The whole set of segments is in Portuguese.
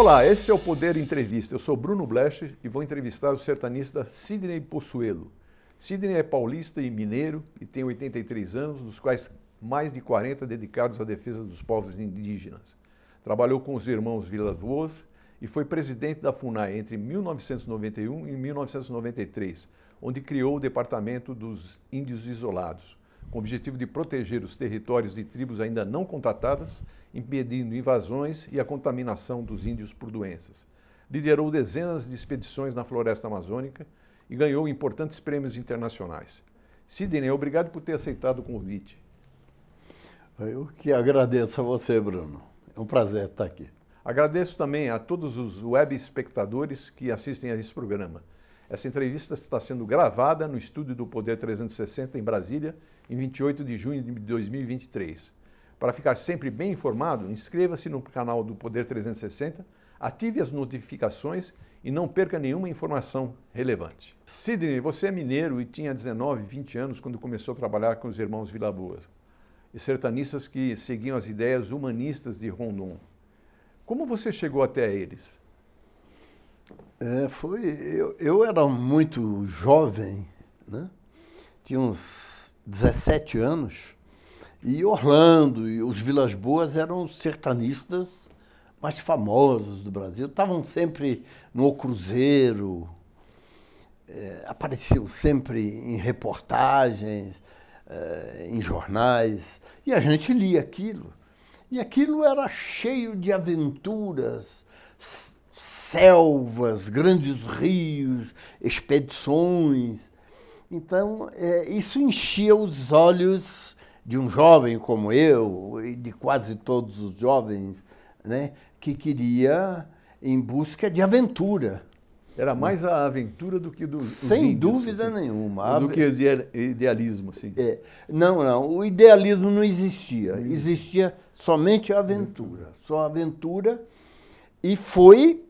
Olá, esse é o Poder Entrevista. Eu sou Bruno Blecher e vou entrevistar o sertanista Sidney Possuelo. Sidney é paulista e mineiro e tem 83 anos, dos quais mais de 40 dedicados à defesa dos povos indígenas. Trabalhou com os irmãos Vilas Boas e foi presidente da FUNAI entre 1991 e 1993, onde criou o Departamento dos Índios Isolados, com o objetivo de proteger os territórios de tribos ainda não contatadas, impedindo invasões e a contaminação dos índios por doenças. Liderou dezenas de expedições na floresta amazônica e ganhou importantes prêmios internacionais. Sidney, obrigado por ter aceitado o convite. Eu que agradeço a você, Bruno. É um prazer estar aqui. Agradeço também a todos os web espectadores que assistem a esse programa. Essa entrevista está sendo gravada no estúdio do Poder 360 em Brasília, em 28 de junho de 2023. Para ficar sempre bem informado, inscreva-se no canal do Poder 360, ative as notificações e não perca nenhuma informação relevante. Sidney, você é mineiro e tinha 19, 20 anos quando começou a trabalhar com os irmãos Vila Boas e sertanistas que seguiam as ideias humanistas de Rondon. Como você chegou até eles? É, foi, eu, eu era muito jovem, né? tinha uns 17 anos, e Orlando e os Vilas Boas eram os sertanistas mais famosos do Brasil. Estavam sempre no Cruzeiro, é, apareciam sempre em reportagens, é, em jornais, e a gente lia aquilo. E aquilo era cheio de aventuras, selvas, grandes rios, expedições. Então, é, isso enchia os olhos de um jovem como eu, e de quase todos os jovens, né, que queria em busca de aventura. Era mais a aventura do que do Sem índios, dúvida assim, nenhuma. Do que idealismo, assim. É, não, não. O idealismo não existia. Existia somente a aventura. Só a aventura. E foi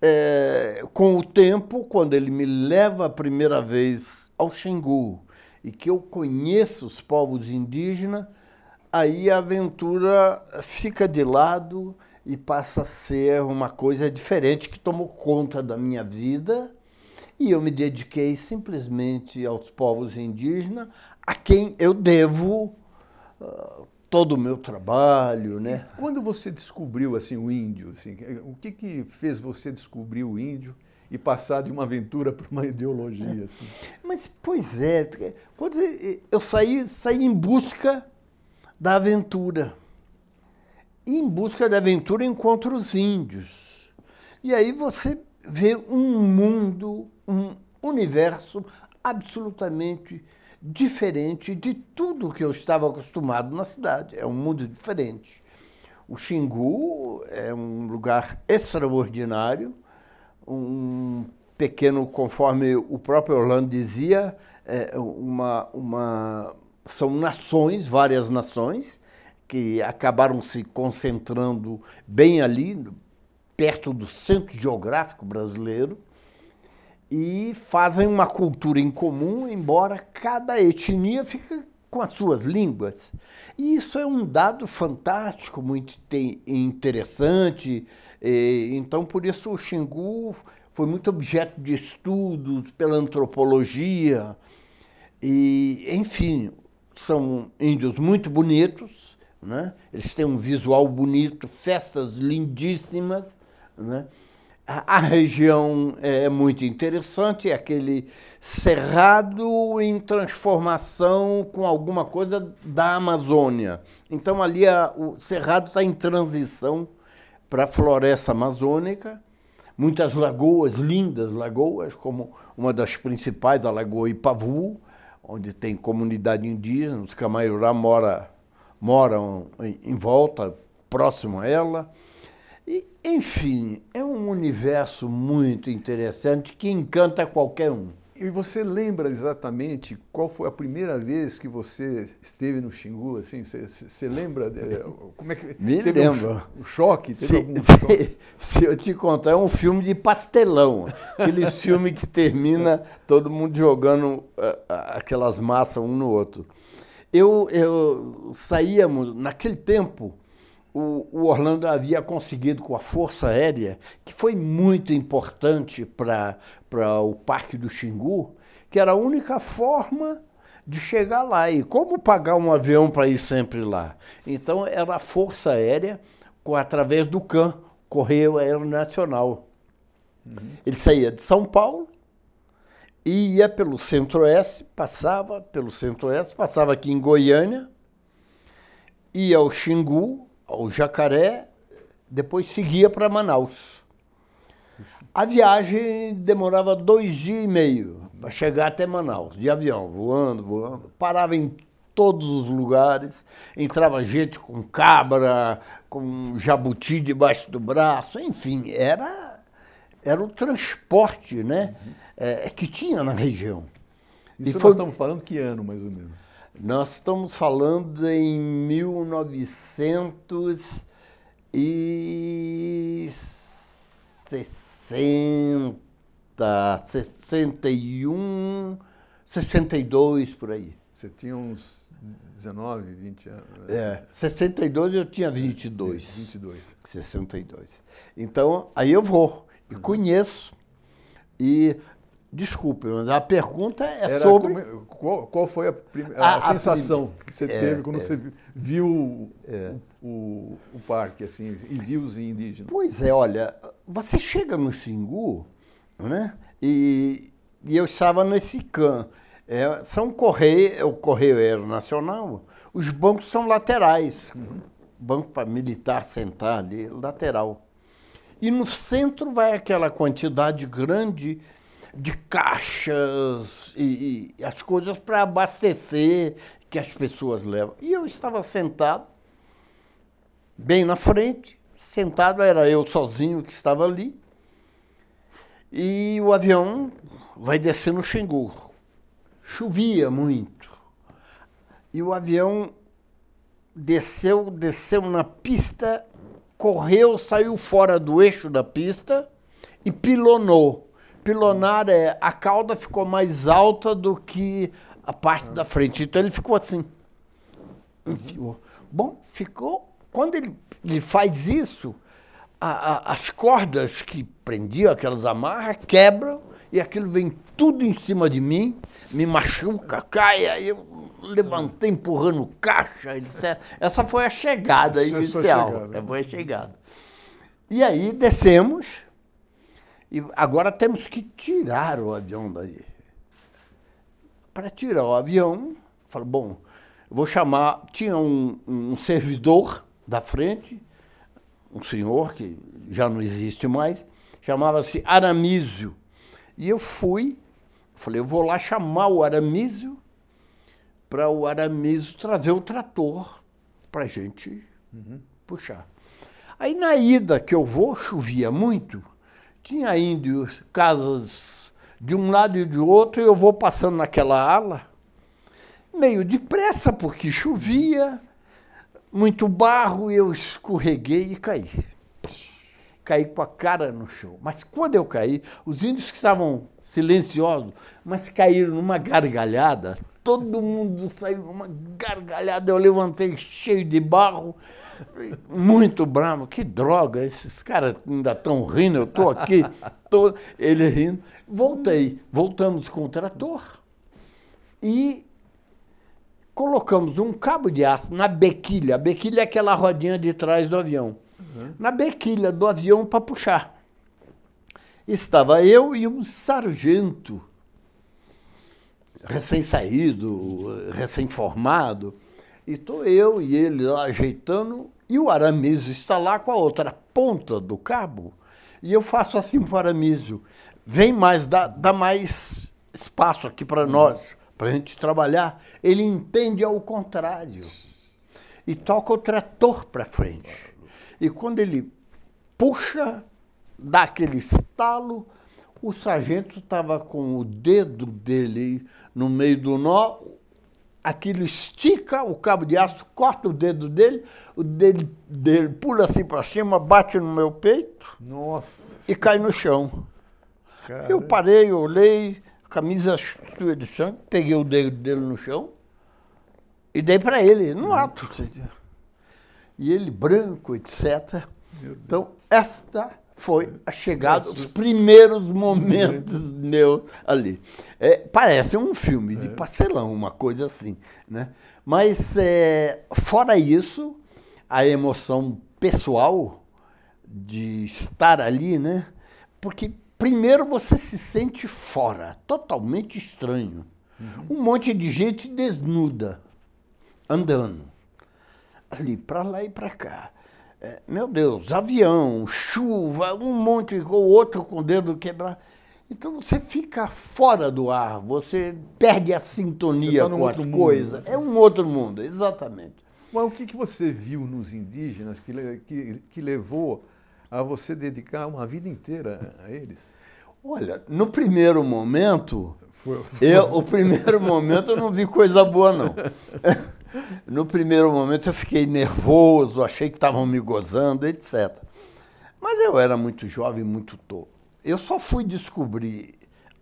é, com o tempo, quando ele me leva a primeira vez ao Xingu e que eu conheço os povos indígenas, aí a aventura fica de lado e passa a ser uma coisa diferente que tomou conta da minha vida. E eu me dediquei simplesmente aos povos indígenas, a quem eu devo uh, todo o meu trabalho, né? E quando você descobriu assim o índio, assim, o que que fez você descobrir o índio e passar de uma aventura para uma ideologia? Assim? Mas pois é, quando eu saí, saí em busca da aventura em busca da aventura encontra os índios. E aí você vê um mundo, um universo absolutamente diferente de tudo que eu estava acostumado na cidade. É um mundo diferente. O Xingu é um lugar extraordinário, um pequeno, conforme o próprio Orlando dizia, é uma, uma, são nações, várias nações, que acabaram se concentrando bem ali, perto do centro geográfico brasileiro, e fazem uma cultura em comum, embora cada etnia fique com as suas línguas. E isso é um dado fantástico, muito interessante. Então, por isso, o Xingu foi muito objeto de estudos pela antropologia. E, enfim, são índios muito bonitos, né? Eles têm um visual bonito, festas lindíssimas. Né? A, a região é muito interessante, é aquele cerrado em transformação com alguma coisa da Amazônia. Então ali a, o cerrado está em transição para a floresta amazônica. Muitas lagoas, lindas lagoas, como uma das principais, a Lagoa Ipavu, onde tem comunidade indígena, os Camaiurá mora moram em volta, próximo a ela. E, enfim, é um universo muito interessante que encanta qualquer um. E você lembra exatamente qual foi a primeira vez que você esteve no Xingu? Assim, você, você lembra? Como é que Me teve lembro. Um, um choque? Teve se, algum se, choque? se eu te contar, é um filme de pastelão. Aquele filme que termina todo mundo jogando uh, aquelas massas um no outro. Eu, eu saíamos, naquele tempo, o, o Orlando havia conseguido com a Força Aérea, que foi muito importante para o Parque do Xingu, que era a única forma de chegar lá. E como pagar um avião para ir sempre lá? Então era a Força Aérea com, através do CAN, Correio Aeronacional. Uhum. Ele saía de São Paulo e ia pelo Centro-Oeste, passava pelo Centro-Oeste, passava aqui em Goiânia, ia ao Xingu, o Jacaré, depois seguia para Manaus. A viagem demorava dois dias e meio para chegar até Manaus, de avião, voando, voando. Parava em todos os lugares, entrava gente com cabra, com jabuti debaixo do braço, enfim, era, era o transporte né, é, que tinha na região. Isso e nós foi... estamos falando que ano, mais ou menos? Nós estamos falando em 1960, 61, 62 por aí. Você tinha uns 19, 20 anos? É, 62 eu tinha 22. 22. 62. Então, aí eu vou e conheço. E Desculpe, mas a pergunta é Era sobre. Como, qual, qual, foi a, a, a, a sensação que você é, teve quando é. você viu é. o, o, o, parque assim, e viu os indígenas? Pois é, olha, você chega no Xingu, né? E, e eu estava nesse CAN. É, são correio, o Correio Aeronacional, os bancos são laterais. Uhum. Banco para militar sentar ali, lateral. E no centro vai aquela quantidade grande de caixas e, e as coisas para abastecer que as pessoas levam. E eu estava sentado, bem na frente, sentado, era eu sozinho que estava ali, e o avião vai descer no Xingu. Chovia muito. E o avião desceu, desceu na pista, correu, saiu fora do eixo da pista e pilonou pilonar é a cauda ficou mais alta do que a parte da frente. Então ele ficou assim. Bom, ficou. Quando ele, ele faz isso, a, a, as cordas que prendiam aquelas amarras quebram e aquilo vem tudo em cima de mim, me machuca, cai, aí eu levantei empurrando caixa, etc. Essa foi a chegada Essa inicial. Foi a chegada. Foi a chegada. E aí descemos e agora temos que tirar o avião daí. Para tirar o avião, falo, bom, vou chamar. Tinha um, um servidor da frente, um senhor que já não existe mais, chamava-se Aramísio. E eu fui, falei, eu vou lá chamar o Aramísio para o Aramísio trazer o trator para a gente uhum. puxar. Aí na ida que eu vou, chovia muito, tinha índios, casas de um lado e de outro, e eu vou passando naquela ala, meio depressa, porque chovia, muito barro, eu escorreguei e caí. Caí com a cara no chão. Mas quando eu caí, os índios que estavam silenciosos, mas caíram numa gargalhada, todo mundo saiu numa gargalhada, eu levantei cheio de barro, muito bravo. Que droga, esses caras ainda estão rindo, eu estou aqui, tô, ele rindo. Voltei, voltamos com o trator e colocamos um cabo de aço na bequilha. A bequilha é aquela rodinha de trás do avião. Uhum. Na bequilha do avião para puxar. Estava eu e um sargento recém-saído, recém-formado. E estou eu e ele lá ajeitando, e o Aramísio está lá com a outra ponta do cabo. E eu faço assim para o Aramísio: vem mais, dá, dá mais espaço aqui para nós, para a gente trabalhar. Ele entende ao contrário. E toca o trator para frente. E quando ele puxa, dá aquele estalo, o sargento estava com o dedo dele no meio do nó, aquilo estica o cabo de aço, corta o dedo dele, o dedo dele pula assim para cima, bate no meu peito Nossa. e cai no chão. Caramba. Eu parei, olhei, camisa cheia de sangue, peguei o dedo dele no chão e dei para ele, no ato. e ele branco, etc. Então, esta foi a chegada, os primeiros momentos meus ali. É, parece um filme de parcelão, uma coisa assim. Né? Mas, é, fora isso, a emoção pessoal de estar ali, né? Porque primeiro você se sente fora, totalmente estranho. Uhum. Um monte de gente desnuda, andando, ali para lá e para cá. É, meu Deus, avião, chuva, um monte, o outro com o dedo quebrado. Então você fica fora do ar, você perde a sintonia tá com as coisas. É um outro mundo, exatamente. Mas o que, que você viu nos indígenas que, que, que levou a você dedicar uma vida inteira a eles? Olha, no primeiro momento. Eu, o primeiro momento eu não vi coisa boa, não. No primeiro momento eu fiquei nervoso, achei que estavam me gozando, etc. Mas eu era muito jovem, muito tolo. Eu só fui descobrir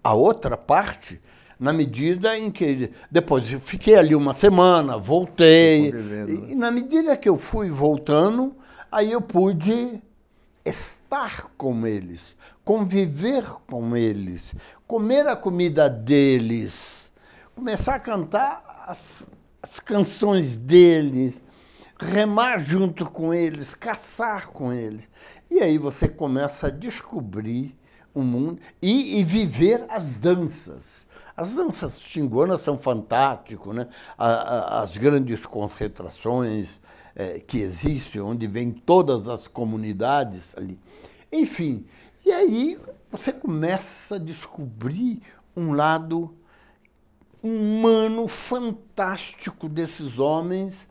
a outra parte na medida em que depois eu fiquei ali uma semana, voltei e, e na medida que eu fui voltando, aí eu pude estar com eles, conviver com eles, comer a comida deles, começar a cantar as, as canções deles, remar junto com eles, caçar com eles. E aí você começa a descobrir o mundo e, e viver as danças. As danças xinguanas são fantásticas, né? as grandes concentrações, é, que existe, onde vem todas as comunidades ali. Enfim, e aí você começa a descobrir um lado humano fantástico desses homens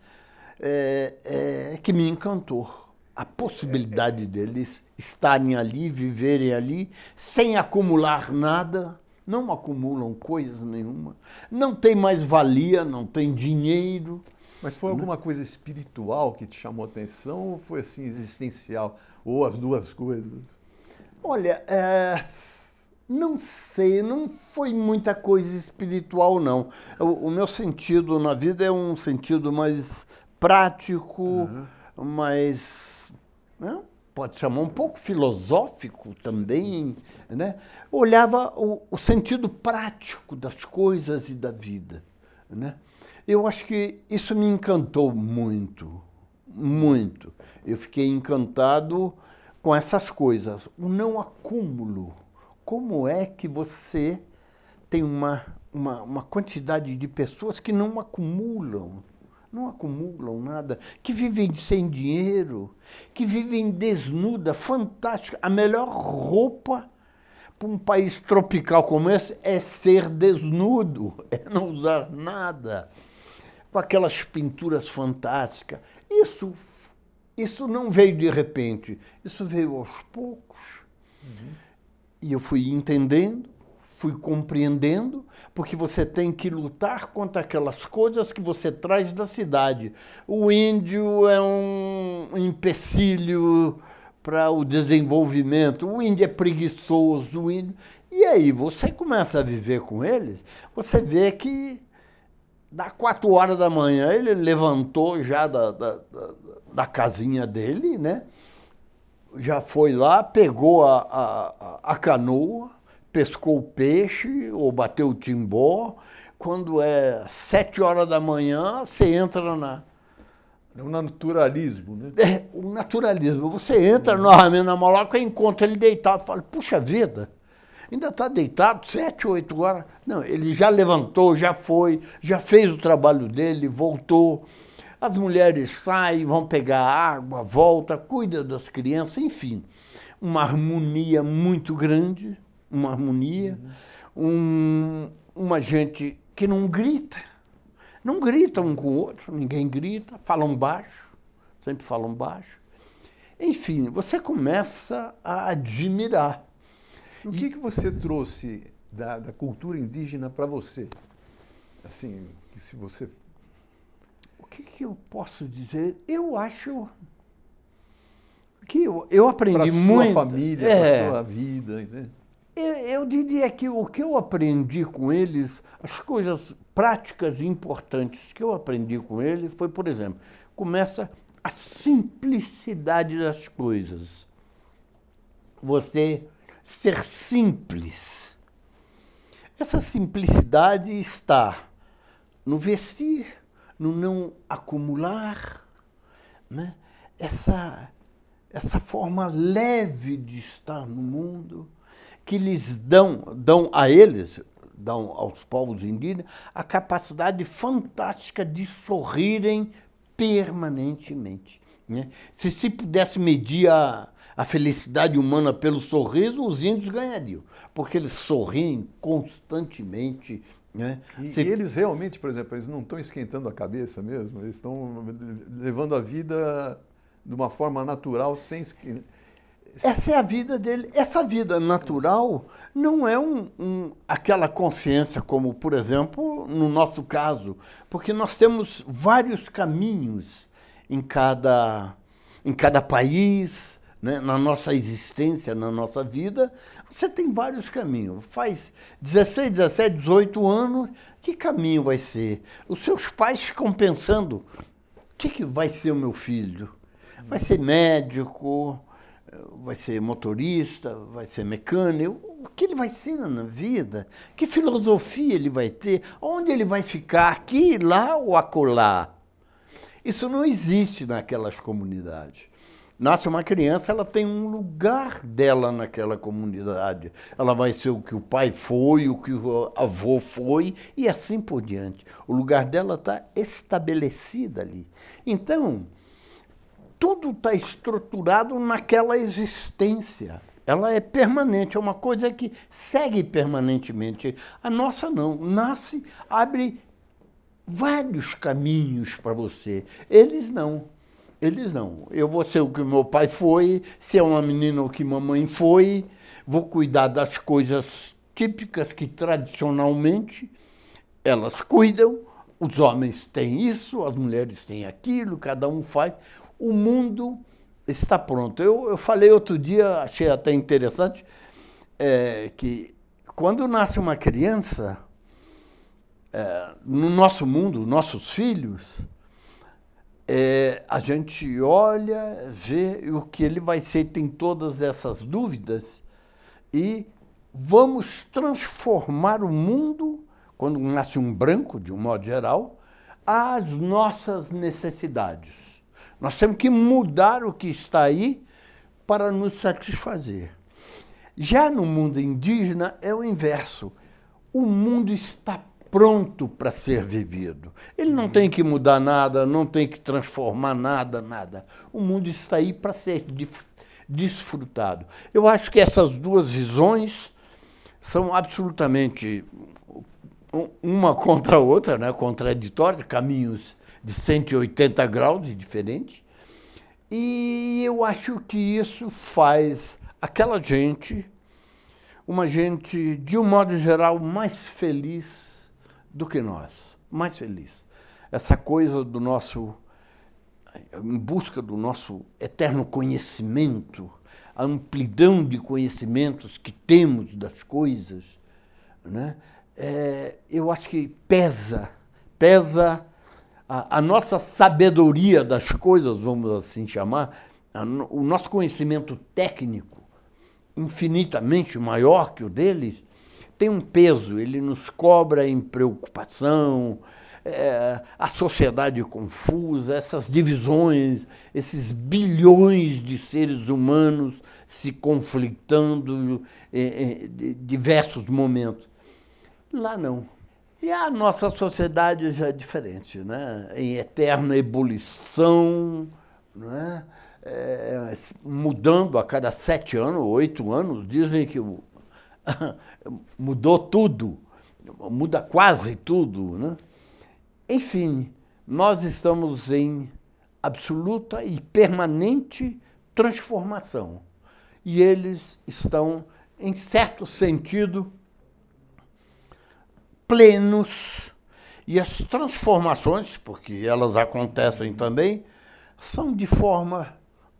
é, é, que me encantou. A possibilidade deles estarem ali, viverem ali, sem acumular nada, não acumulam coisas nenhuma, não tem mais valia, não tem dinheiro, mas foi alguma coisa espiritual que te chamou a atenção ou foi assim existencial? Ou as duas coisas? Olha, é, não sei, não foi muita coisa espiritual, não. O, o, meu sentido na vida é um sentido mais prático, uhum. mais. Né? Pode chamar um pouco filosófico também, né? Olhava o, o sentido prático das coisas e da vida, né? Eu acho que isso me encantou muito, muito. Eu fiquei encantado com essas coisas. O não acúmulo. Como é que você tem uma, uma, uma quantidade de pessoas que não acumulam? não acumulam nada, que vivem sem dinheiro, que vivem desnuda, fantástica. A melhor roupa para um país tropical como esse é ser desnudo, é não usar nada com aquelas pinturas fantásticas. Isso, isso não veio de repente, isso veio aos poucos. Uhum. E eu fui entendendo, fui compreendendo, porque você tem que lutar contra aquelas coisas que você traz da cidade. O índio é um empecilho para o desenvolvimento, o índio é preguiçoso, o índio... E aí você começa a viver com eles, você vê que da quatro horas da manhã, ele levantou já da, da, da, da casinha dele, né? Já foi lá, pegou a, a, a canoa, pescou o peixe ou bateu o timbó. Quando é sete horas da manhã, você entra na. É um naturalismo, né? É, o naturalismo. Você entra uhum. novamente na maloca e encontra ele deitado. Fala, puxa vida, ainda está deitado sete, oito horas. Não, ele já levantou, já foi, já fez o trabalho dele, voltou. As mulheres saem, vão pegar água, volta, cuida das crianças, enfim. Uma harmonia muito grande, uma harmonia. Um, uma gente que não grita. Não grita um com o outro, ninguém grita, falam baixo, sempre falam baixo. Enfim, você começa a admirar o que, que você trouxe da, da cultura indígena para você? Assim, se você. O que, que eu posso dizer? Eu acho que eu, eu aprendi pra muito. Para sua família, é, para sua vida. Né? Eu, eu, diria que o que eu aprendi com eles, as coisas práticas e importantes que eu aprendi com eles foi, por exemplo, começa a simplicidade das coisas. Você ser simples. Essa simplicidade está no vestir, no não acumular, né? essa, essa forma leve de estar no mundo, que lhes dão, dão a eles, dão aos povos indígenas, a capacidade fantástica de sorrirem permanentemente. Né? Se se pudesse medir a, a felicidade humana pelo sorriso, os índios ganhariam, porque eles sorriem constantemente. Né? E, Se... e eles realmente, por exemplo, eles não estão esquentando a cabeça mesmo, eles estão levando a vida de uma forma natural, sem. Essa é a vida dele. Essa vida natural não é um, um, aquela consciência como, por exemplo, no nosso caso, porque nós temos vários caminhos em cada, em cada país, né? na nossa existência, na nossa vida, você tem vários caminhos. Faz 16, 17, 18 anos, que caminho vai ser? Os seus pais ficam pensando: o que, que vai ser o meu filho? Vai ser médico? Vai ser motorista? Vai ser mecânico? O que ele vai ser na vida? Que filosofia ele vai ter? Onde ele vai ficar? Aqui, lá ou acolá? Isso não existe naquelas comunidades nasce uma criança, ela tem um lugar dela naquela comunidade. Ela vai ser o que o pai foi, o que o avô foi e assim por diante. O lugar dela está estabelecido ali. Então, tudo está estruturado naquela existência. Ela é permanente, é uma coisa que segue permanentemente. A nossa não. Nasce, abre vários caminhos para você. Eles não. Eles não. Eu vou ser o que meu pai foi, se é uma menina o que mamãe foi, vou cuidar das coisas típicas que tradicionalmente elas cuidam. Os homens têm isso, as mulheres têm aquilo, cada um faz. O mundo está pronto. Eu, eu falei outro dia, achei até interessante, é, que quando nasce uma criança, é, no nosso mundo, nossos filhos, é, a gente olha, vê o que ele vai ser, tem todas essas dúvidas, e vamos transformar o mundo, quando nasce um branco, de um modo geral, às nossas necessidades. Nós temos que mudar o que está aí para nos satisfazer. Já no mundo indígena é o inverso. O mundo está pronto para ser vivido. Ele não tem que mudar nada, não tem que transformar nada, nada. O mundo está aí para ser desfrutado. Eu acho que essas duas visões são absolutamente uma contra a outra, né? contraditórias, caminhos de 180 graus diferentes. E eu acho que isso faz aquela gente uma gente, de um modo geral, mais feliz do que nós, mais feliz. Essa coisa do nosso, em busca do nosso eterno conhecimento, a amplidão de conhecimentos que temos das coisas, né? É, eu acho que pesa, pesa a, a, nossa sabedoria das coisas, vamos assim chamar, a, o nosso conhecimento técnico, infinitamente maior que o deles, tem um peso, ele nos cobra em preocupação, é, a sociedade confusa, essas divisões, esses bilhões de seres humanos se conflitando em, em diversos momentos. Lá não. E a nossa sociedade já é diferente, né? em eterna ebulição, né? É, mudando a cada sete anos, oito anos, dizem que o, mudou tudo, muda quase tudo. Né? Enfim, nós estamos em absoluta e permanente transformação. E eles estão, em certo sentido, plenos. E as transformações, porque elas acontecem também, são de forma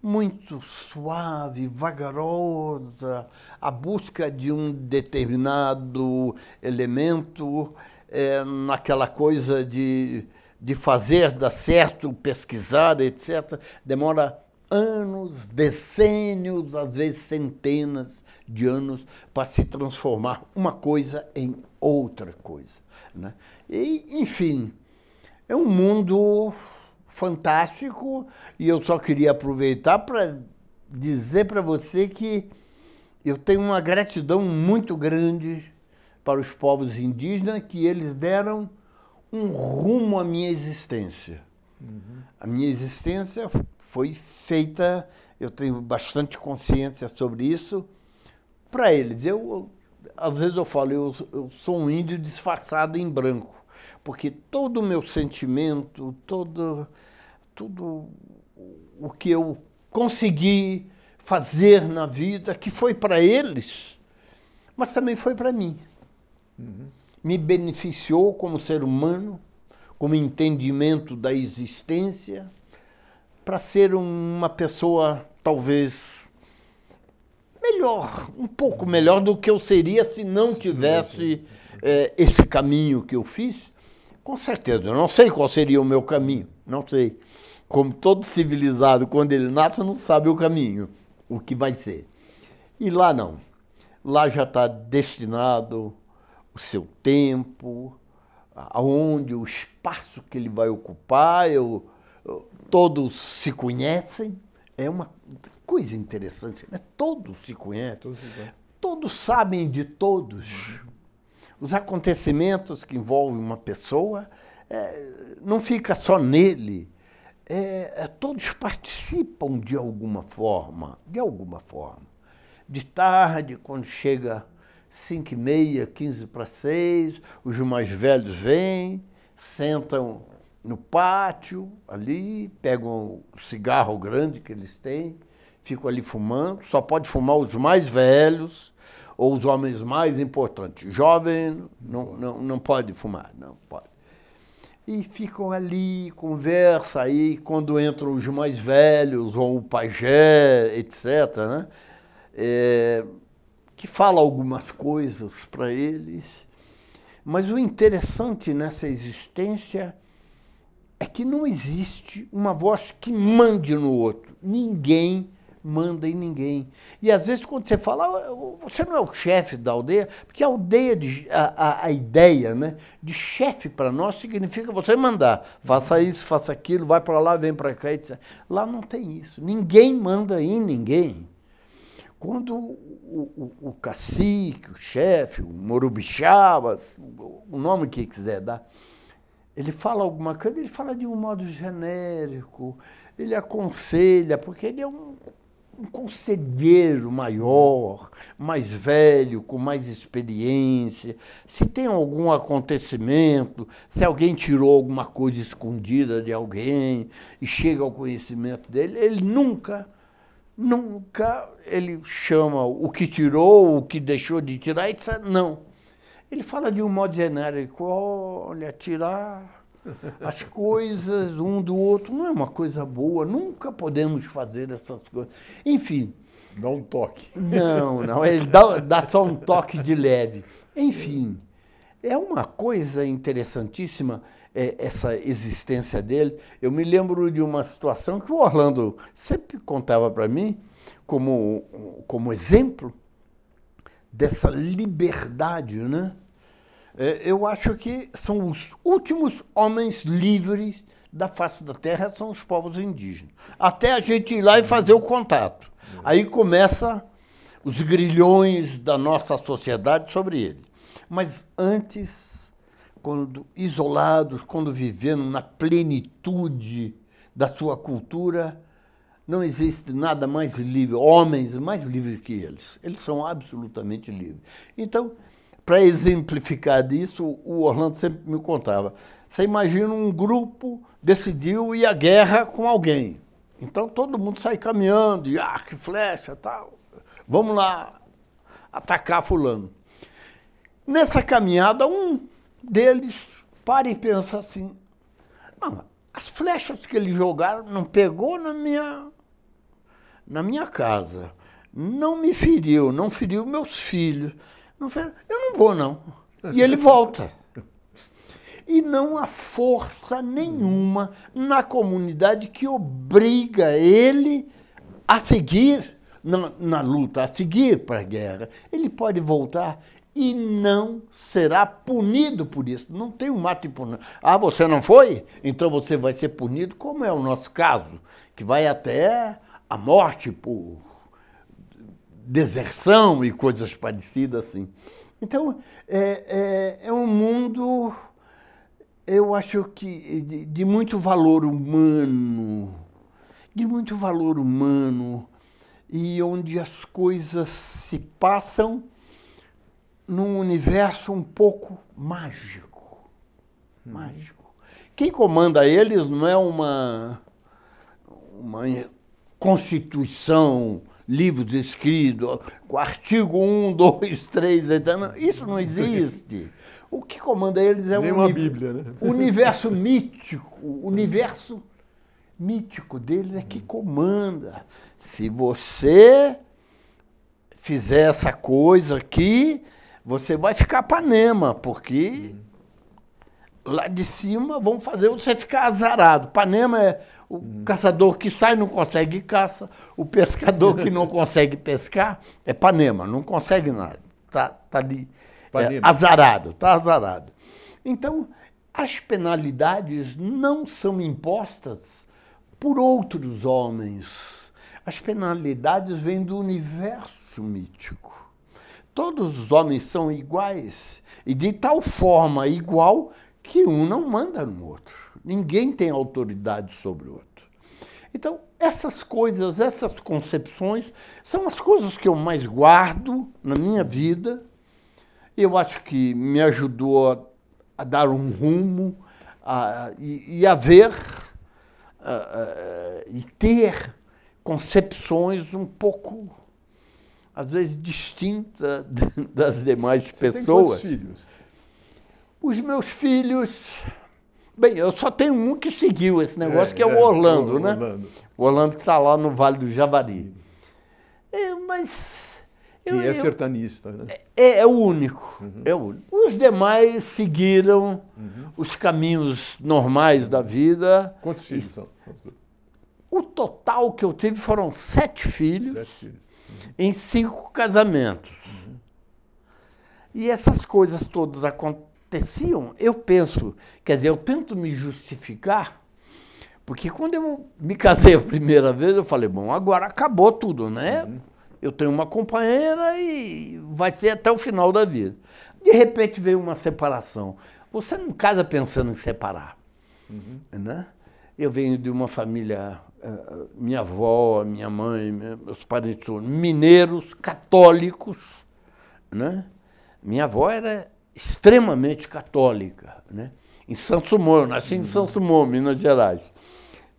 muito suave, vagarosa, a busca de um determinado elemento, é, naquela coisa de, de fazer dar certo, pesquisar, etc., demora anos, decênios, às vezes centenas de anos para se transformar uma coisa em outra coisa. Né? E, enfim, é um mundo fantástico e eu só queria aproveitar para dizer para você que eu tenho uma gratidão muito grande para os povos indígenas que eles deram um rumo à minha existência. Uhum. A minha existência foi feita, eu tenho bastante consciência sobre isso, para eles. Eu, às vezes eu falo, eu, eu sou um índio disfarçado em branco, porque todo o meu sentimento, todo, tudo o que eu consegui fazer na vida, que foi para eles, mas também foi para mim. Uhum. Me beneficiou como ser humano, como entendimento da existência para ser uma pessoa talvez melhor, um pouco melhor do que eu seria se não tivesse é, esse caminho que eu fiz. Com certeza, eu não sei qual seria o meu caminho, não sei. Como todo civilizado, quando ele nasce, não sabe o caminho, o que vai ser. E lá não. Lá já está destinado o seu tempo, aonde o espaço que ele vai ocupar, eu, todos se conhecem, é uma coisa interessante, né? Todos se conhecem, todos, todos sabem de todos. Os acontecimentos que envolvem uma pessoa é, não fica só nele. É, é, todos participam de alguma forma, de alguma forma. De tarde, quando chega cinco e meia, quinze para seis, os mais velhos vêm, sentam no pátio, ali, pegam o cigarro grande que eles têm, ficam ali fumando. Só pode fumar os mais velhos ou os homens mais importantes. Jovem não, não, não pode fumar, não pode. E ficam ali, conversa aí, quando entram os mais velhos, ou o pajé, etc., né? É, que fala algumas coisas para eles. Mas o interessante nessa existência é que não existe uma voz que mande no outro. Ninguém manda em ninguém. E às vezes quando você fala, ah, você não é o chefe da aldeia, porque a aldeia, de, a, a, a ideia né, de chefe para nós significa você mandar, faça isso, faça aquilo, vai para lá, vem para cá, etc. Lá não tem isso. Ninguém manda em ninguém. Quando o, o, o cacique, o chefe, o morubixabas, o nome que quiser dar, ele fala alguma coisa, ele fala de um modo genérico, ele aconselha, porque ele é um, um conselheiro maior, mais velho, com mais experiência. Se tem algum acontecimento, se alguém tirou alguma coisa escondida de alguém e chega ao conhecimento dele, ele nunca, nunca ele chama o que tirou, o que deixou de tirar, etc. Não ele fala de um modo genérico, olha, tirar as coisas um do outro não é uma coisa boa, nunca podemos fazer essas coisas. Enfim. Dá um toque. Não, não, ele dá, dá só um toque de leve. Enfim, é uma coisa interessantíssima é, essa existência dele. Eu me lembro de uma situação que o Orlando sempre contava para mim como, como exemplo dessa liberdade, né? É, eu acho que são os últimos homens livres da face da terra são os povos indígenas. Até a gente ir lá e fazer o contato. Aí começa os grilhões da nossa sociedade sobre ele. Mas antes, quando isolados, quando vivendo na plenitude da sua cultura, não existe nada mais livre, homens mais livres que eles. Eles são absolutamente livres. Então, para exemplificar disso, o Orlando sempre me contava. Você imagina um grupo decidiu ir à guerra com alguém. Então todo mundo sai caminhando, de arco e flecha tal. Vamos lá atacar fulano. Nessa caminhada, um deles para e pensa assim, não, as flechas que eles jogaram não pegou na minha, na minha casa. Não me feriu, não feriu meus filhos. Não fez, eu não vou, não. E ele volta. E não há força nenhuma na comunidade que obriga ele a seguir na, na luta, a seguir para a guerra. Ele pode voltar e não será punido por isso. Não tem um mato punido. Ah, você não foi? Então você vai ser punido, como é o nosso caso, que vai até a morte por deserção e coisas parecidas assim. Então, é, é, é um mundo, eu acho que de, de muito valor humano, de muito valor humano, e onde as coisas se passam num universo um pouco mágico. Mágico. Quem comanda eles não é uma, uma constituição, livros escritos, artigo 1, 2, 3, isso não existe. O que comanda eles é Nem o uma Bíblia, né? universo mítico, o universo mítico deles é que comanda. Se você fizer essa coisa aqui, você vai ficar panema, porque lá de cima vão fazer você ficar azarado. Panema é o caçador que sai não consegue caça, o pescador que não consegue pescar é panema, não consegue nada. Tá, tá ali é, azarado, tá azarado. Então, as penalidades não são impostas por outros homens. As penalidades vêm do universo mítico. Todos os homens são iguais e de tal forma igual que um não manda no outro. Ninguém tem autoridade sobre o outro. Então, essas coisas, essas concepções, são as coisas que eu mais guardo na minha vida. Eu acho que me ajudou a, a dar um rumo a, e, e, a ver a, e ter concepções um pouco às vezes distinta das demais Você pessoas. Tem filhos? Os meus filhos. Bem, eu só tenho um que seguiu esse negócio, é, que é, o é, Orlando, o, né? Orlando. O Orlando que está lá no Vale do Javari. É, mas. Eu, que é sertanista, né? É, é o único. Uhum. É o único. Os demais seguiram uhum. os caminhos normais da vida. Quantos filhos são? O total que eu tive foram sete filhos. Sete filhos em cinco casamentos. Uhum. E essas coisas todas aconteciam, eu penso, quer dizer, eu tento me justificar, porque quando eu me casei a primeira vez, eu falei, bom, agora acabou tudo, né? Uhum. Eu tenho uma companheira e vai ser até o final da vida. De repente veio uma separação. Você não casa pensando em separar. Uhum. Né? Eu venho de uma família minha avó, minha mãe, meus parentes são mineiros, católicos. Né? Minha avó era extremamente católica, né? em Santos Dumont, eu nasci em Santos Dumont, Minas Gerais.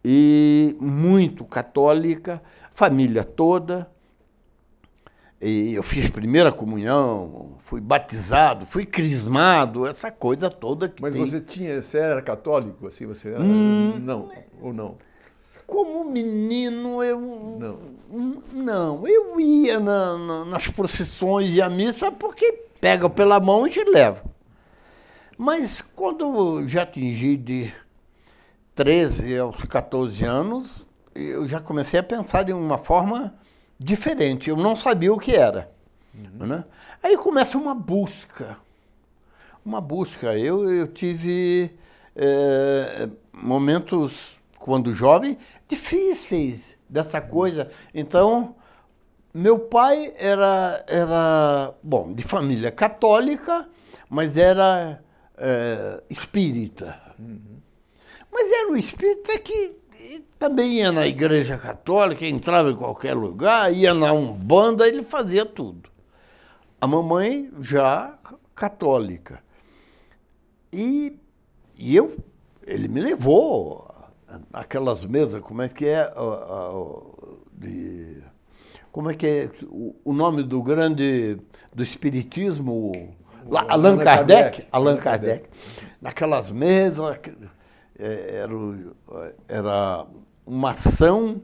E muito católica, família toda. E eu fiz primeira comunhão, fui batizado, fui crismado, essa coisa toda que Mas tem. você tinha, você era católico assim, você era, hum, não, ou não? Como menino, eu. Não. Não, eu ia na, na, nas procissões e a missa porque pega pela mão e te leva. Mas quando eu já atingi de 13 aos 14 anos, eu já comecei a pensar de uma forma diferente. Eu não sabia o que era. Uhum. Né? Aí começa uma busca. Uma busca. Eu, eu tive é, momentos quando jovem, difíceis dessa coisa. Então, meu pai era, era bom, de família católica, mas era é, espírita. Uhum. Mas era um espírita que também ia na igreja católica, entrava em qualquer lugar, ia na Umbanda, ele fazia tudo. A mamãe já católica. E, e eu, ele me levou aquelas mesas, como é que é? de, como é que é o, o, nome do grande do espiritismo? O, Allan, Kardec, Kardec. Allan Kardec. Naquelas mesas é, era, era uma ação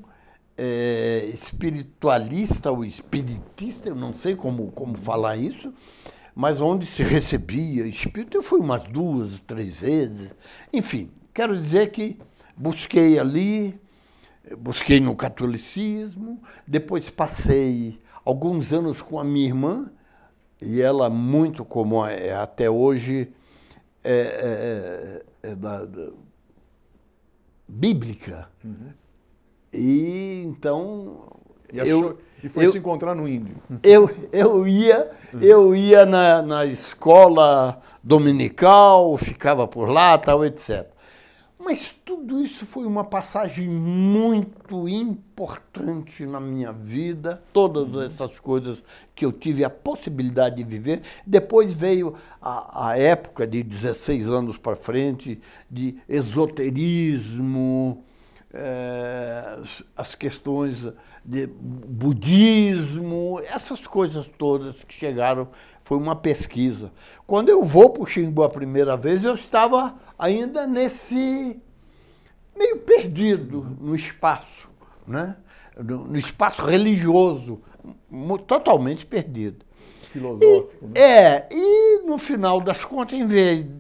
é, espiritualista ou espiritista, eu não sei como, como falar isso, mas onde se recebia espírito, eu fui umas duas, três vezes. Enfim, quero dizer que busquei ali, busquei no catolicismo, depois passei alguns anos com a minha irmã, e ela, muito como é até hoje, é, é, é da, da, bíblica. Uhum. E então. E, achou, eu, e foi eu, se encontrar no índio. Eu, eu ia, eu ia na, na escola dominical, ficava por lá, tal, etc. Mas tudo isso foi uma passagem muito importante na minha vida, todas essas coisas que eu tive a possibilidade de viver. Depois veio a, a época de 16 anos para frente, de esoterismo, é, as questões de budismo, essas coisas todas que chegaram, foi uma pesquisa. Quando eu vou para o Xingu a primeira vez, eu estava ainda nesse meio perdido no espaço, né? no, espaço religioso, totalmente perdido. Filosófico. E, né? É, e no final das contas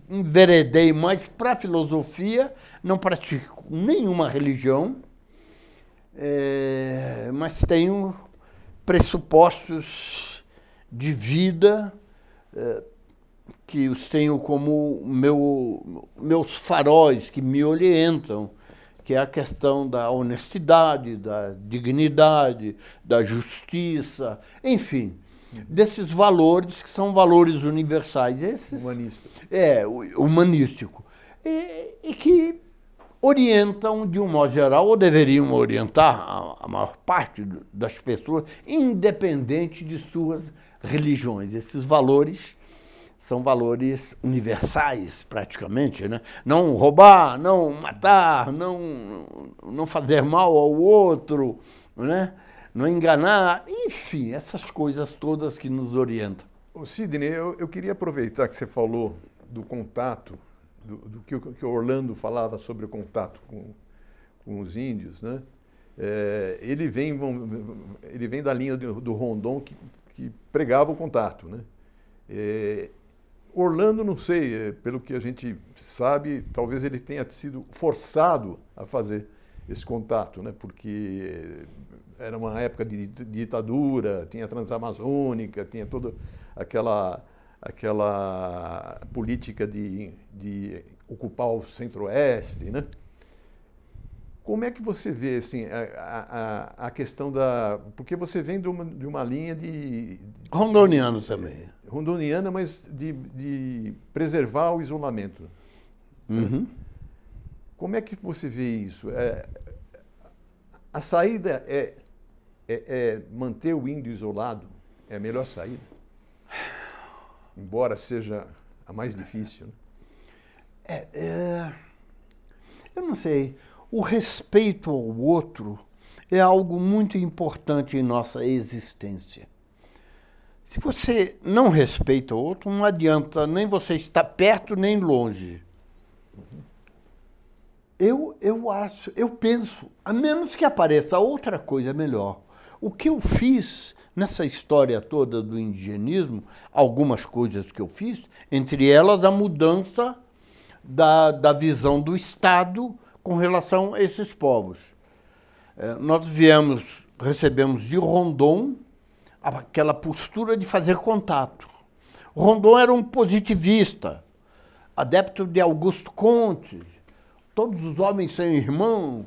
enveredei mais para a filosofia, não pratico nenhuma religião, é, mas tenho pressupostos de vida é, que os tenho como meu, meus faróis que me orientam, que é a questão da honestidade, da dignidade, da justiça, enfim, desses valores que são valores universais. Esses, Humanista. É, humanístico. E, e, que orientam, de um modo geral, ou deveriam orientar a, a maior parte das pessoas, independente de suas religiões. Esses valores são valores universais, praticamente. Né? Não roubar, não matar, não, não fazer mal ao outro, né? não enganar, enfim, essas coisas todas que nos orientam. O Sidney, eu, eu queria aproveitar que você falou do contato, do, do que, que, o Orlando falava sobre o contato com, com os índios, né? É, ele, vem, ele vem da linha do, do Rondon que, que pregava o contato, né? É, Orlando, não sei, é, pelo que a gente sabe, talvez ele tenha sido forçado a fazer esse contato, né? porque era uma época de ditadura, tinha a Transamazônica, tinha toda aquela, aquela política de, de ocupar o centro-oeste. Né? Como é que você vê assim, a, a, a questão da. Porque você vem de uma, de uma linha de. Rondoniano também rondoniana, mas de, de preservar o isolamento. Uhum. Como é que você vê isso? É, a saída é, é, é, manter o índio isolado? É a melhor saída? Embora seja a mais difícil. Né? É, é, eu não sei. O respeito ao outro é algo muito importante em nossa existência. Se você não respeita o outro, não adianta nem você estar perto nem longe. Eu, eu acho, eu penso, a menos que apareça outra coisa melhor. O que eu fiz nessa história toda do indigenismo, algumas coisas que eu fiz, entre elas a mudança da, da visão do Estado com relação a esses povos. É, nós viemos, recebemos de Rondon, aquela postura de fazer contato. Rondon era um positivista, adepto de Augusto Conte. Todos os homens são irmãos.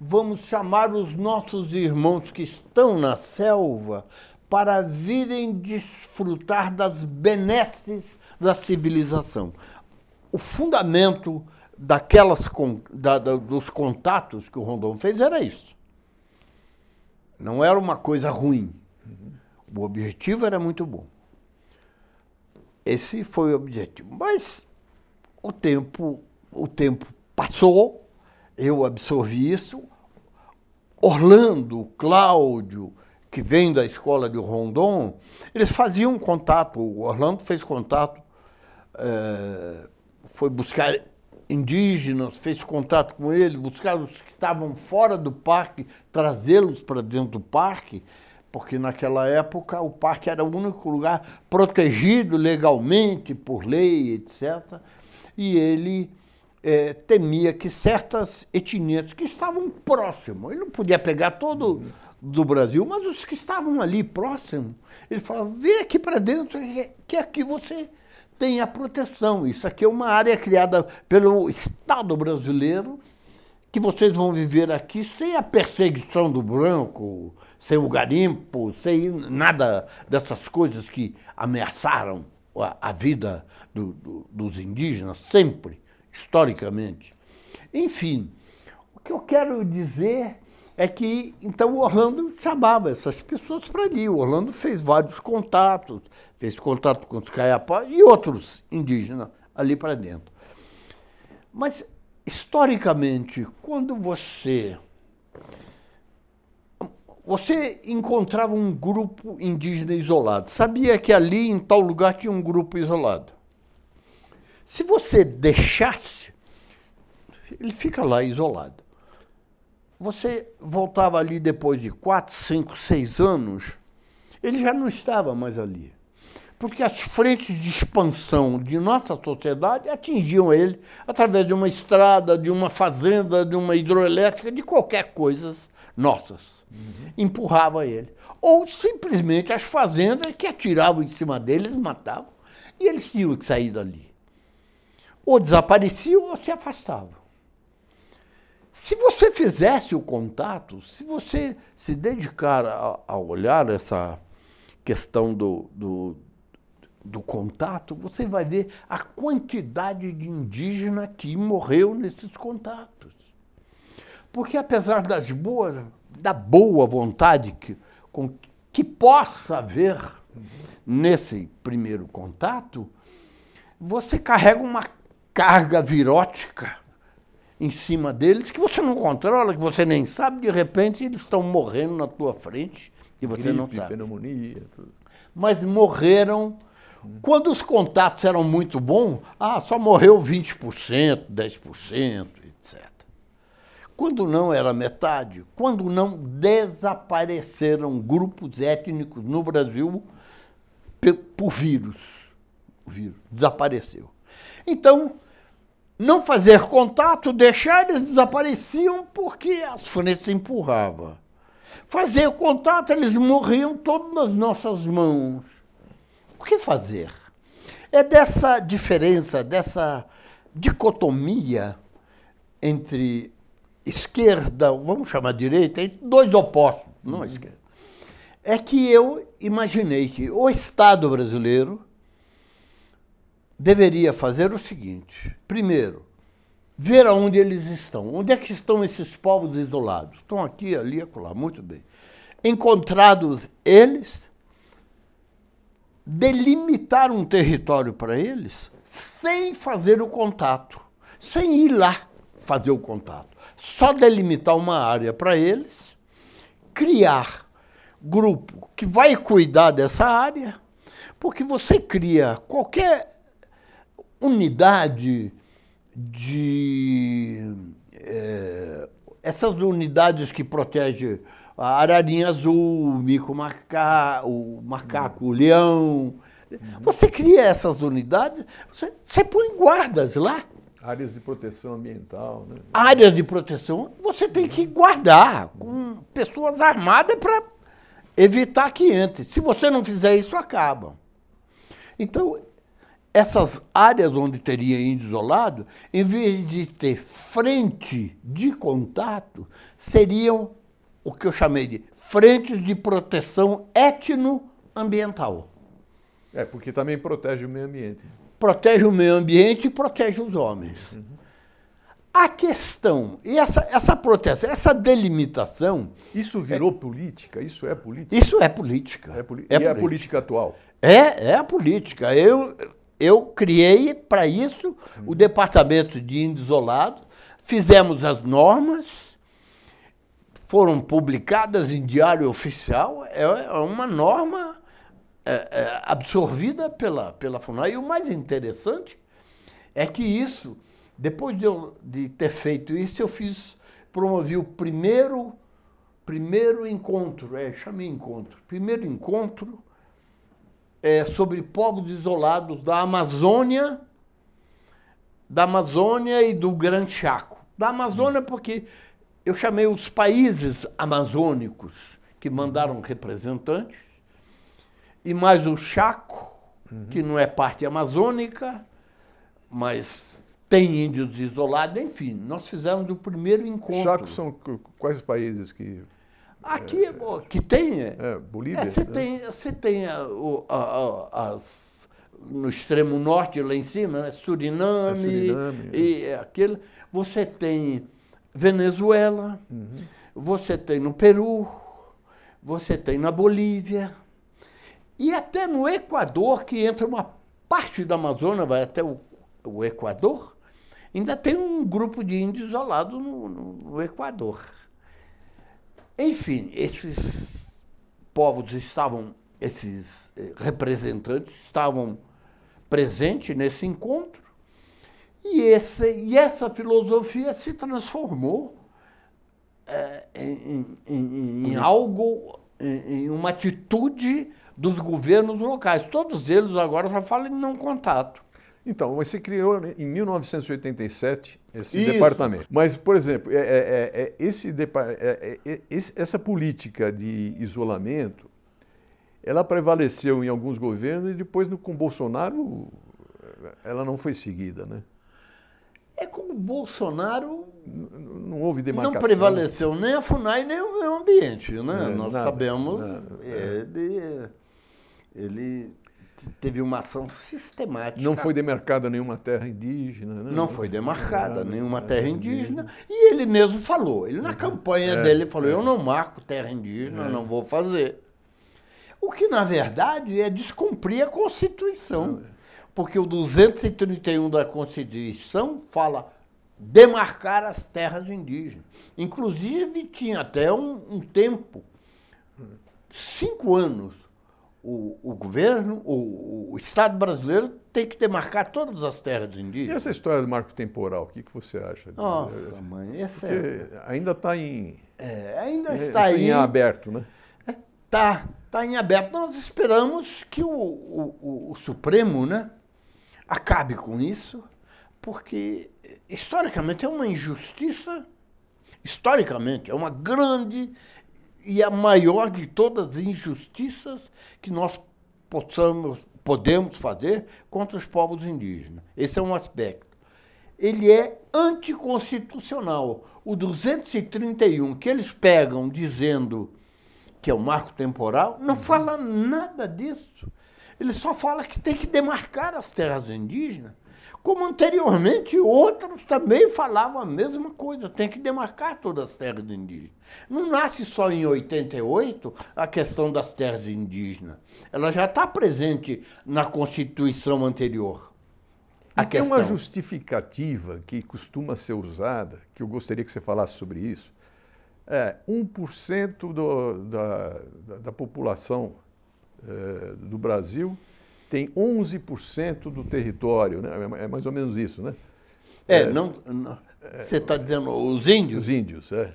Vamos chamar os nossos irmãos que estão na selva para virem desfrutar das benesses da civilização. O fundamento daquelas da, da, dos contatos que o Rondon fez era isso. Não era uma coisa ruim o objetivo era muito bom. Esse foi o objetivo. Mas o tempo, o tempo passou, eu absorvi isso. Orlando, Cláudio, que vem da escola de Rondon, eles faziam contato. O Orlando fez contato, é, foi buscar indígenas, fez contato com eles, buscar os que estavam fora do parque, trazê-los para dentro do parque porque naquela época o parque era o único lugar protegido legalmente por lei, etc. E ele é, temia que certas etnias que estavam próximos, ele não podia pegar todo do Brasil, mas os que estavam ali próximos, ele falava: vem aqui para dentro, que aqui você tem a proteção. Isso aqui é uma área criada pelo Estado brasileiro, que vocês vão viver aqui sem a perseguição do branco, sem o garimpo, sem nada dessas coisas que ameaçaram a, a vida do, do, dos indígenas, sempre, historicamente. Enfim, o que eu quero dizer é que então o Orlando chamava essas pessoas para ali. O Orlando fez vários contatos, fez contato com os Caiapó e outros indígenas ali para dentro. Mas, historicamente, quando você você encontrava um grupo indígena isolado, sabia que ali em tal lugar tinha um grupo isolado. Se você deixasse, ele fica lá isolado. Você voltava ali depois de quatro, cinco, seis anos, ele já não estava mais ali. Porque as frentes de expansão de nossa sociedade atingiam ele através de uma estrada, de uma fazenda, de uma hidroelétrica, de qualquer coisa nossas uhum. empurrava ele. Ou simplesmente as fazendas que atiravam em cima deles, matavam, e eles tinham que sair dali. Ou desapareciam ou se afastavam. Se você fizesse o contato, se você se dedicar a, a olhar essa questão do, do, do, contato, você vai ver a quantidade de indígena que morreu nesses contatos. Porque apesar das boas da boa vontade que, com, que possa haver nesse primeiro contato, você carrega uma carga virótica em cima deles que você não controla, que você nem sabe, de repente eles estão morrendo na tua frente e você Gripe, não sabe. pneumonia, tudo. Mas morreram quando os contatos eram muito bons, ah, só morreu 20%, 10%, quando não era metade, quando não desapareceram grupos étnicos no Brasil por vírus. O vírus desapareceu. Então, não fazer contato, deixar eles desapareciam porque as frentes empurravam. Fazer contato, eles morriam todos nas nossas mãos. O que fazer? É dessa diferença, dessa dicotomia entre esquerda, vamos chamar direita, dois opostos, não uhum. esquerda. É que eu imaginei que o Estado brasileiro deveria fazer o seguinte: primeiro, ver aonde eles estão. Onde é que estão esses povos isolados? Estão aqui, ali, acolá. Muito bem. Encontrados eles, delimitar um território para eles sem fazer o contato, sem ir lá fazer o contato só delimitar uma área para eles, criar grupo que vai cuidar dessa área, porque você cria qualquer unidade de. É, essas unidades que protegem a ararinha azul, o mico macaco, o macaco, o leão. Você cria essas unidades, você, você põe guardas lá. Áreas de proteção ambiental. Né? Áreas de proteção você tem que guardar com pessoas armadas para evitar que entre. Se você não fizer isso, acabam. Então, essas áreas onde teria índio isolado, em vez de ter frente de contato, seriam o que eu chamei de frentes de proteção etnoambiental. É, porque também protege o meio ambiente protege o meio ambiente e protege os homens. Uhum. A questão, e essa, essa proteção, essa delimitação. Isso virou é, política? Isso é política? Isso é política. É, é, e política. é a política atual? É, é a política. Eu, eu criei para isso uhum. o Departamento de Índios Isolados, fizemos as normas, foram publicadas em diário oficial, é, é uma norma é, é, absorvida pela, pela FUNAI. E o mais interessante é que isso, depois de, eu, de ter feito isso, eu fiz, promovi o primeiro primeiro encontro, é, chamei encontro. Primeiro encontro é sobre povos isolados da Amazônia, da Amazônia e do Grande Chaco. Da Amazônia porque eu chamei os países amazônicos que mandaram representantes, e mais o Chaco, uhum. que não é parte amazônica, mas tem índios isolados, enfim, nós fizemos o primeiro encontro. Chaco são quais países que. Aqui, é, que tem. É, é Bolívia? Você é, né? tem, você tem a, a, a, as, no extremo norte, lá em cima, né? Suriname, é Suriname e aquele. Você tem Venezuela, uhum. você tem no Peru, você tem na Bolívia, e até no Equador, que entra uma parte da Amazônia, vai até o, o Equador, ainda tem um grupo de índios isolados no, no, no Equador. Enfim, esses povos estavam, esses eh, representantes estavam presentes nesse encontro e, esse, e essa filosofia se transformou é, em, em, em, algo, em, em, uma atitude dos governos locais. Todos eles agora já falam em não contato. Então, você criou em 1987 esse Isso. departamento. Mas, por exemplo, é, é, é, é esse, é, é, essa política de isolamento, ela prevaleceu em alguns governos e depois no, com Bolsonaro ela não foi seguida, né? É como o Bolsonaro não houve demarcação. Não prevaleceu nem a FUNAI nem o meio ambiente, né? É, Nós nada, sabemos. Nada, é. Ele, teve uma ação sistemática. Não foi demarcada nenhuma terra indígena. Né? Não foi demarcada nenhuma terra indígena. E ele mesmo falou. Ele na uhum. campanha é, dele falou: é. eu não marco terra indígena, é. não vou fazer. O que, na verdade, é descumprir a Constituição. É porque o 231 da Constituição fala demarcar as terras indígenas. Inclusive, tinha até um, um tempo, cinco anos, o, o governo, o, o, Estado brasileiro tem que demarcar todas as terras indígenas. E essa história do marco temporal, o que, que você acha? Nossa, mãe, essa é... ainda está em... É, ainda está é, em aberto, né? Está, está em aberto. Nós esperamos que o, o, o Supremo, né? acabe com isso, porque historicamente é uma injustiça, historicamente é uma grande e a maior de todas as injustiças que nós possamos, podemos fazer contra os povos indígenas. Esse é um aspecto. Ele é anticonstitucional. O 231 que eles pegam dizendo que é o marco temporal, não fala nada disso. Ele só fala que tem que demarcar as terras indígenas. Como anteriormente outros também falavam a mesma coisa, tem que demarcar todas as terras indígenas. Não nasce só em 88 a questão das terras indígenas. Ela já está presente na Constituição anterior. A tem uma justificativa que costuma ser usada, que eu gostaria que você falasse sobre isso. É, 1% do, da, da, da população eh, do Brasil tem 11% do território, né? é mais ou menos isso, né? É, é não, não você está dizendo os índios? Os índios, é.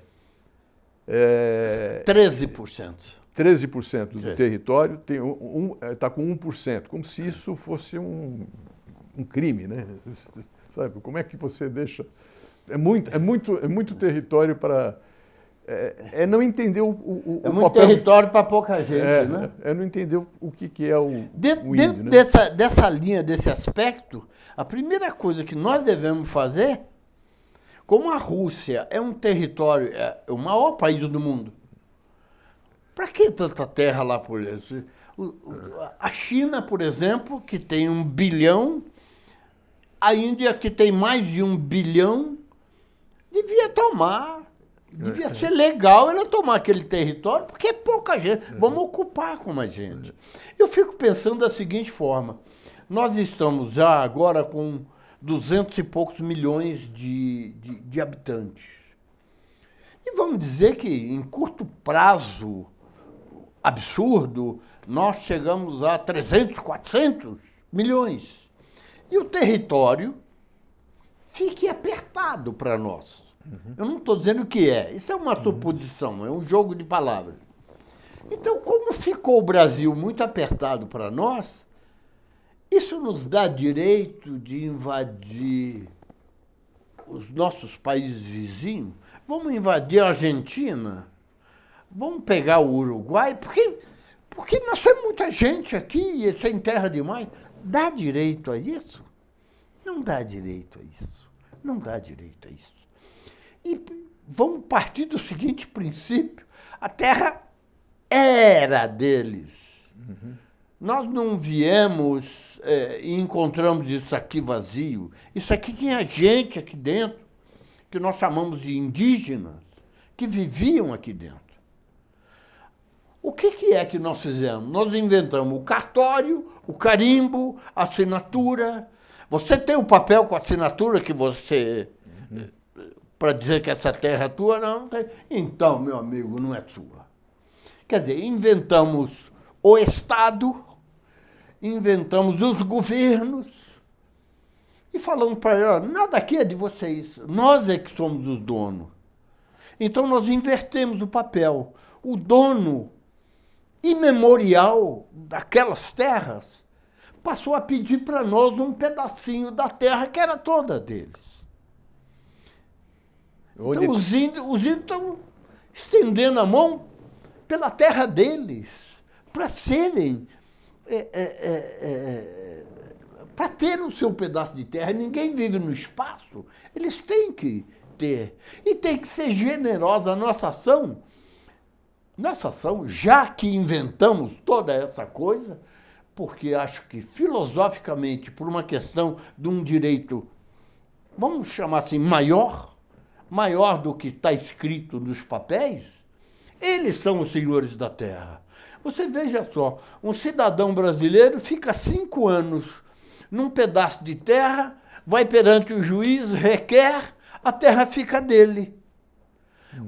é 13%. 13% do 13. território está um, um, é, tá com 1%, como se isso fosse um, um crime, né? Sabe, como é que você deixa... É muito, é muito, é muito território para é, é, não entender o, o, é muito papel... território para pouca gente, é, né? É não entender o que, que é o, de, o índio, Dentro né? dessa, dessa linha, desse aspecto, a primeira coisa que nós devemos fazer, como a Rússia é um território, é o maior país do mundo, para que tanta terra lá por isso? A China, por exemplo, que tem um bilhão, a Índia, que tem mais de um bilhão, devia tomar Devia ser legal ela tomar aquele território, porque é pouca gente. Vamos ocupar com mais gente. Eu fico pensando da seguinte forma: nós estamos já agora com duzentos e poucos milhões de, de, de habitantes. E vamos dizer que em curto prazo absurdo, nós chegamos a 300, 400 milhões. E o território fique apertado para nós. Uhum. Eu não estou dizendo que é. Isso é uma uhum. suposição, é um jogo de palavras. Então, como ficou o Brasil muito apertado para nós, isso nos dá direito de invadir os nossos países vizinhos. Vamos invadir a Argentina? Vamos pegar o Uruguai? Porque, porque nós temos muita gente aqui e sem terra demais. Dá direito a isso? Não dá direito a isso. Não dá direito a isso. E vamos partir do seguinte princípio: a terra era deles. Uhum. Nós não viemos é, e encontramos isso aqui vazio. Isso aqui tinha gente aqui dentro, que nós chamamos de indígenas, que viviam aqui dentro. O que, que é que nós fizemos? Nós inventamos o cartório, o carimbo, a assinatura. Você tem o um papel com a assinatura que você. Uhum. Para dizer que essa terra é tua? Não. Então, meu amigo, não é sua. Quer dizer, inventamos o Estado, inventamos os governos e falamos para eles: nada aqui é de vocês, nós é que somos os donos. Então nós invertemos o papel. O dono imemorial daquelas terras passou a pedir para nós um pedacinho da terra que era toda deles. Então os índios, os índios estão estendendo a mão pela terra deles, para serem. É, é, é, é, para ter o seu pedaço de terra. Ninguém vive no espaço, eles têm que ter. E tem que ser generosa a nossa ação. Nossa ação, já que inventamos toda essa coisa, porque acho que filosoficamente, por uma questão de um direito, vamos chamar assim, maior, maior do que está escrito nos papéis, eles são os senhores da terra. Você veja só, um cidadão brasileiro fica cinco anos num pedaço de terra, vai perante o juiz, requer, a terra fica dele.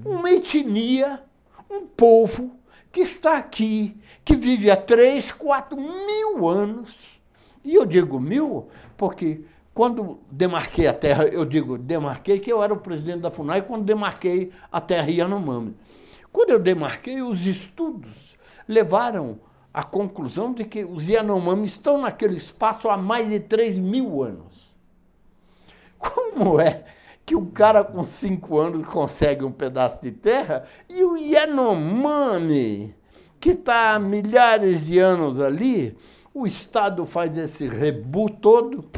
Uma etnia, um povo que está aqui, que vive há três, quatro mil anos. E eu digo mil porque quando demarquei a terra, eu digo demarquei que eu era o presidente da FUNAI quando demarquei a terra Yanomami. Quando eu demarquei, os estudos levaram à conclusão de que os Yanomami estão naquele espaço há mais de 3 mil anos. Como é que um cara com 5 anos consegue um pedaço de terra e o Yanomami, que está há milhares de anos ali, o Estado faz esse rebu todo,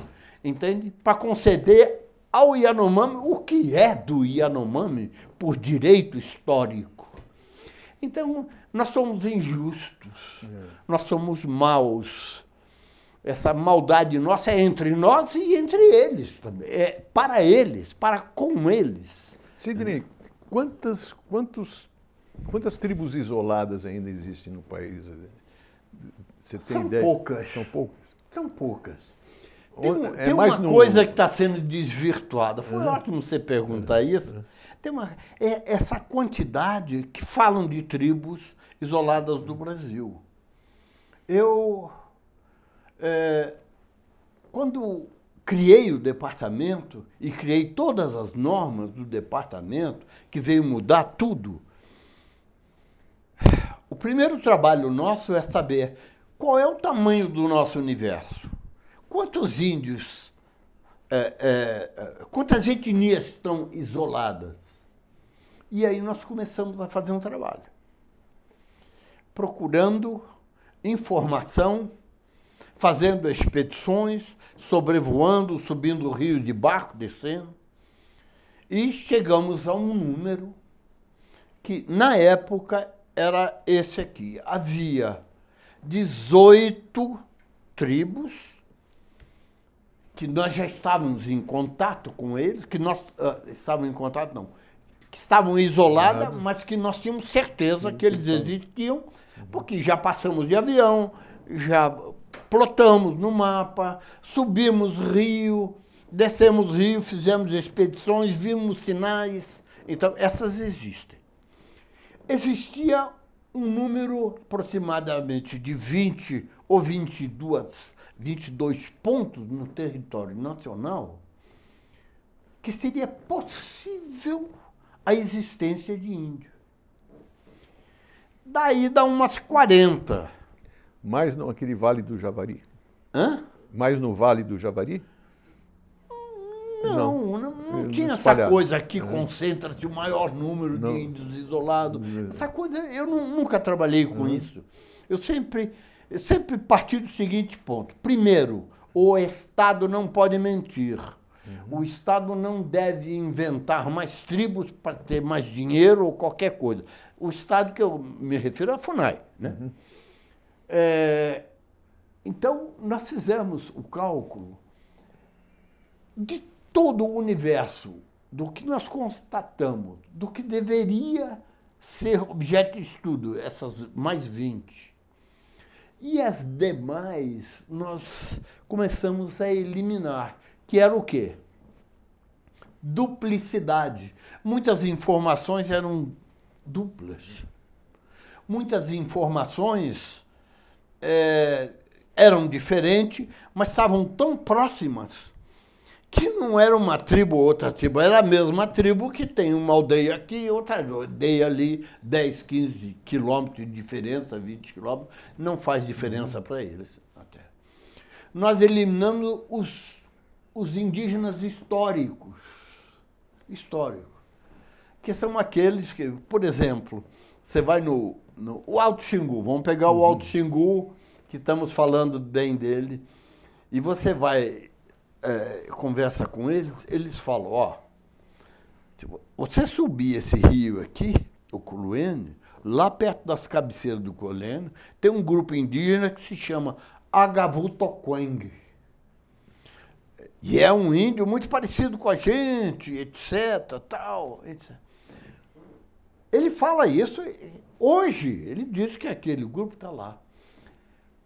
entende? Para conceder ao Yanomami o que é do Yanomami por direito histórico. Então, nós somos injustos, é. nós somos maus. Essa maldade nossa é entre nós e entre eles também. É para eles, para com eles. Sidney, quantas, quantos, quantas tribos isoladas ainda existem no país? Você tem São ideia? poucas. São poucas? São poucas. Tem, é tem uma no... coisa que está sendo desvirtuada. Foi é. ótimo você perguntar é. isso. Tem uma, é essa quantidade que falam de tribos isoladas do Brasil. Eu, é, quando criei o departamento e criei todas as normas do departamento, que veio mudar tudo, o primeiro trabalho nosso é saber qual é o tamanho do nosso universo. Quantos índios é, é, quantas etnias estão isoladas? E aí nós começamos a fazer um trabalho, procurando informação, fazendo expedições, sobrevoando, subindo o rio de barco, descendo, e chegamos a um número que, na época, era esse aqui. Havia 18 tribos que nós já estávamos em contato com eles, que nós uh, estávamos em contato, não, que estavam isoladas, mas que nós tínhamos certeza que eles existiam, porque já passamos de avião, já plotamos no mapa, subimos rio, descemos rio, fizemos expedições, vimos sinais. Então, essas existem. Existia um número aproximadamente de 20 ou 22 22 pontos no território nacional que seria possível a existência de índio. Daí dá umas 40. Mais não aquele Vale do Javari? Hã? Mais no Vale do Javari? Não, não, não, não tinha essa coisa que concentra-se o maior número não. de índios isolados. Essa coisa, eu nunca trabalhei com isso. Eu sempre, eu sempre parti do seguinte ponto. Primeiro, o Estado não pode mentir. Uhum. O Estado não deve inventar mais tribos para ter mais dinheiro ou qualquer coisa. O Estado que eu me refiro é a FUNAI. Né? Uhum. É, então, nós fizemos o cálculo de todo o universo, do que nós constatamos, do que deveria ser objeto de estudo, essas mais 20. E as demais nós começamos a eliminar, que era o quê? Duplicidade. Muitas informações eram duplas. Muitas informações é, eram diferentes, mas estavam tão próximas que não era uma tribo ou outra tribo, era a mesma tribo que tem uma aldeia aqui e outra aldeia ali, 10, 15 quilômetros de diferença, 20 quilômetros, não faz diferença uhum. para eles. Até. Nós eliminamos os, os indígenas históricos, históricos, que são aqueles que, por exemplo, você vai no, no o Alto Xingu, vamos pegar uhum. o Alto Xingu, que estamos falando bem dele, e você vai é, conversa com eles, eles falam, ó, se você subir esse rio aqui, o Culuene, lá perto das cabeceiras do Colene, tem um grupo indígena que se chama Agavutoqueng. E é um índio muito parecido com a gente, etc, tal, etc. Ele fala isso hoje, ele diz que aquele grupo está lá.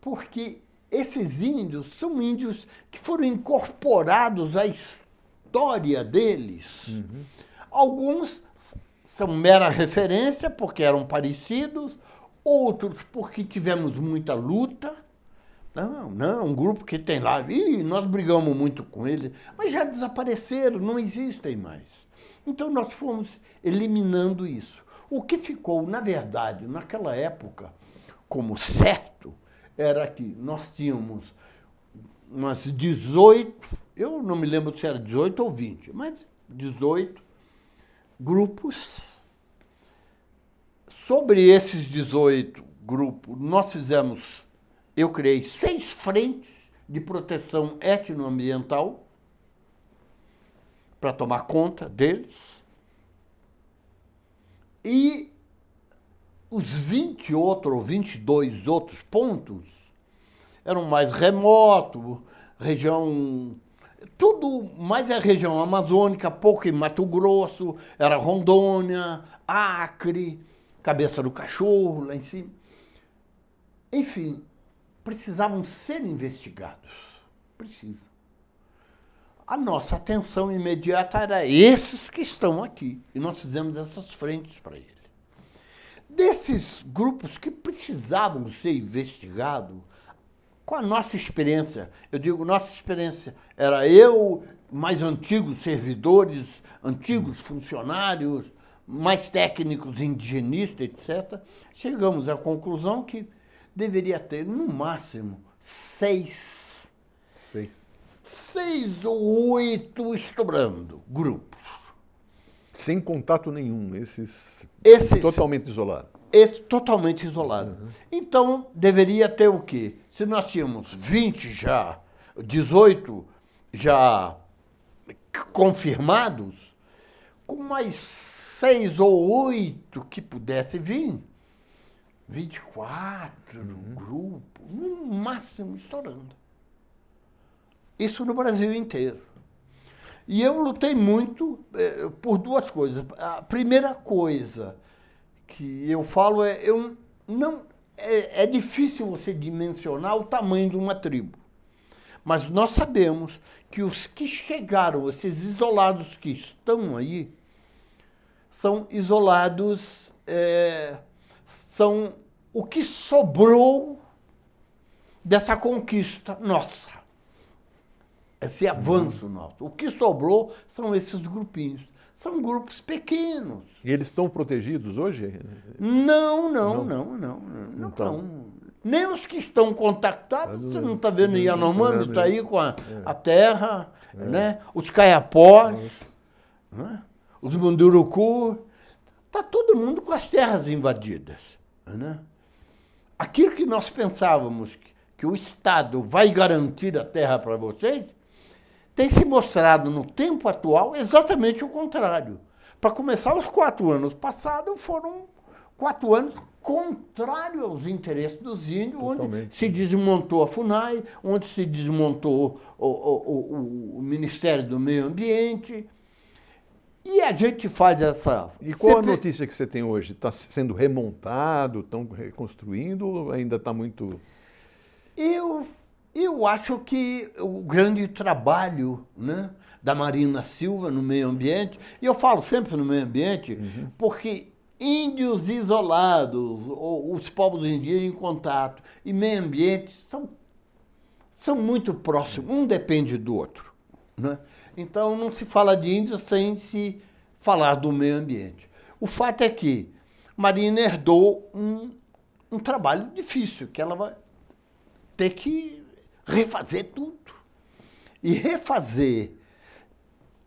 Porque esses índios são índios que foram incorporados à história deles. Uhum. Alguns são mera referência porque eram parecidos, outros porque tivemos muita luta. Não, não, um grupo que tem lá, e nós brigamos muito com eles, mas já desapareceram, não existem mais. Então nós fomos eliminando isso. O que ficou, na verdade, naquela época, como certo, era que nós tínhamos umas 18, eu não me lembro se era 18 ou 20, mas 18 grupos. Sobre esses 18 grupos, nós fizemos, eu criei seis frentes de proteção etnoambiental para tomar conta deles. E os 20 outros, ou 22 outros pontos eram mais remotos, região. Tudo mais é região amazônica, pouco em Mato Grosso, era Rondônia, Acre, Cabeça do Cachorro, lá em cima. Enfim, precisavam ser investigados. Precisa. A nossa atenção imediata era esses que estão aqui. E nós fizemos essas frentes para eles. Desses grupos que precisavam ser investigados, com a nossa experiência, eu digo nossa experiência, era eu, mais antigos servidores, antigos funcionários, mais técnicos indigenistas, etc., chegamos à conclusão que deveria ter, no máximo, seis. Seis. Seis ou oito estourando grupos. Sem contato nenhum, esses, esses totalmente isolados. Esse totalmente isolado. Uhum. Então, deveria ter o quê? Se nós tínhamos 20 já, 18 já confirmados, com mais seis ou oito que pudesse vir, 24 uhum. grupo, no máximo estourando. Isso no Brasil inteiro. E eu lutei muito eh, por duas coisas. A primeira coisa que eu falo é, eu não, é, é difícil você dimensionar o tamanho de uma tribo. Mas nós sabemos que os que chegaram, esses isolados que estão aí, são isolados, é, são o que sobrou dessa conquista nossa. Esse avanço nosso. O que sobrou são esses grupinhos. São grupos pequenos. E eles estão protegidos hoje? Não, não, não, não. Não, Então. Nem os que estão contactados, você não está vendo é, Yanomami, é, está aí com a, a terra, né? os caiapós, né? os munduruku. Está todo mundo com as terras invadidas. Né? Aquilo que nós pensávamos que, que o Estado vai garantir a terra para vocês, tem se mostrado no tempo atual exatamente o contrário. Para começar, os quatro anos passados foram quatro anos contrários aos interesses dos índios, onde Totalmente. se desmontou a FUNAI, onde se desmontou o, o- o- o Ministério do Meio Ambiente. E a gente faz essa. E qual sempre- a notícia que você tem hoje? Está sendo remontado, estão reconstruindo ou ainda está muito... Eu, eu acho que o grande trabalho né, da Marina Silva no meio ambiente, e eu falo sempre no meio ambiente, porque índios isolados, ou os povos indígenas em contato, e meio ambiente são, são muito próximos, um depende do outro. Né? Então não se fala de índios sem se falar do meio ambiente. O fato é que Marina herdou um, um trabalho difícil, que ela vai ter que refazer tudo. E refazer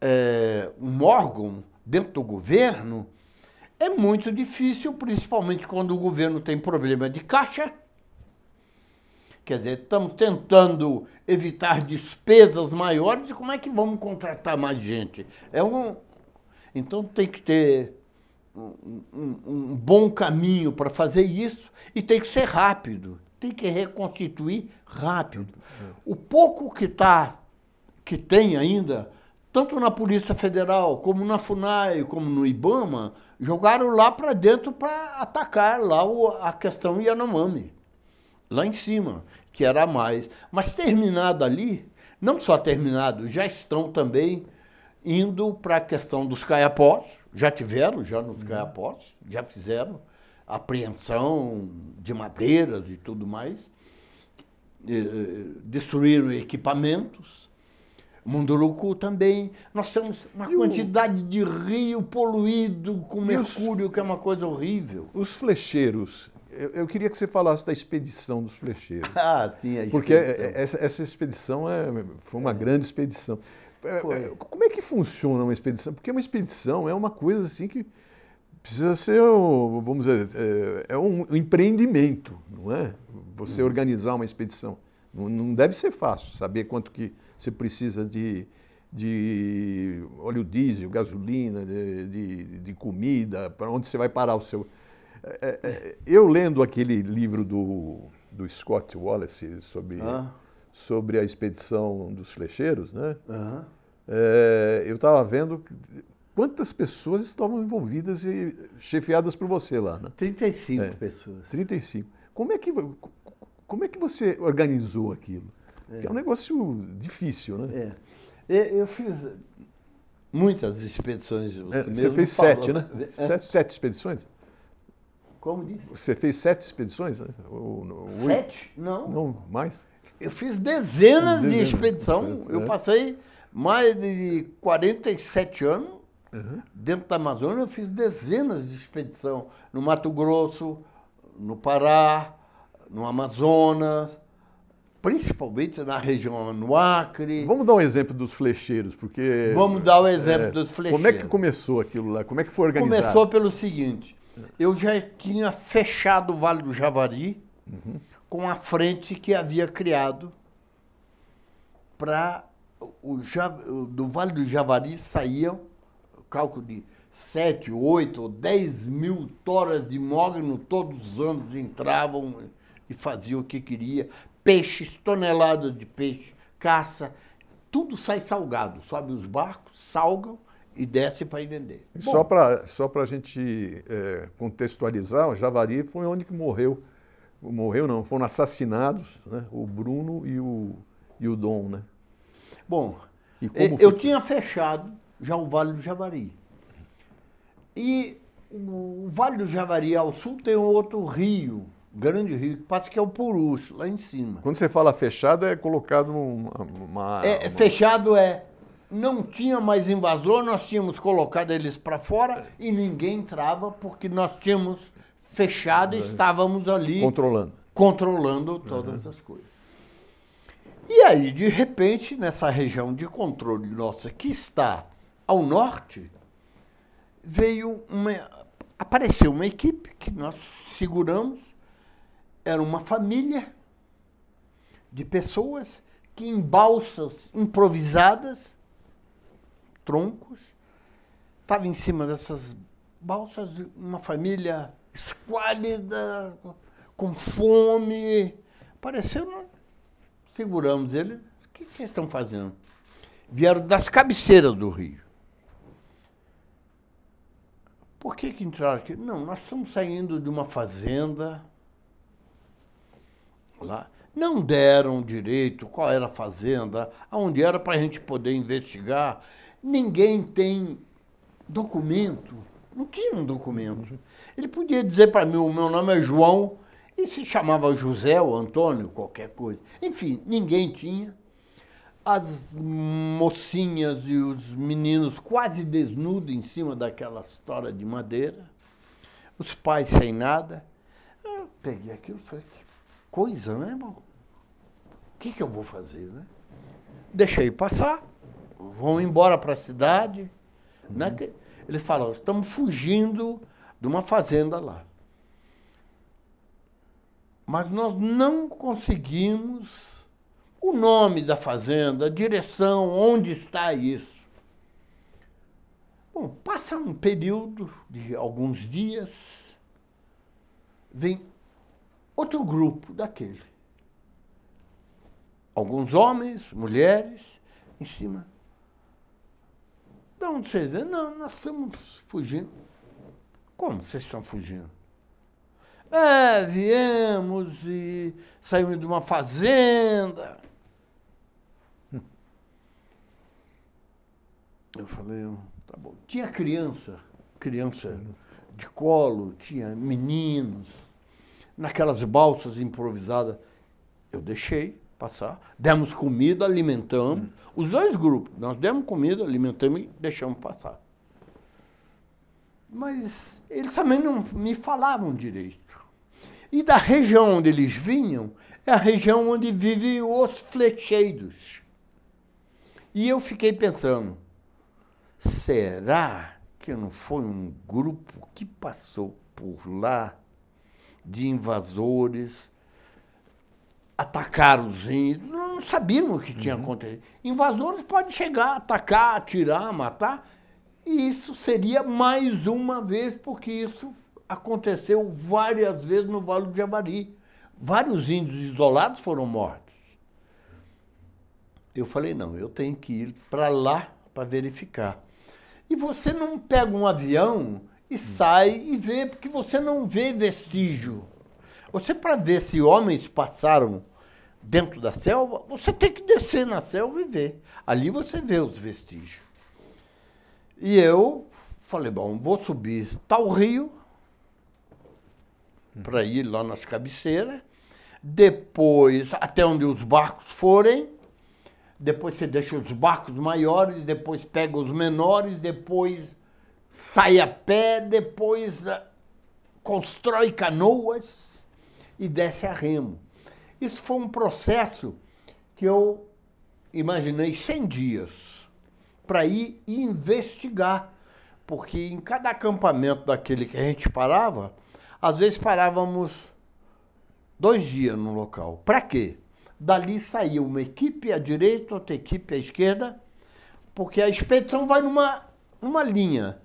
eh, um órgão dentro do governo é muito difícil, principalmente quando o governo tem problema de caixa. Quer dizer, estamos tentando evitar despesas maiores e como é que vamos contratar mais gente? É um, então tem que ter um, um- um bom caminho para fazer isso e tem que ser rápido. Tem que reconstituir rápido. O pouco que tá, que tem ainda, tanto na Polícia Federal, como na FUNAI, como no IBAMA, jogaram lá para dentro para atacar lá o- a questão Yanomami lá em cima, que era mais. Mas terminado ali, não só terminado, já estão também indo para a questão dos caiapós, já tiveram, já nos caiapós, já fizeram apreensão de madeiras e tudo mais, eh, destruíram equipamentos, Munduruku também. Nós temos uma E o- quantidade de rio poluído com E os- mercúrio, que é uma coisa horrível. Os flecheiros, eu, eu queria que você falasse da expedição dos flecheiros. Ah, tinha isso. Porque essa, essa expedição é, foi uma grande expedição. É, Foi. é, Como é que funciona uma expedição? Porque uma expedição é uma coisa assim que precisa ser, um, vamos dizer, é, é um empreendimento, não é? Você organizar uma expedição. Não, não deve ser fácil saber quanto que você precisa de, de óleo diesel, gasolina, de, de, de comida, para onde você vai parar o seu. É, é, eu lendo aquele livro do, do Scott Wallace sobre, Ah. sobre a expedição dos flecheiros, né? Aham. É, eu estava vendo quantas pessoas estavam envolvidas e chefiadas por você lá, né? 35 É. pessoas. 35. Como é que, como é que você organizou aquilo? Porque é um negócio difícil, né? É. Eu fiz muitas expedições. Você, É, você fez falou. sete, né? É. Sete, sete expedições? Como disse? Você fez sete expedições? Né? Ou- ou oito? Sete? Não. Não, mais? Eu fiz dezenas, de Dezenas, expedição. certo, eu é. passei mais de 47 anos Uhum. dentro da Amazônia. Eu fiz dezenas de expedição no Mato Grosso, no Pará, no Amazonas, principalmente na região no Acre. Vamos dar um exemplo dos flecheiros, porque... Vamos dar o exemplo é, dos flecheiros. Como é que começou aquilo lá? Como é que foi organizado? Começou pelo seguinte: eu já tinha fechado o Vale do Javari com a frente que havia criado para o do Vale do Javari saíam cálculo de 7, 8 ou 10 mil toras de mogno todos os anos entravam e faziam o que queria. Peixes, toneladas de peixe, caça, tudo sai salgado. Sobe os barcos, salgam e desce para ir vender. Só para só a gente é, contextualizar, o Javari foi onde que morreu. Morreu não, foram assassinados né? o Bruno e o, e o Dom, né? Bom, E como eu foi? tinha fechado já o Vale do Javari. E o Vale do Javari ao sul tem um outro rio Grande rio, que passa que é o Purus, lá em cima. Quando você fala fechado, é colocado uma. uma É, uma- Fechado é. Não tinha mais invasor, nós tínhamos colocado eles para fora e ninguém entrava porque nós tínhamos fechado e estávamos ali controlando. controlando todas as coisas. E aí, de repente, nessa região de controle nossa que está ao norte, veio uma. apareceu uma equipe que nós seguramos. Era uma família de pessoas que em balsas improvisadas, troncos, estava em cima dessas balsas uma família esquálida, com fome. Pareceu, nós seguramos ele. O que vocês estão fazendo? Vieram das cabeceiras do rio. Por que, que entraram aqui? Não, nós estamos saindo de uma fazenda lá. Não deram direito qual era a fazenda, aonde era para a gente poder investigar. Ninguém tem documento. Não tinha um documento. Ele podia dizer para mim, o meu nome é João, e se chamava José ou Antônio, qualquer coisa. Enfim, ninguém tinha. As mocinhas e os meninos quase desnudos em cima daquela história de madeira. Os pais sem nada. Eu peguei aquilo e falei, que coisa, né, irmão? O que, que eu vou fazer, né? Deixei passar, vão embora para a cidade. Né? que- Eles falaram, estamos fugindo de uma fazenda lá. Mas nós não conseguimos o nome da fazenda, a direção, onde está isso. Bom, passa um período de alguns dias, vem outro grupo daquele. Alguns homens, mulheres, em cima. De onde vocês vêm? Não, nós estamos fugindo. Como vocês estão fugindo? É, viemos e saímos de uma fazenda. Eu falei, tá bom. Tinha criança, criança de colo, tinha meninos. Naquelas balsas improvisadas, eu deixei passar. Demos comida, alimentamos. Os dois grupos, nós demos comida, alimentamos e deixamos passar. Mas eles também não me falavam direito. E da região onde eles vinham, é a região onde vivem os flecheiros. E eu fiquei pensando, será que não foi um grupo que passou por lá de invasores, atacaram os índios? Não sabiam o que tinha acontecido. Invasores podem chegar, atacar, atirar, matar. E isso seria mais uma vez, porque isso aconteceu várias vezes no Vale do Javari. Vários índios isolados foram mortos. Eu falei, não, eu tenho que ir para lá para verificar. E você não pega um avião e sai e vê, porque você não vê vestígio. Você, para ver se homens passaram dentro da selva, você tem que descer na selva e ver. Ali você vê os vestígios. E eu falei, bom, vou subir tal rio para ir lá nas cabeceiras, depois até onde os barcos forem, depois você deixa os barcos maiores, depois pega os menores, depois sai a pé, depois ah, constrói canoas e desce a remo. Isso foi um processo que eu imaginei 100 dias para ir investigar, porque em cada acampamento daquele que a gente parava, às vezes parávamos dois dias no local. Para quê? Dali saía uma equipe à direita, outra equipe à esquerda, porque a expedição vai numa, numa linha.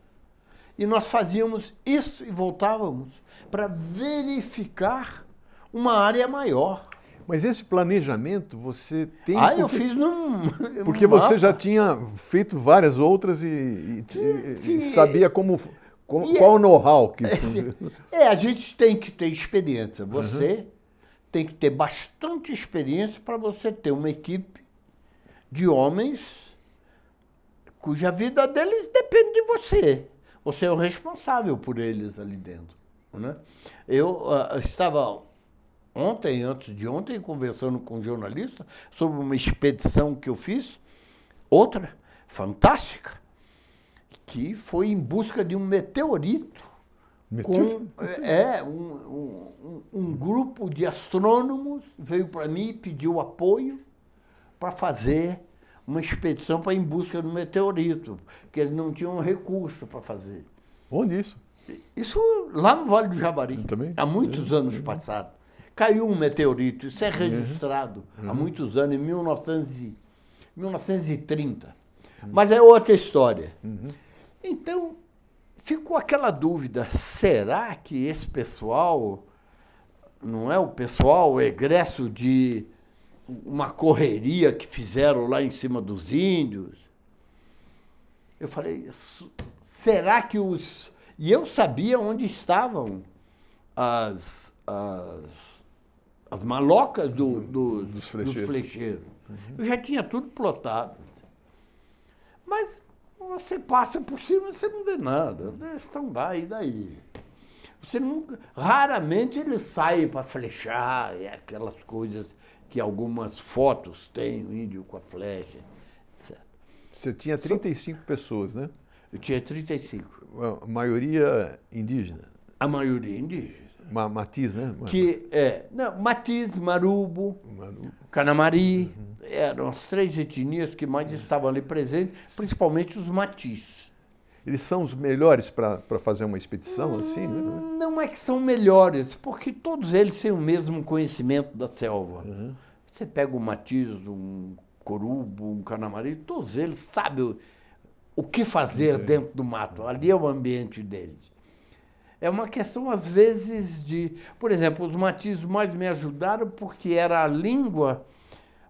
E nós fazíamos isso e voltávamos para verificar uma área maior. Mas esse planejamento você tem. Ah, eu porque- fiz num. Porque num você mapa. já tinha feito várias outras e, e- e- e sabia como, qual, qual o know-how que. É, a gente tem que ter experiência. Você tem que ter bastante experiência para você ter uma equipe de homens cuja vida deles depende de você. Você é o responsável por eles ali dentro. Né? Eu ah, estava ontem, antes de ontem, conversando com um jornalista sobre uma expedição que eu fiz, outra, fantástica, que foi em busca de um meteorito. Com, é, um, um, um grupo de astrônomos veio para mim e pediu apoio para fazer uma expedição para em busca do meteorito, porque eles não tinham recurso para fazer. Onde isso? Isso lá no Vale do Javari, também? há muitos É. anos passados. Caiu um meteorito, isso é Uhum. registrado há muitos anos, em 1900 e- 1930. Mas é outra história. Uhum. Então, ficou aquela dúvida: será que esse pessoal não é o pessoal egresso de uma correria que fizeram lá em cima dos índios? Eu falei, "Su- será que os. E eu sabia onde estavam as, as, as malocas do- dos, Dos dos flecheiros. flecheiros. Eu já tinha tudo plotado. Mas você passa por cima e você não vê nada. Eles estão lá e daí? Você nunca, raramente eles saem para flechar, é aquelas coisas que algumas fotos têm, o índio com a flecha, etc. Você tinha 35 pessoas, né? Eu tinha 35. A maioria indígena. A maioria indígena. Ma Matiz, né? Que é, não, Matiz, Marubo, Manu- Canamari, eram as três etnias que mais estavam ali presentes, principalmente os Matiz. Eles são os melhores para fazer uma expedição assim, né? Não é que são melhores, porque todos eles têm o mesmo conhecimento da selva. Você pega um Matiz, um Corubo, um Canamari, todos eles sabem o, o que fazer dentro do mato. Ali é o ambiente deles. É uma questão, às vezes, de. Por exemplo, os Matiz mais me ajudaram porque era a língua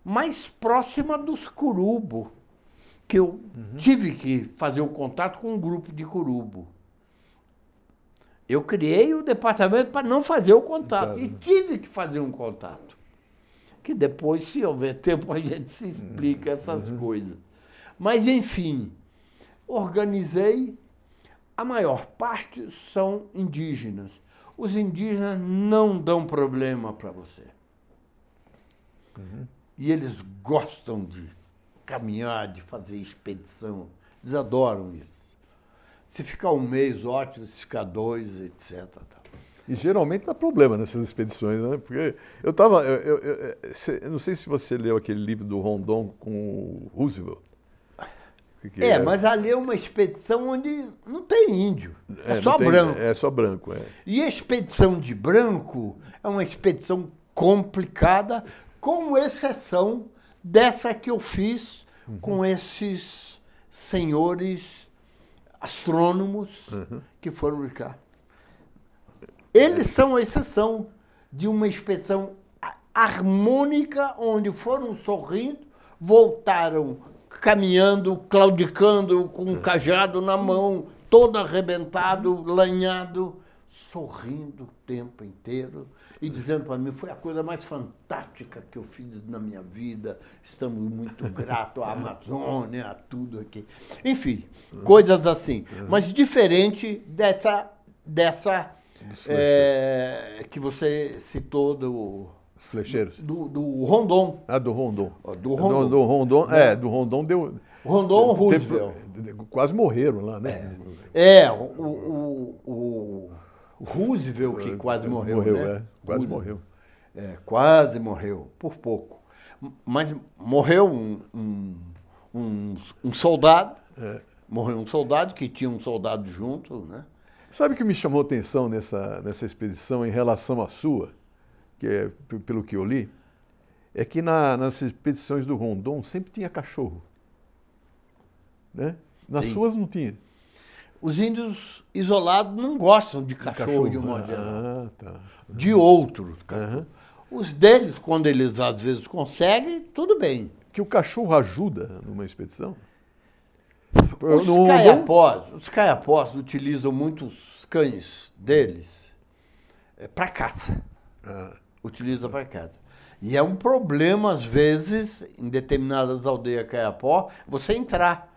mais próxima dos Curubo, que eu tive que fazer o contato com um grupo de Curubo. Eu criei o departamento para não fazer o contato. E tive que fazer um contato. Que depois, se houver tempo, a gente se explica essas coisas. Mas, enfim, organizei. A maior parte são indígenas. Os indígenas não dão problema para você. E eles gostam de caminhar, de fazer expedição. Eles adoram isso. Se ficar um mês, ótimo. Se ficar dois, etc. E geralmente dá problema nessas expedições, né? Porque eu estava. Eu, eu- eu não sei se você leu aquele livro do Rondon com o Roosevelt. Que É, era- mas ali é uma expedição onde não tem índio. É, não só tem- branco. É só branco, é. E a expedição de branco é uma expedição complicada, com exceção dessa que eu fiz com esses senhores astrônomos que foram cá. Eles são a exceção de uma expedição harmônica, onde foram sorrindo, voltaram caminhando, claudicando, com um cajado na mão, todo arrebentado, lanhado, sorrindo o tempo inteiro e dizendo para mim, foi a coisa mais fantástica que eu fiz na minha vida, estamos muito gratos à Amazônia, a tudo aqui. Enfim, coisas assim. Mas diferente dessa, dessa é, que você citou do, flecheiros. do, do Rondon. Ah, do Rondon. Do Rondon. Do, Rondon, é, do Rondon deu. Rondon teve- Roosevelt. quase morreram lá, né? É, o, o, o, o Roosevelt que quase morreu, Morreu, né? é, quase Roosevelt. morreu. É, quase morreu, por pouco. Mas morreu um, um, um, um soldado, É. morreu um soldado que tinha um soldado junto, né? Sabe o que me chamou a atenção nessa, nessa expedição em relação à sua, que é pelo que eu li, é que na- nas expedições do Rondon sempre tinha cachorro. Né? Nas Sim. suas não tinha. Os índios isolados não gostam de cachorro, de um modo geral. Ah, tá. De outros cachorros. Aham. Os deles, quando eles às vezes conseguem, tudo bem. Que o cachorro ajuda numa expedição? Os No caiapós, os caiapós utilizam muitos cães deles para caça. Ah, Utiliza para caça. E é um problema, às vezes, em determinadas aldeias caiapó, você entrar.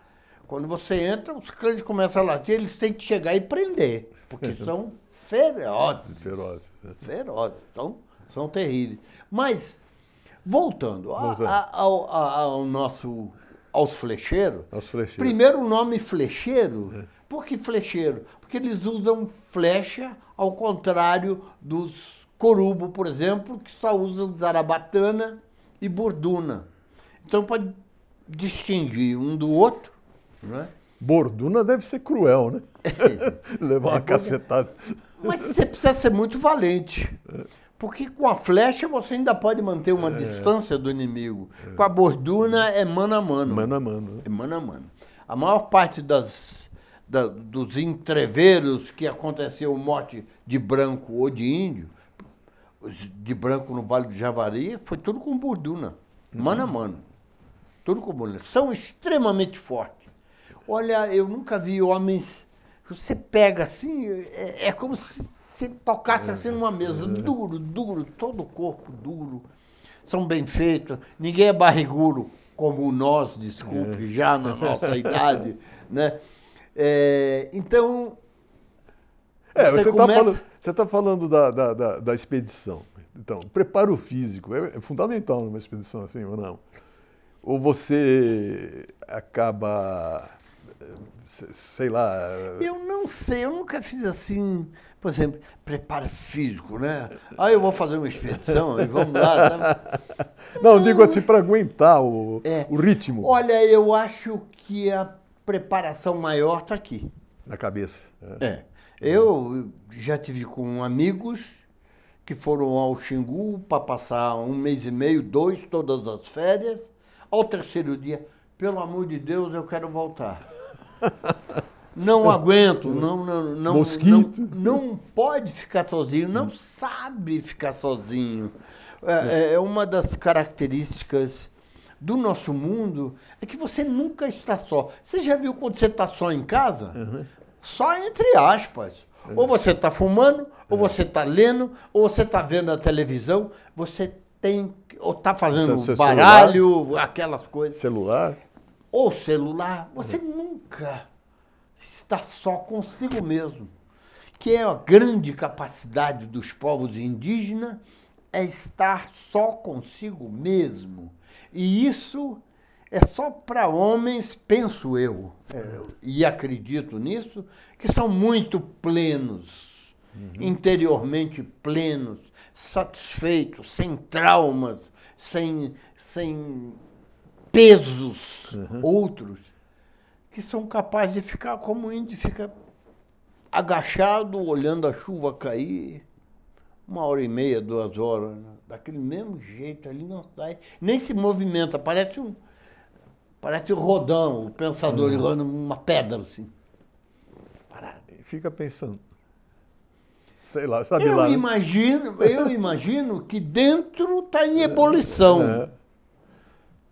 Quando você entra, os cães começam a latir, eles têm que chegar e prender. Porque são ferozes. ferozes. né? Ferozes. São são terríveis. Mas, voltando, a- Voltando. a- ao, a- ao nosso, aos flecheiros, Aos flecheiros. primeiro o nome flecheiro, por que flecheiro? Porque eles usam flecha ao contrário dos corubo, por exemplo, que só usam zarabatana e borduna. Então, pode distinguir um do outro, não é? Borduna deve ser cruel, né? Levar uma É, cacetada. Mas você precisa ser muito valente. Porque com a flecha você ainda pode manter uma distância do inimigo. Com a borduna é mano a mano. Mano a mano. né? É mano a mano. A maior parte das, da- dos entreveros que aconteceu morte de branco ou de índio, de branco no Vale do Javari, foi tudo com borduna. Mano a mano. Tudo com borduna. São extremamente fortes. Olha, eu nunca vi homens. Você pega assim, é, é como se você tocasse assim numa mesa, duro, duro, todo o corpo duro. São bem feitos, ninguém é barrigudo como nós, desculpe, já na nossa idade. Né? É, então, É, Você você está começa- falando, você tá falando da, da, da, da expedição. Então, preparo físico é, é fundamental numa expedição assim ou não? Ou você acaba, se- sei lá, eu não sei, eu nunca fiz assim, por exemplo, preparo físico, né? Aí eu vou fazer uma expedição e vamos lá. tá? não, digo assim para aguentar o, É. o ritmo Olha, eu acho que a preparação maior está aqui. na cabeça. né? É. Eu já tive com amigos que foram ao Xingu para passar um mês e meio, dois, todas as férias. Ao terceiro dia, pelo amor de Deus, eu quero voltar. Não aguento, não, não, não, Mosquito. não, não pode ficar sozinho, não sabe ficar sozinho. É, é uma das características do nosso mundo é que você nunca está só. Você já viu quando você está só em casa? Só entre aspas. Ou você está fumando, ou você está lendo, ou você está vendo a televisão, você tem. Ou está fazendo Seu- seu baralho, aquelas coisas. Celular, Ou celular. Você nunca está só consigo mesmo. Que é a grande capacidade dos povos indígenas é estar só consigo mesmo. E isso é só para homens, penso eu, é, e acredito nisso, que são muito plenos, interiormente plenos, satisfeitos, sem traumas, sem, sem pesos outros, que são capazes de ficar como o índio fica agachado, olhando a chuva cair, uma hora e meia, duas horas, né? daquele mesmo jeito, ali não sai, nem se movimenta, parece um, parece o rodão, o pensador uhum. uma pedra assim. Parado. fica pensando. Sei lá, sabe Eu lá. né? imagino, eu imagino que dentro está em ebulição. É,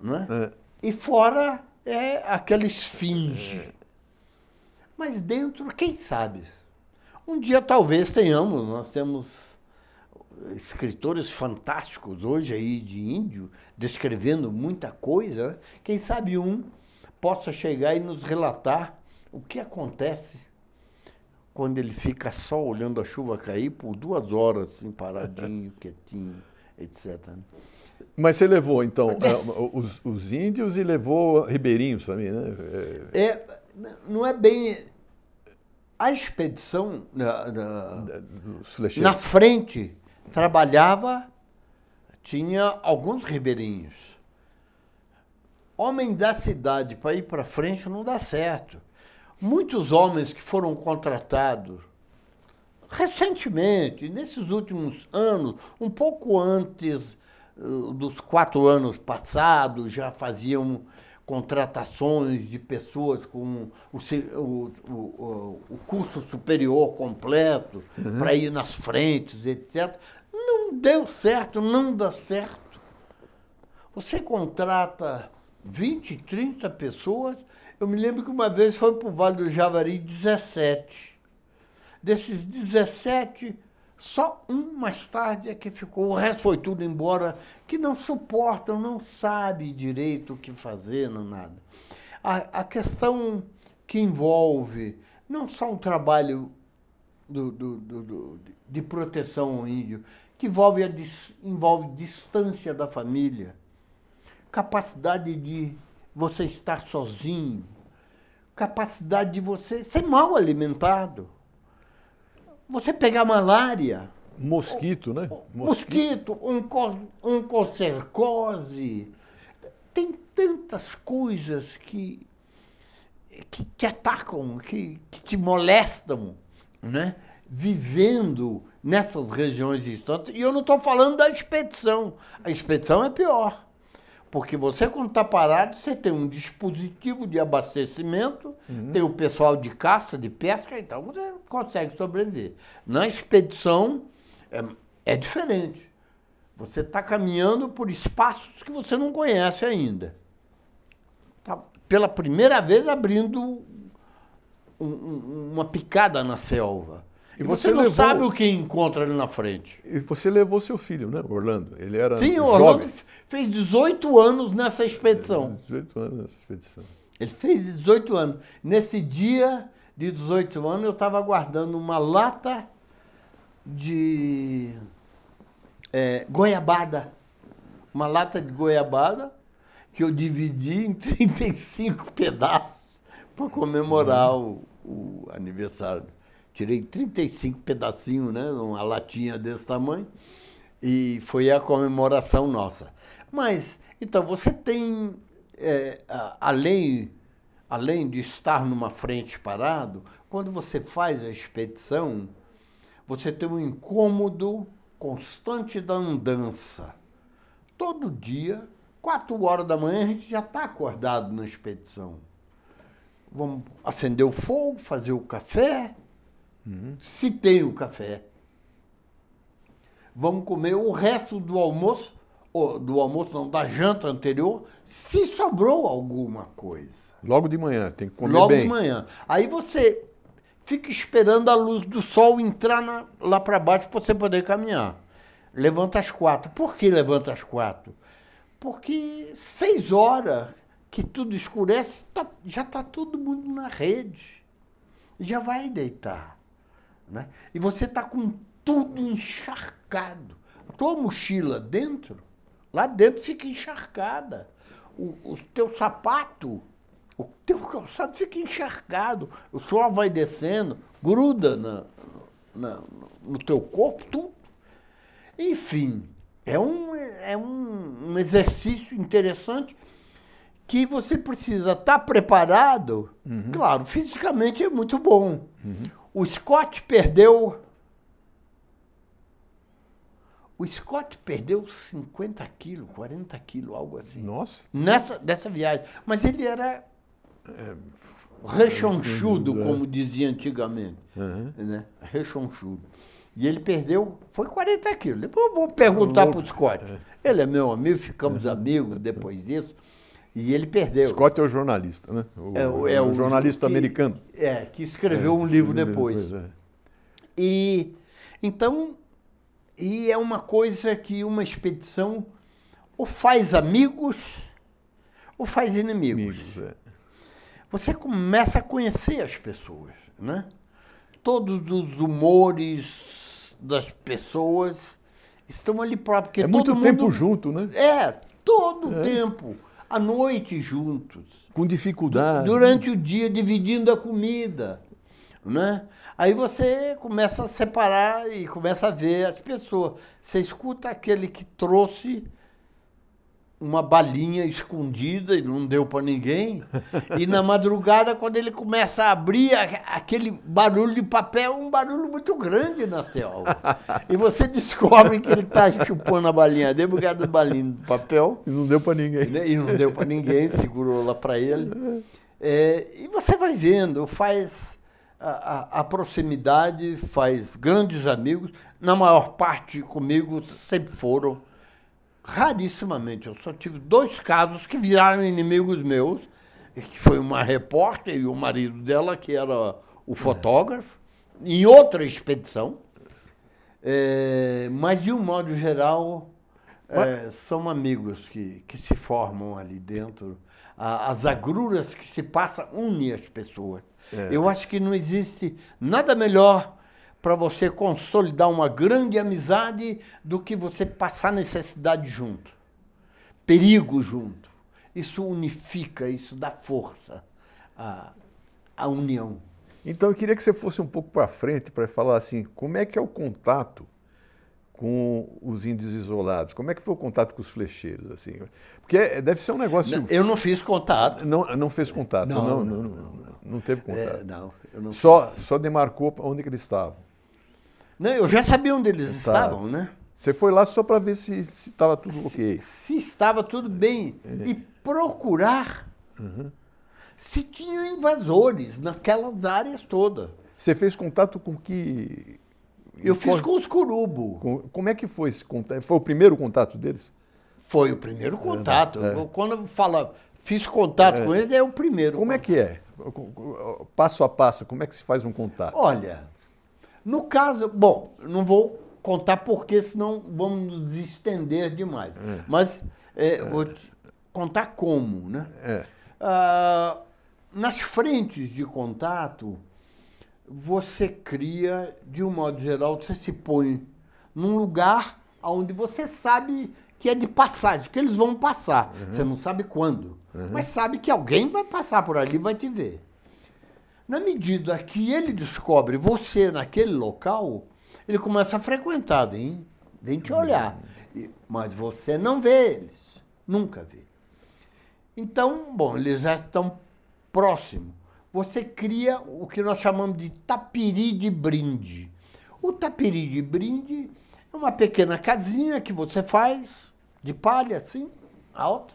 né? é. E fora é aquela esfinge. Mas dentro, quem sabe? Um dia talvez tenhamos, nós temos escritores fantásticos hoje aí de índio, descrevendo muita coisa. né? Quem sabe um possa chegar e nos relatar o que acontece quando ele fica só olhando a chuva cair por duas horas, assim, paradinho, quietinho, etc. né? Mas você levou, então, eh, os, os índios e levou ribeirinhos também, né? É, É, não é bem. A expedição na, na, na frente trabalhava, tinha alguns ribeirinhos. Homem da cidade para ir para frente não dá certo. Muitos homens que foram contratados recentemente, nesses últimos anos, um pouco antes uh, dos quatro anos passados, já faziam contratações de pessoas com o, o, o, o curso superior completo para ir nas frentes, etc. Não deu certo, não dá certo. Você contrata 20, 30 pessoas. Eu me lembro que uma vez foi para o Vale do Javari 17. Desses 17, só um mais tarde é que ficou. O resto foi tudo embora, que não suportam, não sabe direito o que fazer, não nada. A, a questão que envolve não só um trabalho do, do- do- de proteção ao índio, que envolve, a, envolve distância da família, capacidade de você estar sozinho, capacidade de você ser mal alimentado, você pegar malária. Mosquito, né? Mosquito, um, um concercose. Tem tantas coisas que, que te atacam, que, que te molestam, né? vivendo nessas regiões distantes. E eu não estou falando da expedição. A expedição é pior. Porque você, quando está parado, você tem um dispositivo de abastecimento, uhum. tem o pessoal de caça, de pesca, então você consegue sobreviver. Na expedição é, é diferente. Você está caminhando por espaços que você não conhece ainda. Tá, pela primeira vez abrindo um, um, uma picada na selva. E você, você não levou... sabe o que encontra ali na frente. E você levou seu filho, né, Orlando? Ele era Sim, o Orlando fez 18 anos nessa expedição. 18 anos nessa expedição. Ele fez 18 anos. Nesse dia de 18 anos, eu estava guardando uma lata de é, goiabada. Uma lata de goiabada que eu dividi em 35 pedaços para comemorar uhum. o, o aniversário tirei 35 pedacinhos, né, uma latinha desse tamanho, e foi a comemoração nossa. Mas, então, você tem, é, além, além de estar numa frente parado, quando você faz a expedição, você tem um incômodo constante da andança. Todo dia, quatro horas da manhã, a gente já está acordado na expedição. Vamos acender o fogo, fazer o café, Uhum. Se tem o café. Vamos comer o resto do almoço, ou do almoço não, da janta anterior, se sobrou alguma coisa. Logo de manhã, tem que comer Logo bem. de manhã. Aí você fica esperando a luz do sol entrar na, lá para baixo para você poder caminhar. Levanta às quatro. Por que levanta às quatro? Porque seis horas que tudo escurece, tá, já está todo mundo na rede. Já vai deitar. Né? E você está com tudo encharcado. A tua mochila dentro, lá dentro fica encharcada. O, o teu sapato, o teu calçado fica encharcado. O suor vai descendo, gruda na, na, no teu corpo, tudo. Enfim, é um, é um, um exercício interessante que você precisa estar tá preparado. Uhum. Claro, fisicamente é muito bom. Uhum. O Scott perdeu. O Scott perdeu 50 quilos, 40 quilos, algo assim. Nossa. Nessa dessa viagem. Mas ele era é, rechonchudo, é. como dizia antigamente. Uhum. Né? Rechonchudo. E ele perdeu, foi 40 quilos. Depois eu vou perguntar para o Scott. É. Ele é meu amigo, ficamos amigos depois disso. E ele perdeu. Scott é o jornalista, né? O, é, o, é o jornalista que, americano. É, que escreveu é, um livro depois. depois é. E então, e é uma coisa que uma expedição ou faz amigos ou faz inimigos. Amigos, é. Você começa a conhecer as pessoas, né? Todos os humores das pessoas estão ali próprio. é muito tempo junto, né? É, todo é. tempo à noite juntos. Com dificuldade. Durante o dia, dividindo a comida. Né? Aí você começa a separar e começa a ver as pessoas. Você escuta aquele que trouxe uma balinha escondida e não deu para ninguém. E na madrugada, quando ele começa a abrir, aquele barulho de papel um barulho muito grande na selva. E você descobre que ele está chupando a balinha dele por causa do balinho de papel. E não deu para ninguém. Né? E não deu para ninguém, segurou lá para ele. É, e você vai vendo, faz a, a, a proximidade, faz grandes amigos. Na maior parte comigo sempre foram rarissimamente. Eu só tive dois casos que viraram inimigos meus, que foi uma repórter e o marido dela, que era o fotógrafo, em outra expedição. É, mas, de um modo geral, é, são amigos que, que se formam ali dentro. as agruras que se passam unem as pessoas. É. Eu acho que não existe nada melhor para você consolidar uma grande amizade do que você passar necessidade junto, perigo junto. Isso unifica, isso dá força à, à união. Então eu queria que você fosse um pouco para frente para falar assim, como é que é o contato com os índios isolados? Como é que foi o contato com os flecheiros assim? Porque é, deve ser um negócio. Eu não fiz contato. Não, não fez contato. Não, não, não, não, não teve contato. É, não, eu não só, só demarcou onde que eles estavam. Não, eu já sabia onde eles tá. estavam, né? Você foi lá só para ver se estava tudo se, ok. Se estava tudo bem. É. E procurar uhum. se tinha invasores naquelas áreas todas. Você fez contato com que. Eu fiz com os curubo. Como é que foi esse contato? Foi o primeiro contato deles? Foi o primeiro contato. É. Quando eu falo, fiz contato é. com eles, é o primeiro. Como contato. é que é? Passo a passo, como é que se faz um contato? Olha, no caso, bom, não vou contar porque senão vamos nos estender demais. É. Mas é, é. vou contar como, né? É. Ah, nas frentes de contato, você cria, de um modo geral, você se põe num lugar onde você sabe que é de passagem, que eles vão passar. Uhum. Você não sabe quando, uhum. mas sabe que alguém vai passar por ali e vai te ver. Na medida que ele descobre você naquele local, ele começa a frequentar, vem, vem te olhar. Mas você não vê eles, nunca vê. Então, bom, eles já estão próximos. Você cria o que nós chamamos de tapiri de brinde. O tapiri de brinde é uma pequena casinha que você faz de palha, assim, alta.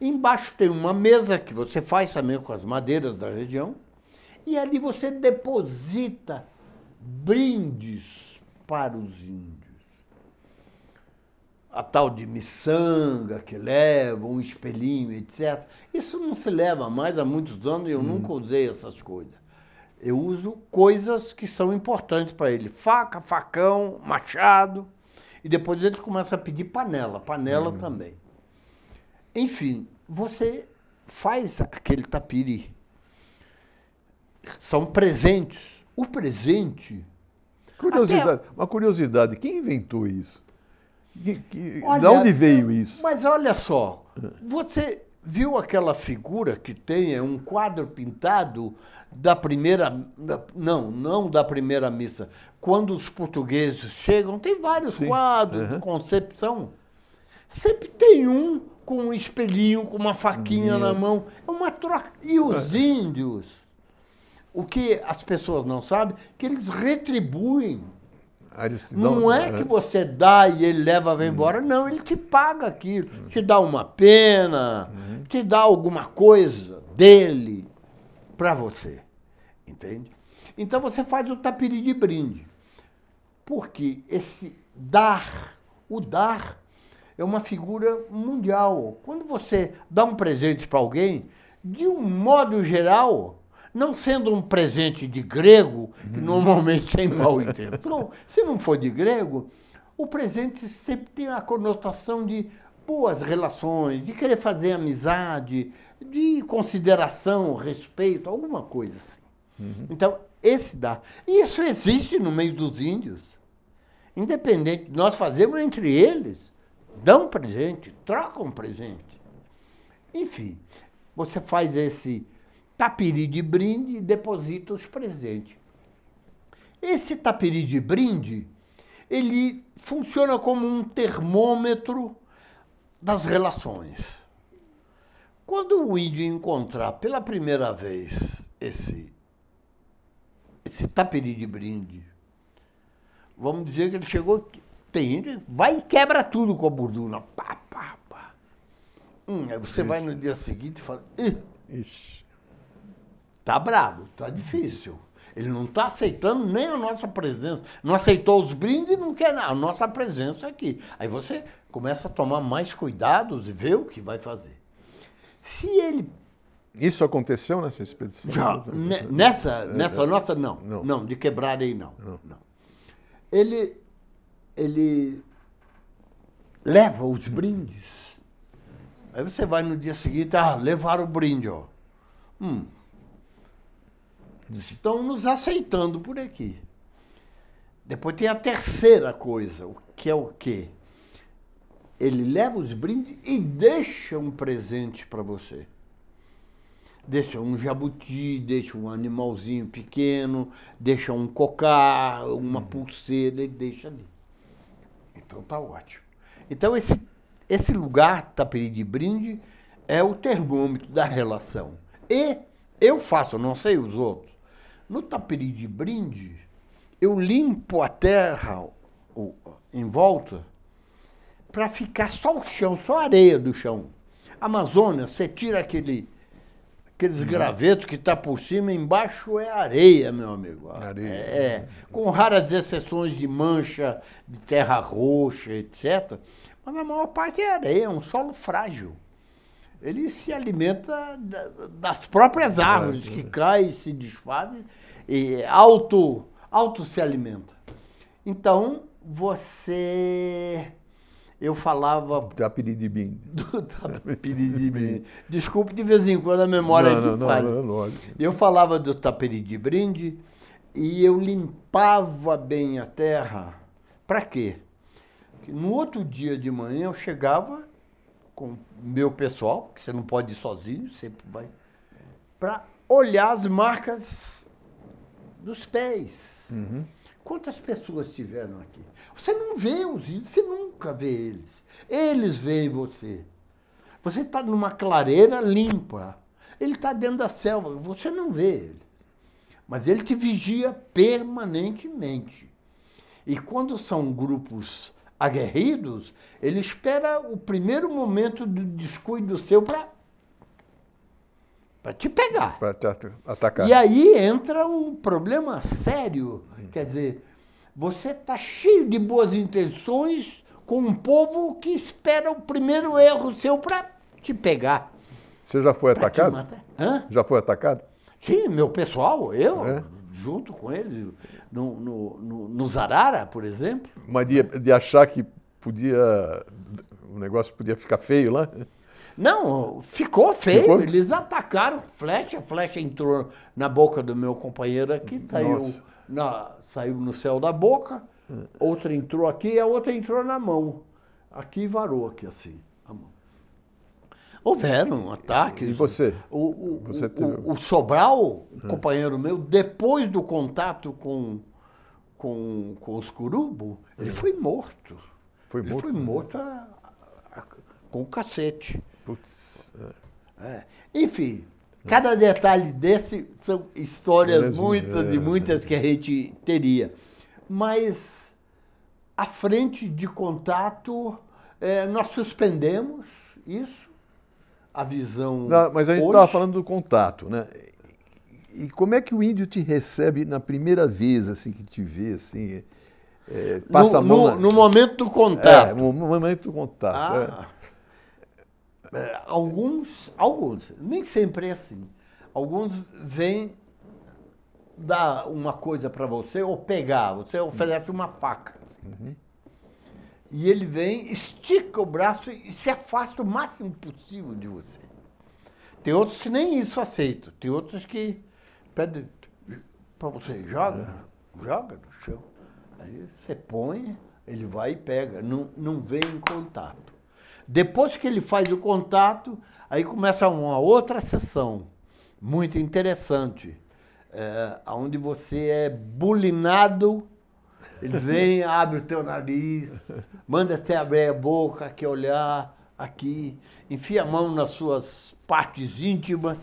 Embaixo tem uma mesa que você faz também com as madeiras da região. E ali você deposita brindes para os índios. A tal de miçanga que leva, um espelhinho, etc. Isso não se leva mais há muitos anos e eu hum. nunca usei essas coisas. Eu uso coisas que são importantes para ele: faca, facão, machado. E depois eles começam a pedir panela, panela hum. também. Enfim, você faz aquele tapiri são presentes. O presente. Curiosidade, até... Uma curiosidade, quem inventou isso? Que, que, olha, de onde veio isso? Mas olha só, você viu aquela figura que tem, é um quadro pintado da primeira. Não, não da primeira missa. Quando os portugueses chegam, tem vários Sim. quadros uhum. de concepção. Sempre tem um com um espelhinho, com uma faquinha na mão. É uma troca. E os é. índios o que as pessoas não sabem, que eles retribuem. Ah, eles não é que você dá e ele leva e vai embora. Uhum. Não, ele te paga aquilo. Uhum. Te dá uma pena, uhum. te dá alguma coisa dele para você. Entende? Então você faz o tapiri de brinde. Porque esse dar, o dar, é uma figura mundial. Quando você dá um presente para alguém, de um modo geral, não sendo um presente de grego, que normalmente tem mal intenção, se não for de grego, o presente sempre tem a conotação de boas relações, de querer fazer amizade, de consideração, respeito, alguma coisa assim. Uhum. Então, esse dá. E isso existe no meio dos índios. Independente, nós fazemos entre eles, dão presente, trocam presente. Enfim, você faz esse tapiri de brinde e deposita os presentes. Esse tapiri de brinde, ele funciona como um termômetro das relações. Quando o índio encontrar pela primeira vez esse, esse tapiri de brinde, vamos dizer que ele chegou, tem índio, vai e quebra tudo com a burduna. Pá, pá, pá. Hum, aí você Isso. vai no dia seguinte e fala, Ixi. Tá bravo, tá difícil. Ele não está aceitando nem a nossa presença. Não aceitou os brindes e não quer a nossa presença aqui. Aí você começa a tomar mais cuidados e ver o que vai fazer. Se ele. Isso aconteceu nessa expedição? Já. Nessa, é, nessa é, nossa, não. não. Não, de quebrar aí, não. não. não. Ele, ele leva os brindes. Aí você vai no dia seguinte, ah, levar o brinde, ó. Hum, estão nos aceitando por aqui. Depois tem a terceira coisa, o que é o quê? Ele leva os brindes e deixa um presente para você. Deixa um jabuti, deixa um animalzinho pequeno, deixa um cocá, uma pulseira, ele deixa ali. Então tá ótimo. Então esse, esse lugar, taperi de brinde, é o termômetro da relação. E eu faço, não sei os outros, no taperi de brinde, eu limpo a terra o, em volta para ficar só o chão, só a areia do chão. Amazônia, você tira aquele, aqueles uhum. gravetos que está por cima, embaixo é areia, meu amigo. Areia. É, com raras exceções de mancha, de terra roxa, etc. Mas a maior parte é areia, é um solo frágil. Ele se alimenta das próprias árvores que caem, se desfazem e auto, auto se alimenta. Então, você eu falava. Tapiridibim. Do tapiridibim. Desculpe, de vez em quando a memória não, não, não, não, é lógico. Eu falava do tapiridibrinde e eu limpava bem a terra. Para quê? No outro dia de manhã eu chegava com meu pessoal, que você não pode ir sozinho, sempre vai, para olhar as marcas dos pés. Uhum. Quantas pessoas tiveram aqui? Você não vê os índios, você nunca vê eles. Eles veem você. Você está numa clareira limpa. Ele está dentro da selva, você não vê ele. Mas ele te vigia permanentemente. E quando são grupos aguerridos, ele espera o primeiro momento do descuido seu para para te pegar. Para te atacar. E aí entra um problema sério. Quer dizer, você está cheio de boas intenções com um povo que espera o primeiro erro seu para te pegar. Você já foi atacado? Já foi atacado? Sim, meu pessoal, eu, é? Junto com eles, no, no, no, no Zarara, por exemplo. Mas de, de achar que podia. O negócio podia ficar feio lá? Não, ficou feio. Ficou? Eles atacaram flecha, a flecha entrou na boca do meu companheiro aqui, saiu, na, saiu no céu da boca, outra entrou aqui e a outra entrou na mão. Aqui varou aqui assim. Houveram ataques. E você? O, o, você teve... o, o Sobral, um companheiro meu, depois do contato com, com, com os curubo, ele foi morto. Foi ele morto? foi morto a, a, com o cacete. Putz. É. Enfim, cada detalhe desse são histórias muitas e é, muitas é. que a gente teria. Mas a frente de contato, é, nós suspendemos isso, a visão. Não, mas a gente estava falando do contato, né? E como é que o índio te recebe na primeira vez, assim, que te vê, assim? É, passa no, a mão no, na... no momento do contato. É, no momento do contato. Ah. É. É, alguns, alguns, nem sempre é assim. Alguns vêm dar uma coisa para você ou pegar, você oferece uma faca. Assim. Uhum. E ele vem, estica o braço e se afasta o máximo possível de você. Tem outros que nem isso aceitam. Tem outros que pedem para você, joga, joga no chão. Aí você põe, ele vai e pega, não, não vem em contato. Depois que ele faz o contato, aí começa uma outra sessão muito interessante, é, onde você é bulinado, ele vem, abre o teu nariz, manda até abrir a boca, quer olhar aqui, enfia a mão nas suas partes íntimas,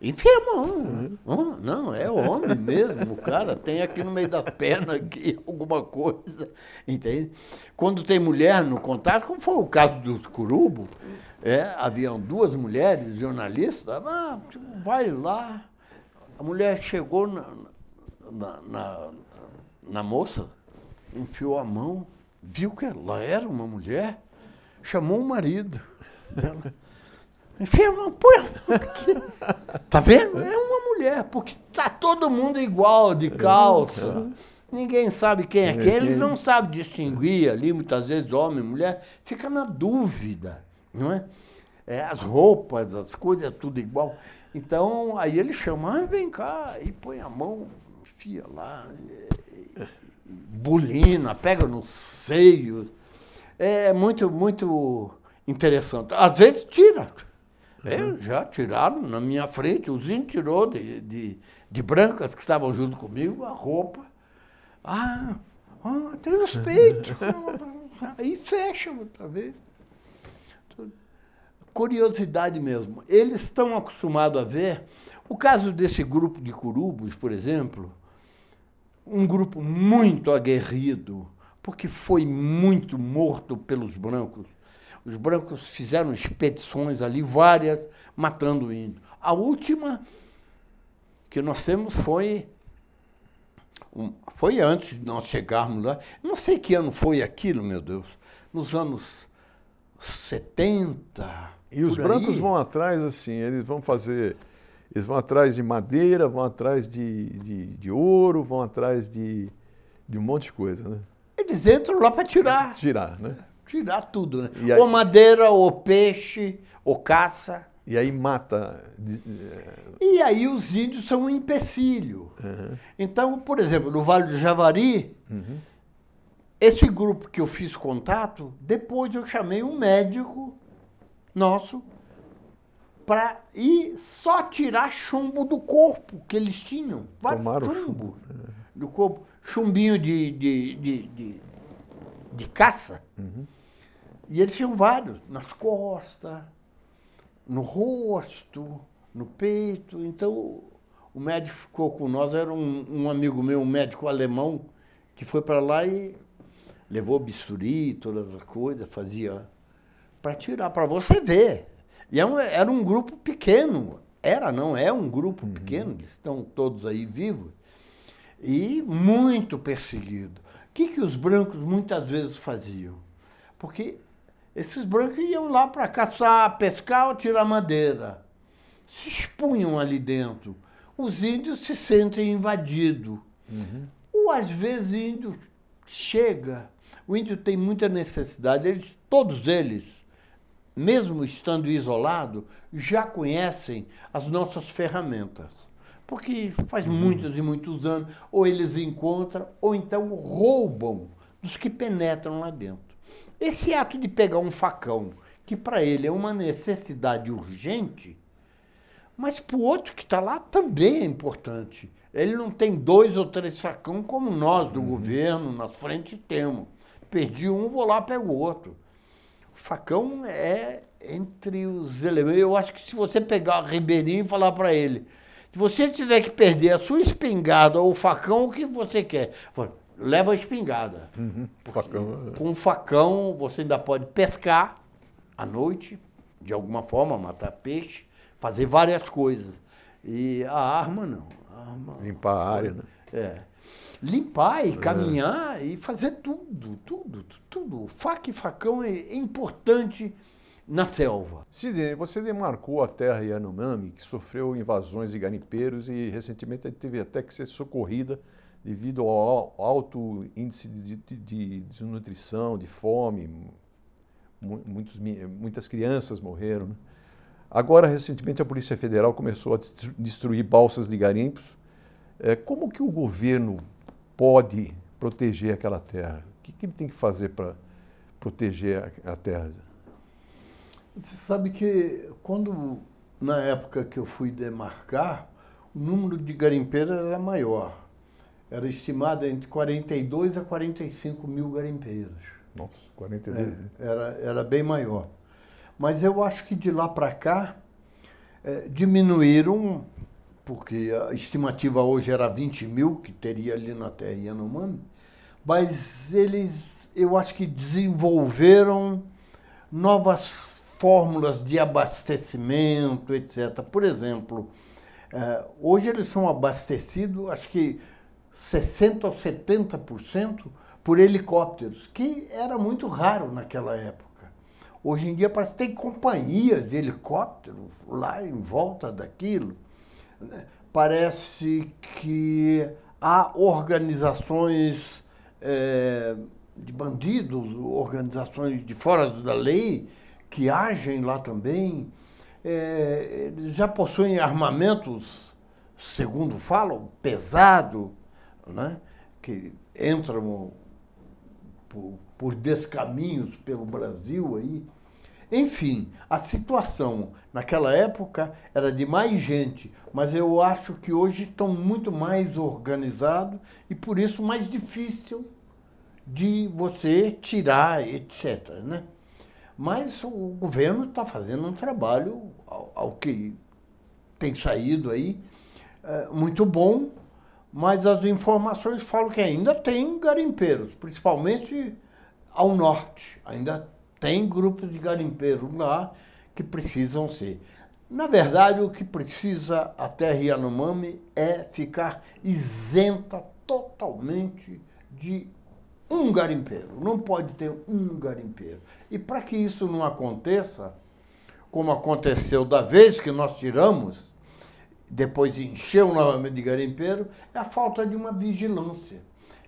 Enfia a mão. Uhum. Não, é homem mesmo, o cara tem aqui no meio das pernas aqui alguma coisa. Entende? Quando tem mulher no contato, como foi o caso dos Curubo, é, haviam duas mulheres jornalistas, ah, vai lá. A mulher chegou na, na, na, na moça, enfiou a mão, viu que ela era uma mulher, chamou o marido dela. Enfia uma põe aqui. Tá vendo? É uma mulher, porque tá todo mundo igual, de calça. Ninguém sabe quem é quem, eles não sabem distinguir ali, muitas vezes, homem, mulher, fica na dúvida, não é? é as roupas, as coisas, tudo igual. Então, aí ele chama, ah, vem cá, e põe a mão, enfia lá, e, bulina, pega no seio. É muito, muito interessante. Às vezes tira. É, já tiraram na minha frente, o Zinho tirou de, de, de brancas que estavam junto comigo a roupa. Ah, ah tem os peitos. Aí fecha outra vez. Curiosidade mesmo. Eles estão acostumados a ver. O caso desse grupo de curubos, por exemplo, um grupo muito aguerrido, porque foi muito morto pelos brancos. Os brancos fizeram expedições ali, várias, matando índios. A última que nós temos foi foi antes de nós chegarmos lá. Não sei que ano foi aquilo, meu Deus. Nos anos 70. E os brancos aí. vão atrás, assim, eles vão fazer. Eles vão atrás de madeira, vão atrás de, de, de ouro, vão atrás de, de um monte de coisa, né? Eles entram lá para tirar. Tirar, né? Tirar tudo, né? Aí, ou madeira, ou peixe, ou caça. E aí mata. E aí os índios são um empecilho. Uhum. Então, por exemplo, no Vale do Javari, uhum. esse grupo que eu fiz contato, depois eu chamei um médico nosso para ir só tirar chumbo do corpo que eles tinham. Vários Tomaram chumbo, chumbo. do corpo. Chumbinho de, de, de, de, de caça. Uhum. E eles tinham vários, nas costas no rosto, no peito. Então, o médico ficou com nós, era um, um amigo meu, um médico alemão, que foi para lá e levou bisturi, todas as coisas, fazia para tirar, para você ver. E era é um, era um grupo pequeno, era, não é um grupo uhum. pequeno, eles estão todos aí vivos, e muito perseguido. O que, que os brancos muitas vezes faziam? Porque esses brancos iam lá para caçar, pescar ou tirar madeira. Se expunham ali dentro. Os índios se sentem invadidos. Uhum. Ou às vezes o índio chega, o índio tem muita necessidade, eles, todos eles, mesmo estando isolado, já conhecem as nossas ferramentas. Porque faz uhum. muitos e muitos anos, ou eles encontram, ou então roubam dos que penetram lá dentro. Esse ato de pegar um facão, que para ele é uma necessidade urgente, mas para o outro que está lá também é importante. Ele não tem dois ou três facão como nós do uhum. governo, na frente temos. Perdi um, vou lá, pego o outro. Facão é entre os elementos. Eu acho que se você pegar o Ribeirinho e falar para ele, se você tiver que perder a sua espingarda ou o facão, o que você quer? leva a espingarda. Uhum. Facão. É. Com o facão você ainda pode pescar à noite, de alguma forma, matar peixe, fazer várias coisas. E a arma não. A arma, Limpar a área, né? É. Limpar e é. caminhar é. e fazer tudo, tudo, tudo. Faca e facão é, é importante na selva. Sidney, você demarcou a terra Yanomami, que sofreu invasões de garimpeiros e recentemente teve até que ser socorrida devido ao alto índice de, de, de desnutrição, de fome, muitos, muitas crianças morreram. Né? Agora, recentemente, a Polícia Federal começou a destruir balsas de garimpos. É, como que o governo pode proteger aquela terra? O que, que ele tem que fazer para proteger a, a terra? Você sabe que quando, na época que eu fui demarcar, o número de garimpeiros era maior era estimado entre 42 a 45 mil garimpeiros. Nossa, 42. É, era, era bem maior. Mas eu acho que de lá para cá é, diminuíram, porque a estimativa hoje era 20 mil que teria ali na terra Yanomami, mas eles, eu acho que desenvolveram novas fórmulas de abastecimento, etc. Por exemplo, é, hoje eles são abastecidos, acho que 60% ou 70% por helicópteros, que era muito raro naquela época. Hoje em dia parece que tem companhias de helicóptero lá em volta daquilo. Parece que há organizações é, de bandidos, organizações de fora da lei, que agem lá também. É, já possuem armamentos, segundo falam, pesado, né? que entram por, por descaminhos pelo Brasil aí. Enfim, a situação naquela época era de mais gente, mas eu acho que hoje estão muito mais organizados e por isso mais difícil de você tirar, etc. Né? Mas o governo está fazendo um trabalho, ao, ao, que tem saído aí, é, muito bom, mas as informações falam que ainda tem garimpeiros, principalmente ao norte. Ainda tem grupos de garimpeiros lá que precisam ser. Na verdade, o que precisa a terra Yanomami é ficar isenta totalmente de um garimpeiro. Não pode ter um garimpeiro. E para que isso não aconteça, como aconteceu da vez que nós tiramos, depois encheu novamente de garimpeiro, é a falta de uma vigilância.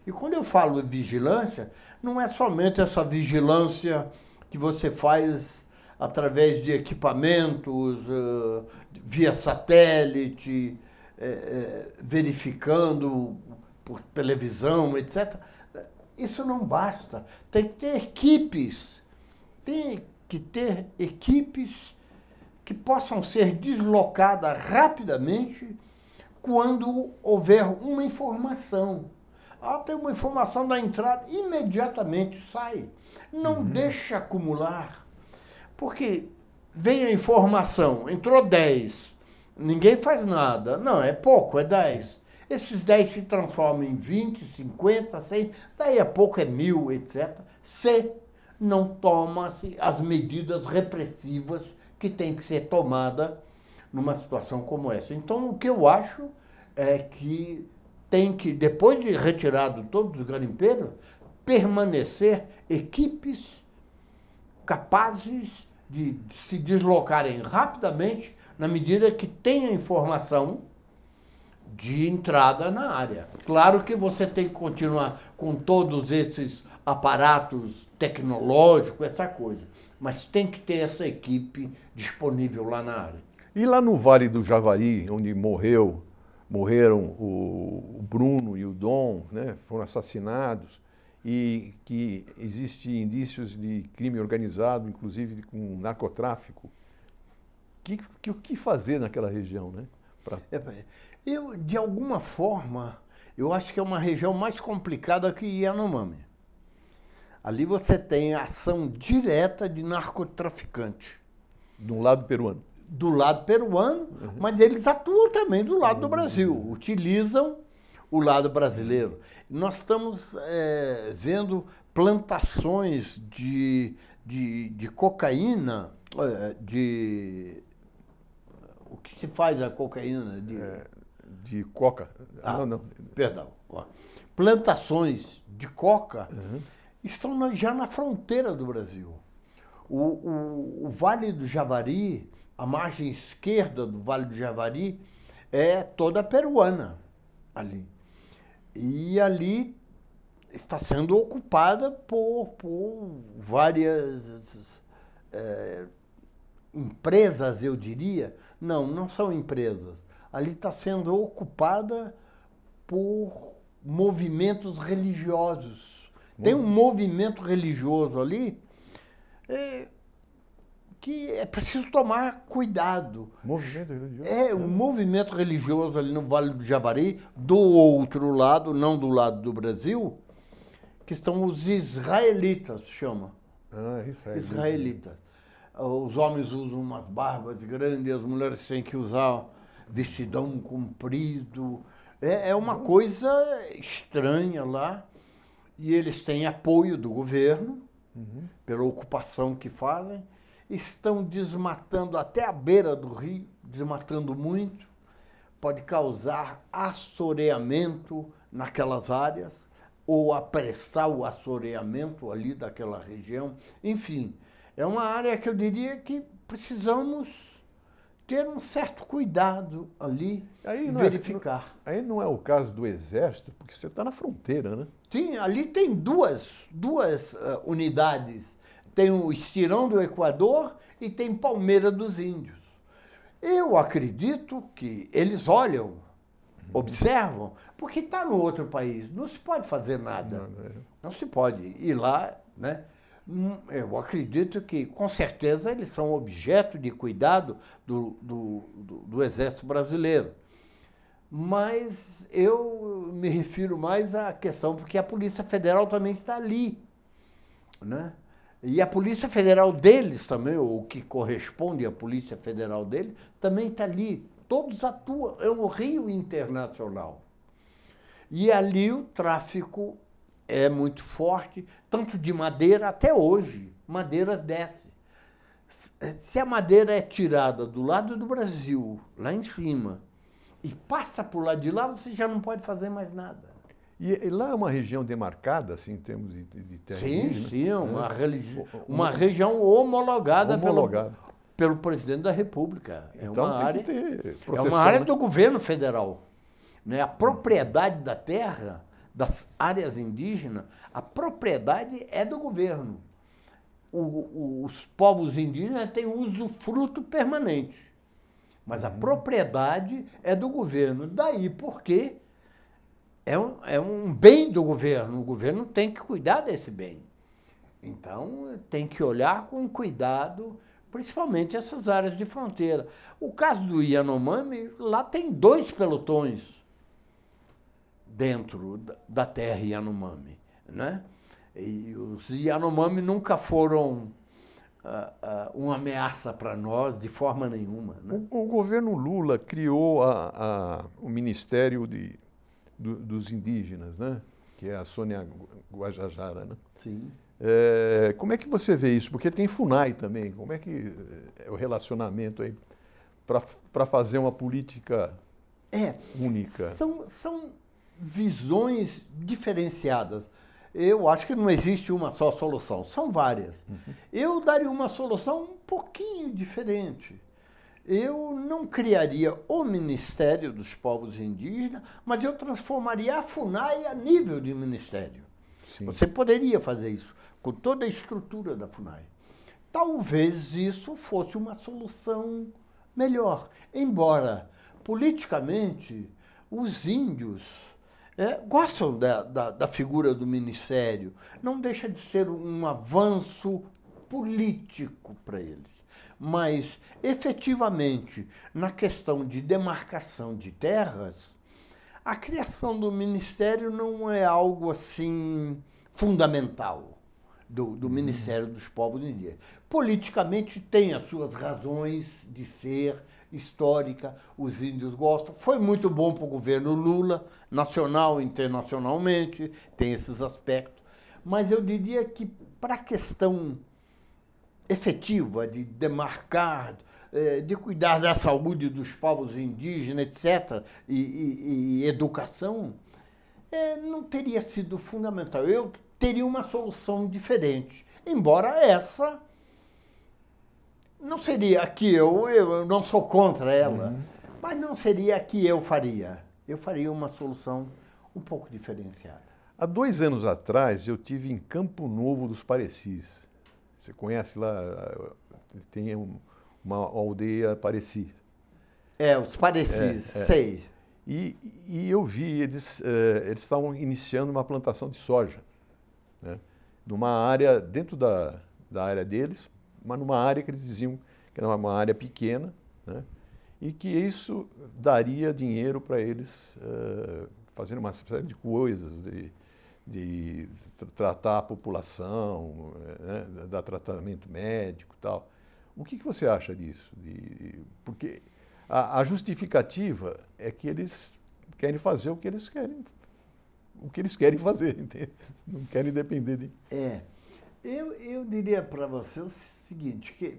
E quando eu falo vigilância, não é somente essa vigilância que você faz através de equipamentos, via satélite, é, é, verificando por televisão, etc. Isso não basta. Tem que ter equipes. Tem que ter equipes que possam ser deslocadas rapidamente quando houver uma informação. Ah, tem uma informação da entrada, imediatamente sai. Não uhum. deixa acumular. Porque vem a informação, entrou 10, ninguém faz nada. Não, é pouco, é 10. Esses 10 se transformam em 20, 50, 100, daí a pouco é mil, etc. Se não toma-se as medidas repressivas que tem que ser tomada numa situação como essa. Então, o que eu acho é que tem que, depois de retirado todos os garimpeiros, permanecer equipes capazes de se deslocarem rapidamente na medida que tenha informação de entrada na área. Claro que você tem que continuar com todos esses aparatos tecnológicos, essa coisa, mas tem que ter essa equipe disponível lá na área. E lá no Vale do Javari, onde morreu, morreram o Bruno e o Dom, né, foram assassinados, e que existem indícios de crime organizado, inclusive com narcotráfico. O que, que, que fazer naquela região, né? Pra... É, eu, de alguma forma, eu acho que é uma região mais complicada que Yanomami. Ali você tem ação direta de narcotraficante. Do lado peruano. Do lado peruano, uhum. mas eles atuam também do lado do Brasil. Utilizam o lado brasileiro. Nós estamos é, vendo plantações de, de, de cocaína, é, de. O que se faz a cocaína? De, é, de coca. Ah, não, não. Perdão. Plantações de coca uhum. estão já na fronteira do Brasil. O, o, o, Vale do Javari, a margem esquerda do Vale do Javari, é toda peruana ali. E ali está sendo ocupada por, por várias é, empresas, eu diria. Não, não são empresas ali está sendo ocupada por movimentos religiosos. Tem um movimento religioso ali é, que é preciso tomar cuidado. Movimento religioso? É, um movimento religioso ali no Vale do Javari, do outro lado, não do lado do Brasil, que estão os israelitas, chama. Ah, israelita. Israelitas. Os homens usam umas barbas grandes, as mulheres têm que usar vestidão comprido. É, é uma coisa estranha lá. E eles têm apoio do governo, uhum. pela ocupação que fazem. Estão desmatando até a beira do rio, desmatando muito. Pode causar assoreamento naquelas áreas, ou apressar o assoreamento ali daquela região. Enfim, é uma área que eu diria que precisamos ter um certo cuidado ali aí e é verificar. É, aí não é o caso do Exército, porque você está na fronteira, né? Sim, ali tem duas, duas uh, unidades. Tem o Estirão do Equador e tem Palmeira dos Índios. Eu acredito que eles olham observam, porque está no outro país. Não se pode fazer nada. Não, não é. Não se pode ir lá, né? Hum, Eu acredito que, com certeza, eles são objeto de cuidado do, do, do, do Exército Brasileiro. Mas eu me refiro mais à questão, porque a Polícia Federal também está ali. Né? E a Polícia Federal deles também, ou que corresponde à Polícia Federal deles, também está ali. Todos atuam, é um rio internacional. E ali o tráfico é muito forte, tanto de madeira até hoje. Madeira desce. Se a madeira é tirada do lado do Brasil, lá em cima, e passa por lá de lá, você já não pode fazer mais nada. E, e lá é uma região demarcada, assim, em termos de, de terra Sim, indígena? sim, é uma, religi- uma região homologada, Homologada. Pelo, pelo presidente da República. É Então uma tem área, que ter é proteção. uma área né? do governo federal. Né? A propriedade da terra, das áreas indígenas, a propriedade é do governo. O- o- os povos indígenas têm usufruto permanente. Mas a Uhum. propriedade é do governo. Daí porque é um, é um bem do governo. O governo tem que cuidar desse bem. Então, tem que olhar com cuidado, principalmente essas áreas de fronteira. O caso do Yanomami, lá tem dois pelotões dentro da- terra Yanomami. Né? E os Yanomami nunca foram ah, ah, uma ameaça para nós de forma nenhuma. Né? O, o governo Lula criou a- a- o Ministério de, do- dos Indígenas, né? que é a Sônia Guajajara. Né? Sim. É, como é que você vê isso? Porque tem FUNAI também. Como é que é o relacionamento aí para fazer uma política É, única? São, são visões diferenciadas. Eu acho que não existe uma só solução, são várias. Eu daria uma solução um pouquinho diferente. Eu não criaria o Ministério dos Povos Indígenas, mas eu transformaria a FUNAI a nível de ministério. Sim. Você poderia fazer isso com toda a estrutura da FUNAI. Talvez isso fosse uma solução melhor. Embora, politicamente, os índios é, gostam da, da, da figura do ministério. Não deixa de ser um avanço político para eles. Mas, efetivamente, na questão de demarcação de terras, a criação do ministério não é algo assim fundamental do, do Ministério dos Povos Indígenas. Politicamente tem as suas razões de ser histórica, os índios gostam. Foi muito bom para o governo Lula, nacional e internacionalmente, tem esses aspectos. Mas eu diria que para a questão efetiva de demarcar, eh, de cuidar da saúde dos povos indígenas, etc., e, e- e educação, eh, não teria sido fundamental. Eu teria uma solução diferente. Embora essa não seria a que eu, eu não sou contra ela, mas não seria a que eu faria. Eu faria uma solução um pouco diferenciada. Há dois anos atrás eu tive em Campo Novo dos Parecis. Você conhece lá? Tem um- uma aldeia Pareci. É, os parecis, sei. E, e eu vi, eles eh, eles estavam iniciando uma plantação de soja, né? numa área, dentro da, da área deles, mas numa área que eles diziam que era uma área pequena, né? e que isso daria dinheiro para eles eh, fazerem uma série de coisas, de, de tratar a população, né? dar tratamento médico e tal. O que, que você acha disso? De, porque a, a justificativa é que eles querem fazer o que eles querem, o que eles querem fazer, entende? não querem depender de. É. Eu, eu diria para você o seguinte, que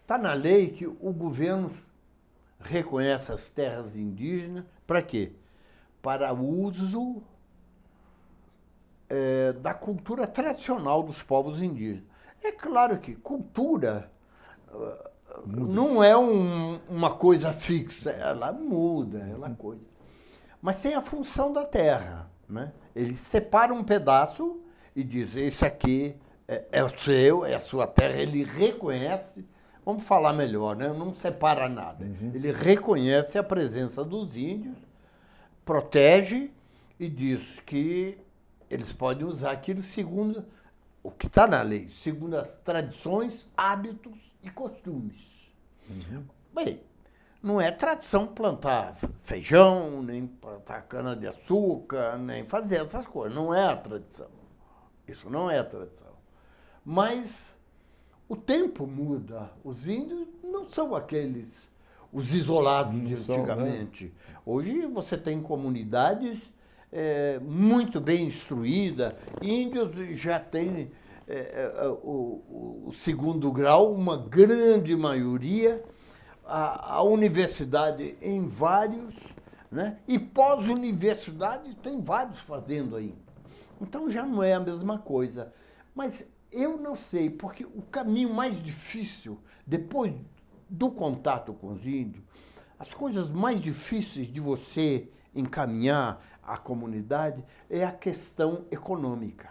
está na lei que o governo reconhece as terras indígenas para quê? Para uso eh, da cultura tradicional dos povos indígenas. É claro que cultura ah, não é um- uma coisa fixa, ela muda, ela coisa. Mas tem a função da terra. Né? Ele separa um pedaço e diz: esse aqui é, é o seu, é a sua terra. Ele reconhece, vamos falar melhor, né? não separa nada. Ele reconhece a presença dos índios protege e diz que eles podem usar aquilo segundo o que está na lei, segundo as tradições, hábitos e costumes. Uhum. Bem, não é tradição plantar feijão, nem plantar cana-de-açúcar, nem fazer essas coisas. Não é a tradição. Isso não é a tradição. Mas o tempo muda. Os índios não são aqueles, os isolados de antigamente. Né? Hoje você tem comunidades é, muito bem instruídas. Índios já têm é, é, o, o, segundo grau, uma grande maioria. A, a universidade em vários, né? e pós-universidade tem vários fazendo aí. Então já não é a mesma coisa. Mas eu não sei, porque o caminho mais difícil, depois do contato com os índios, as coisas mais difíceis de você encaminhar à comunidade é a questão econômica.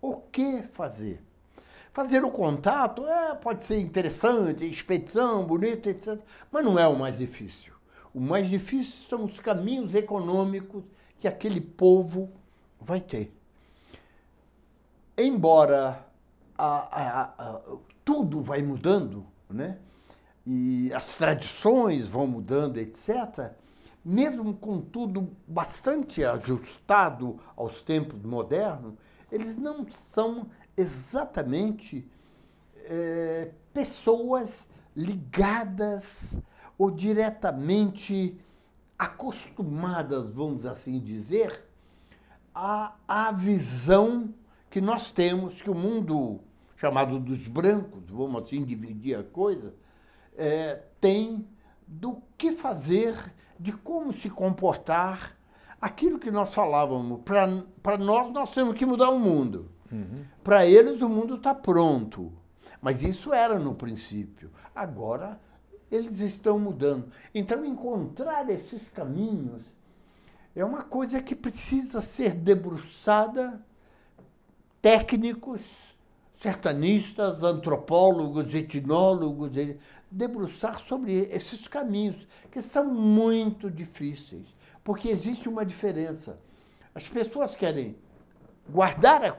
O que fazer? Fazer o contato é, pode ser interessante, expedição, bonito, etc., mas não é o mais difícil. O mais difícil são os caminhos econômicos que aquele povo vai ter. Embora a, a, a, tudo vai mudando, né? e as tradições vão mudando, etc., mesmo com tudo bastante ajustado aos tempos modernos, eles não são exatamente é, pessoas ligadas ou diretamente acostumadas, vamos assim dizer, à, à visão que nós temos que o mundo chamado dos brancos, vamos assim dividir a coisa, é, tem do que fazer, de como se comportar. Aquilo que nós falávamos, para nós, nós temos que mudar o mundo. Uhum. Para eles, o mundo está pronto. Mas isso era no princípio. Agora, eles estão mudando. Então, encontrar esses caminhos é uma coisa que precisa ser debruçada técnicos, sertanistas, antropólogos, etnólogos, debruçar sobre esses caminhos, que são muito difíceis, porque existe uma diferença. As pessoas querem guardar a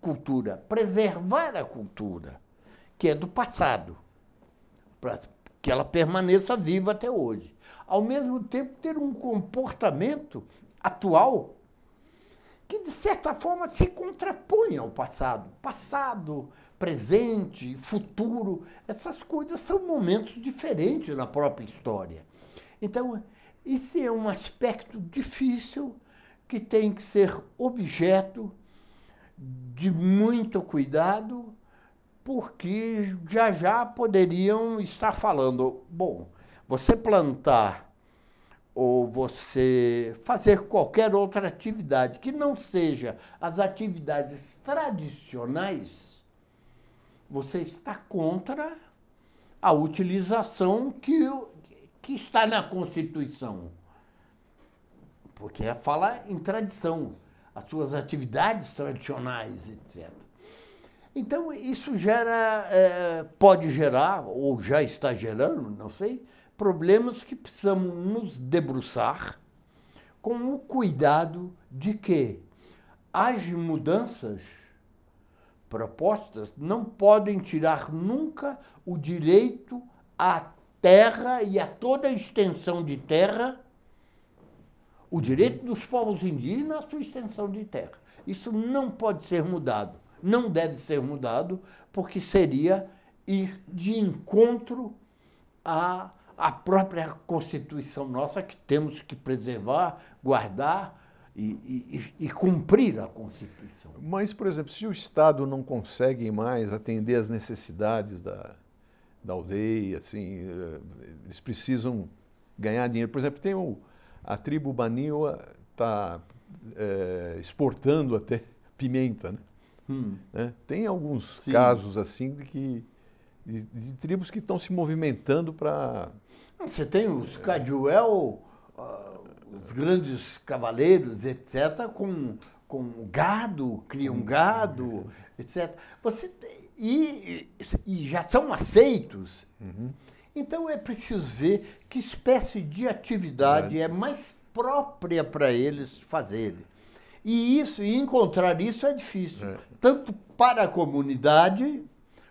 cultura, preservar a cultura, que é do passado, para que ela permaneça viva até hoje. Ao mesmo tempo, ter um comportamento atual que, de certa forma, se contrapõe ao passado. Passado, presente, futuro, essas coisas são momentos diferentes na própria história. Então, esse é um aspecto difícil que tem que ser objeto de muito cuidado, porque já já poderiam estar falando, bom, você plantar ou você fazer qualquer outra atividade que não seja as atividades tradicionais, você está contra a utilização que, que está na Constituição. Porque fala em tradição, as suas atividades tradicionais, etc. Então, isso gera, é, pode gerar, ou já está gerando, não sei, problemas que precisamos nos debruçar com o cuidado de que as mudanças propostas não podem tirar nunca o direito à terra e a toda a extensão de terra, o direito dos povos indígenas à sua extensão de terra. Isso não pode ser mudado, não deve ser mudado, porque seria ir de encontro a a própria Constituição nossa que temos que preservar, guardar e, e, e, cumprir a Constituição. Mas, por exemplo, se o Estado não consegue mais atender as necessidades da, da aldeia, assim, eh, eles precisam ganhar dinheiro. Por exemplo, tem o, a tribo Baniwa está é, exportando até pimenta, né? Hum. né? Tem alguns Sim. casos assim de que de, de tribos que estão se movimentando para você tem os Caduel, uh, os grandes cavaleiros, etc., com, com gado, criam gado, etc. Você, e, e já são aceitos. Uhum. Então é preciso ver que espécie de atividade é, é mais própria para eles fazerem. E isso, e encontrar isso é difícil, É. tanto para a comunidade,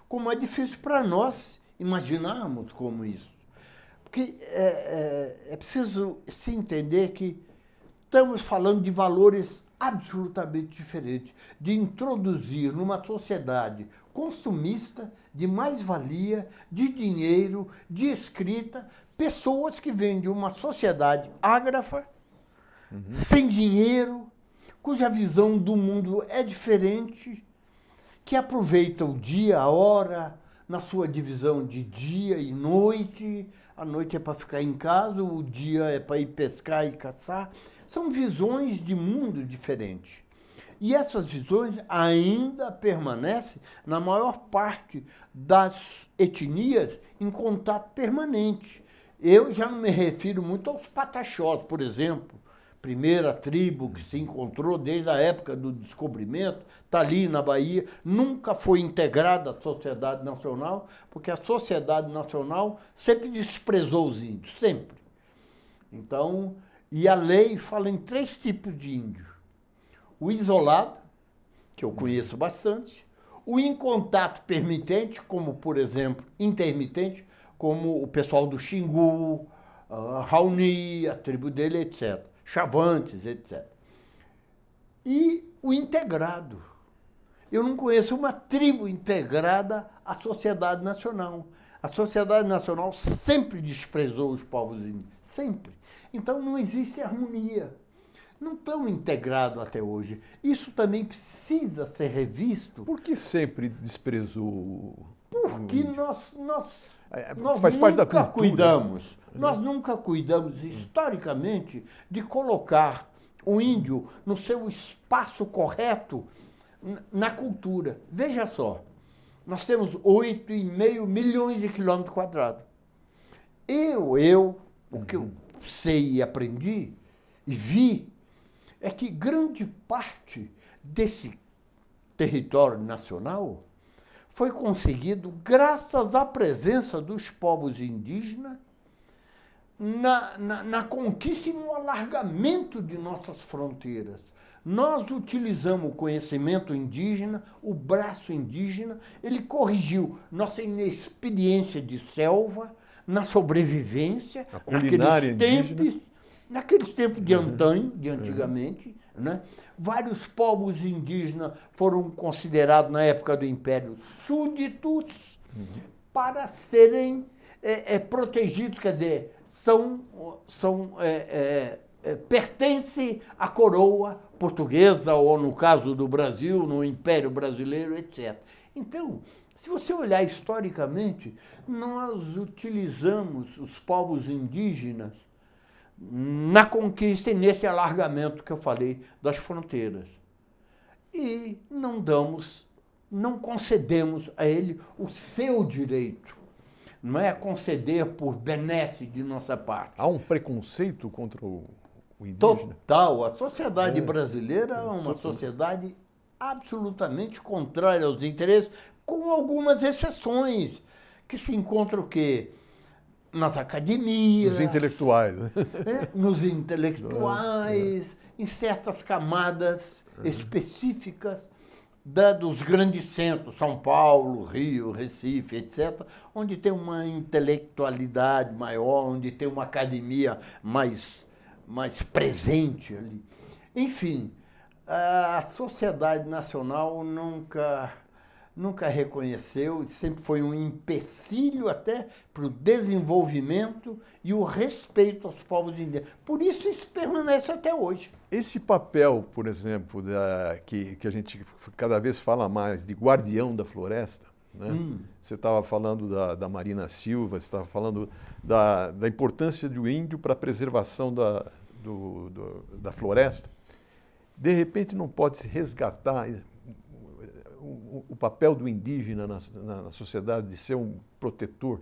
como é difícil para nós imaginarmos como isso. Porque é, é, é preciso se entender que estamos falando de valores absolutamente diferentes, de introduzir numa sociedade consumista, de mais-valia, de dinheiro, de escrita, pessoas que vêm de uma sociedade ágrafa, sem dinheiro, cuja visão do mundo é diferente, que aproveita o dia, a hora, na sua divisão de dia e noite. A noite é para ficar em casa, o dia é para ir pescar e caçar. São visões de mundo diferentes. E essas visões ainda permanecem, na maior parte das etnias, em contato permanente. Eu já não me refiro muito aos pataxós, por exemplo, primeira tribo que se encontrou desde a época do descobrimento, está ali na Bahia, nunca foi integrada à sociedade nacional, porque a sociedade nacional sempre desprezou os índios, sempre. Então, e a lei fala em três tipos de índio. O isolado, que eu conheço bastante, o em contato permitente, como por exemplo, intermitente, como o pessoal do Xingu, a Raoni, a tribo dele, etc. Chavantes, etc. E o integrado. Eu não conheço uma tribo integrada à sociedade nacional. A sociedade nacional sempre desprezou os povos índios, sempre. Então não existe harmonia. Não estão integrados até hoje. Isso também precisa ser revisto, Por que sempre desprezou? porque nós, nós, É, nós faz parte da nunca cultura. cuidamos, nós nunca cuidamos historicamente de colocar o índio no seu espaço correto na cultura. Veja só, nós temos 8,5 milhões de quilômetros quadrados. Eu, eu, o que eu sei e aprendi e vi é que grande parte desse território nacional foi conseguido graças à presença dos povos indígenas na, na, na conquista e no alargamento de nossas fronteiras. Nós utilizamos o conhecimento indígena, o braço indígena, ele corrigiu nossa inexperiência de selva, na sobrevivência, naqueles indígena. tempos, naqueles tempos de antanho, de antigamente. Né? Vários povos indígenas foram considerados na época do Império súditos para serem é, é, protegidos, quer dizer, são, são é, é, é, pertencem à coroa portuguesa, ou no caso do Brasil, no Império Brasileiro, etc. Então, se você olhar historicamente, nós utilizamos os povos indígenas na conquista e nesse alargamento que eu falei das fronteiras. E não damos, não concedemos a ele o seu direito. Não é conceder por benesse de nossa parte. Há um preconceito contra o, o indígena? Total. A sociedade brasileira é uma sociedade absolutamente contrária aos interesses, com algumas exceções, que se encontram o quê? Nas academias, Os intelectuais. né? né? nos intelectuais, em certas camadas específicas da, dos grandes centros, São Paulo, Rio, Recife, etc., onde tem uma intelectualidade maior, onde tem uma academia mais, mais presente ali. Enfim, a sociedade nacional nunca nunca reconheceu e sempre foi um empecilho até para o desenvolvimento e o respeito aos povos indígenas. Por isso isso permanece até hoje. Esse papel, por exemplo, da, que, que a gente cada vez fala mais de guardião da floresta, né? você estava falando da, da Marina Silva, você estava falando da, da importância do índio para a preservação da, do, do, da floresta. De repente não pode se resgatar o, o papel do indígena na, na, na, sociedade de ser um protetor,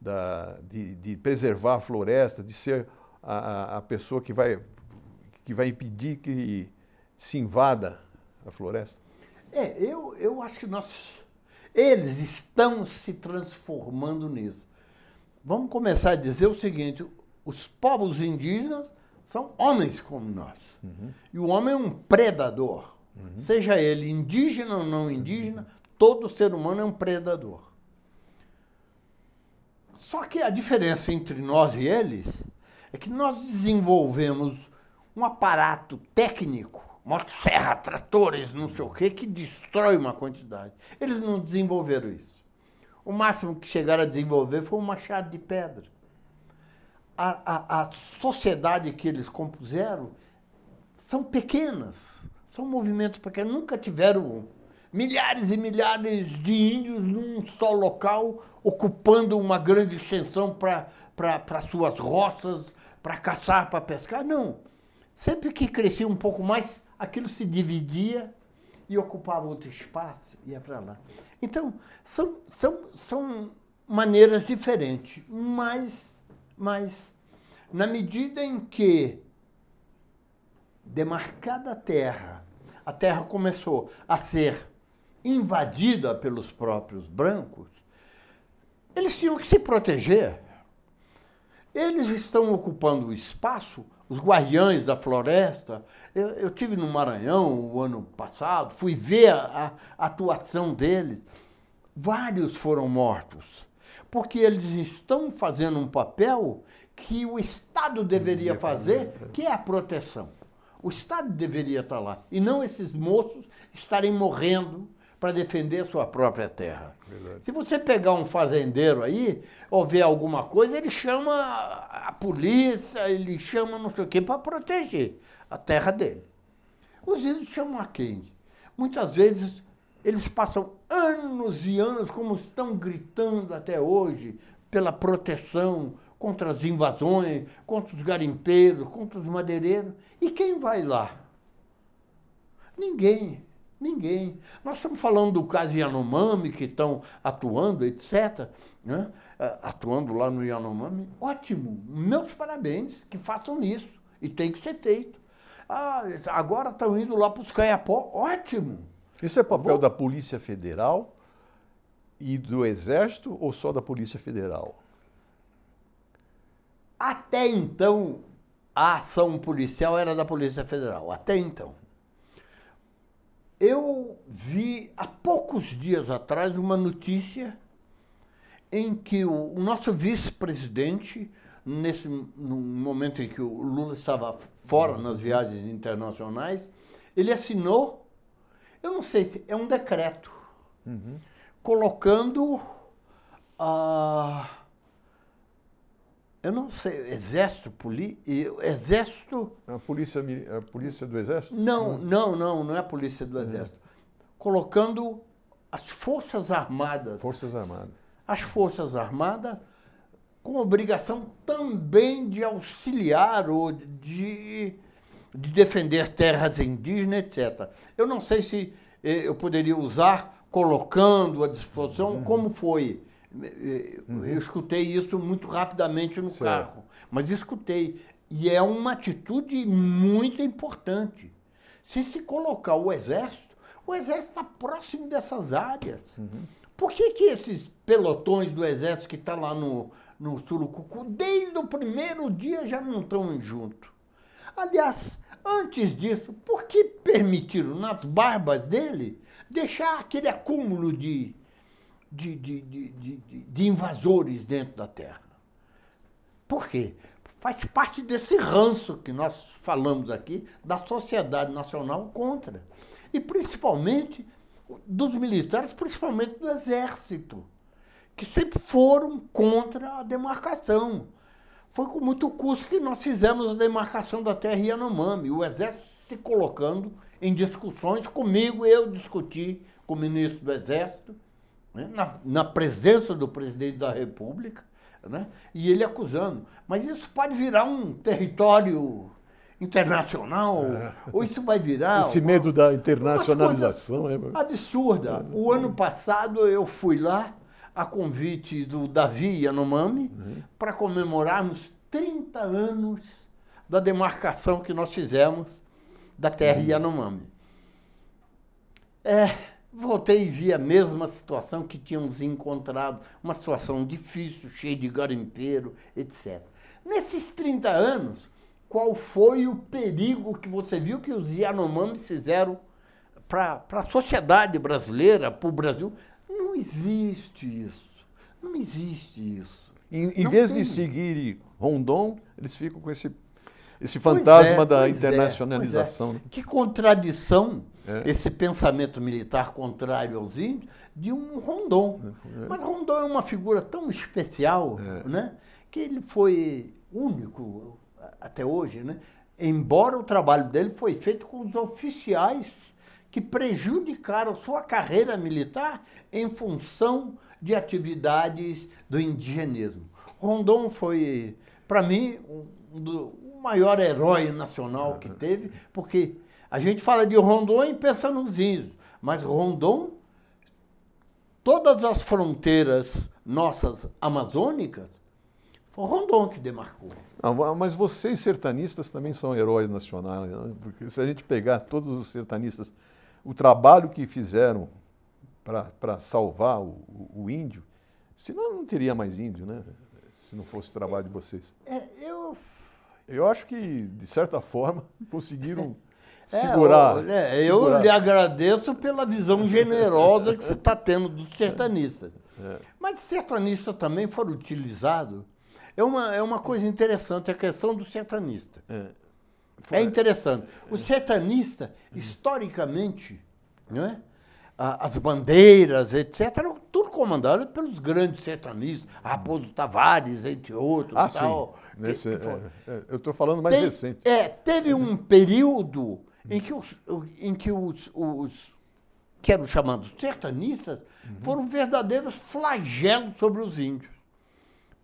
da, de, de preservar a floresta, de ser a, a pessoa que vai, que vai impedir que se invada a floresta? É, eu, eu acho que nós. Eles estão se transformando nisso. Vamos começar a dizer o seguinte: os povos indígenas são homens como nós. Uhum. E o homem é um predador. Uhum. Seja ele indígena ou não indígena, todo ser humano é um predador. Só que a diferença entre nós e eles é que nós desenvolvemos um aparato técnico, motosserra, tratores, não sei o quê, que destrói uma quantidade. Eles não desenvolveram isso. O máximo que chegaram a desenvolver foi um machado de pedra. A, a, a sociedade que eles compuseram são pequenas, são movimentos pequenos, nunca tiveram milhares e milhares de índios num só local, ocupando uma grande extensão para suas roças, para caçar, para pescar. Não. Sempre que crescia um pouco mais, aquilo se dividia e ocupava outro espaço, ia para lá. Então, são, são, são maneiras diferentes, mas, mas na medida em que demarcada a terra, a terra começou a ser invadida pelos próprios brancos, eles tinham que se proteger. Eles estão ocupando o espaço, os guardiães da floresta. Eu, eu tive no Maranhão o ano passado, fui ver a, a atuação deles. Vários foram mortos, porque eles estão fazendo um papel que o Estado deveria fazer, que é a proteção. O Estado deveria estar lá, e não esses moços estarem morrendo para defender a sua própria terra. Verdade. Se você pegar um fazendeiro aí, ou ver alguma coisa, ele chama a polícia, ele chama não sei o quê para proteger a terra dele. Os índios chamam a quem? Muitas vezes eles passam anos e anos, como estão gritando até hoje, pela proteção contra as invasões, contra os garimpeiros, contra os madeireiros. E quem vai lá? Ninguém. Ninguém. Nós estamos falando do caso Yanomami, que estão atuando, etc. Né? É, atuando lá no Yanomami. Ótimo. Meus parabéns que façam isso. E tem que ser feito. Ah, agora estão indo lá para os Caiapó. Ótimo. Esse é papel Vou... da Polícia Federal e do Exército ou só da Polícia Federal? Até então, a ação policial era da Polícia Federal. Até então. Eu vi há poucos dias atrás uma notícia em que o, nosso vice-presidente, nesse no momento em que o Lula estava fora nas viagens internacionais, ele assinou, eu não sei se é um decreto, uhum. colocando a eu não sei, exército, poli, exército. A polícia, a polícia do exército? Não, não, não, não é a polícia do exército. Colocando as forças armadas. Forças armadas. As forças armadas com obrigação também de auxiliar ou de, de defender terras indígenas, etc. Eu não sei se eh, eu poderia usar colocando à disposição como foi Uhum. Eu escutei isso muito rapidamente no certo. carro, mas escutei. E é uma atitude muito importante. Se se colocar o exército, o exército está próximo dessas áreas. Uhum. Por que, que esses pelotões do exército que estão tá lá no, no Surucucu, desde o primeiro dia já não estão junto? Aliás, antes disso, por que permitiram nas barbas dele deixar aquele acúmulo de de, de, de, de, invasores dentro da terra. Por quê? Faz parte desse ranço que nós falamos aqui da sociedade nacional contra. E principalmente dos militares, principalmente do exército, que sempre foram contra a demarcação. Foi com muito custo que nós fizemos a demarcação da terra Yanomami, o exército se colocando em discussões comigo, eu discuti com o ministro do exército, né? na, na, presença do presidente da República, né? e ele acusando. Mas isso pode virar um território internacional, é. ou isso vai virar. Esse medo da internacionalização é absurda. O ano passado eu fui lá a convite do Davi Yanomami uhum. para comemorarmos 30 anos da demarcação que nós fizemos da terra uhum. Yanomami. É, Voltei e vi a mesma situação que tínhamos encontrado, uma situação difícil, cheia de garimpeiro, etc. Nesses 30 anos, qual foi o perigo que você viu que os Yanomamis fizeram para a sociedade brasileira, para o Brasil. Não existe isso. Não existe isso. Em, em vez tem. de seguir Rondon, eles ficam com esse, esse fantasma é, da pois é, internacionalização. né? é. Que contradição É. esse pensamento militar contrário aos índios de um Rondon. Mas Rondon é uma figura tão especial, É. né, que ele foi único até hoje, né? Embora o trabalho dele foi feito com os oficiais que prejudicaram sua carreira militar em função de atividades do indigenismo. Rondon foi, para mim, um do- o maior herói nacional que teve, porque a gente fala de Rondon e pensa nos índios, mas Rondon, todas as fronteiras nossas amazônicas, foi Rondon que demarcou. Ah, Mas vocês sertanistas também são heróis nacionais, né? porque se a gente pegar todos os sertanistas, o trabalho que fizeram para salvar o, o- índio, senão não teria mais índio, né? Se não fosse o trabalho de vocês. É, eu Eu acho que, de certa forma, conseguiram segurar. eu, é, eu segurar. lhe agradeço pela visão generosa que você está tendo dos sertanistas. É. Mas sertanistas também foram utilizados. É uma, é uma coisa interessante a questão do sertanista. É. É interessante. O sertanista, historicamente, não é? As bandeiras, etc., eram tudo comandado pelos grandes sertanistas, Raposo Tavares, entre outros. Ah, sim. tal, que- Nesse- que foi- é, é, eu estou falando mais tem- recente. É, teve um período em que os, em que os, os que eram chamados sertanistas foram verdadeiros flagelos sobre os índios.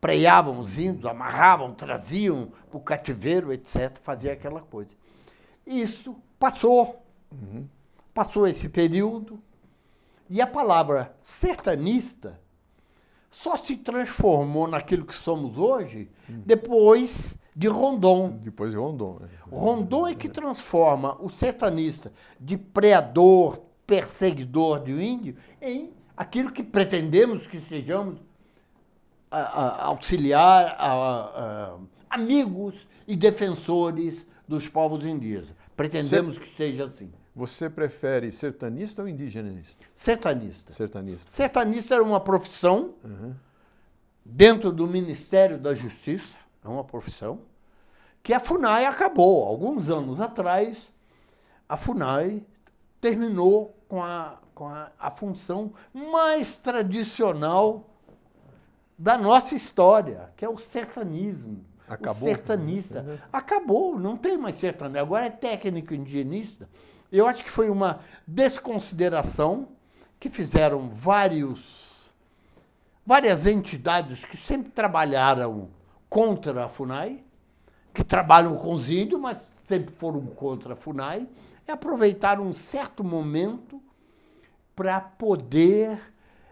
Preavam os índios, amarravam, traziam para o cativeiro, etc., fazia aquela coisa. Isso passou. Passou esse período. E a palavra sertanista só se transformou naquilo que somos hoje depois de Rondon. Depois de Rondon. né? Rondon é que transforma o sertanista de predador, perseguidor de um índio em aquilo que pretendemos que sejamos a- a- auxiliar, a- amigos e defensores dos povos indígenas. Pretendemos que seja assim. Você prefere sertanista ou indigenista? Sertanista. Sertanista. Sertanista era uma profissão dentro do Ministério da Justiça, é uma profissão, que a FUNAI acabou. Alguns anos atrás, a FUNAI terminou com a, com a, a função mais tradicional da nossa história, que é o sertanismo. Acabou? O sertanista. Acabou, não tem mais sertanismo. Agora é técnico indigenista. Eu acho que foi uma desconsideração que fizeram vários, várias entidades que sempre trabalharam contra a FUNAI, que trabalham com os índios, mas sempre foram contra a FUNAI, e aproveitaram um certo momento para poder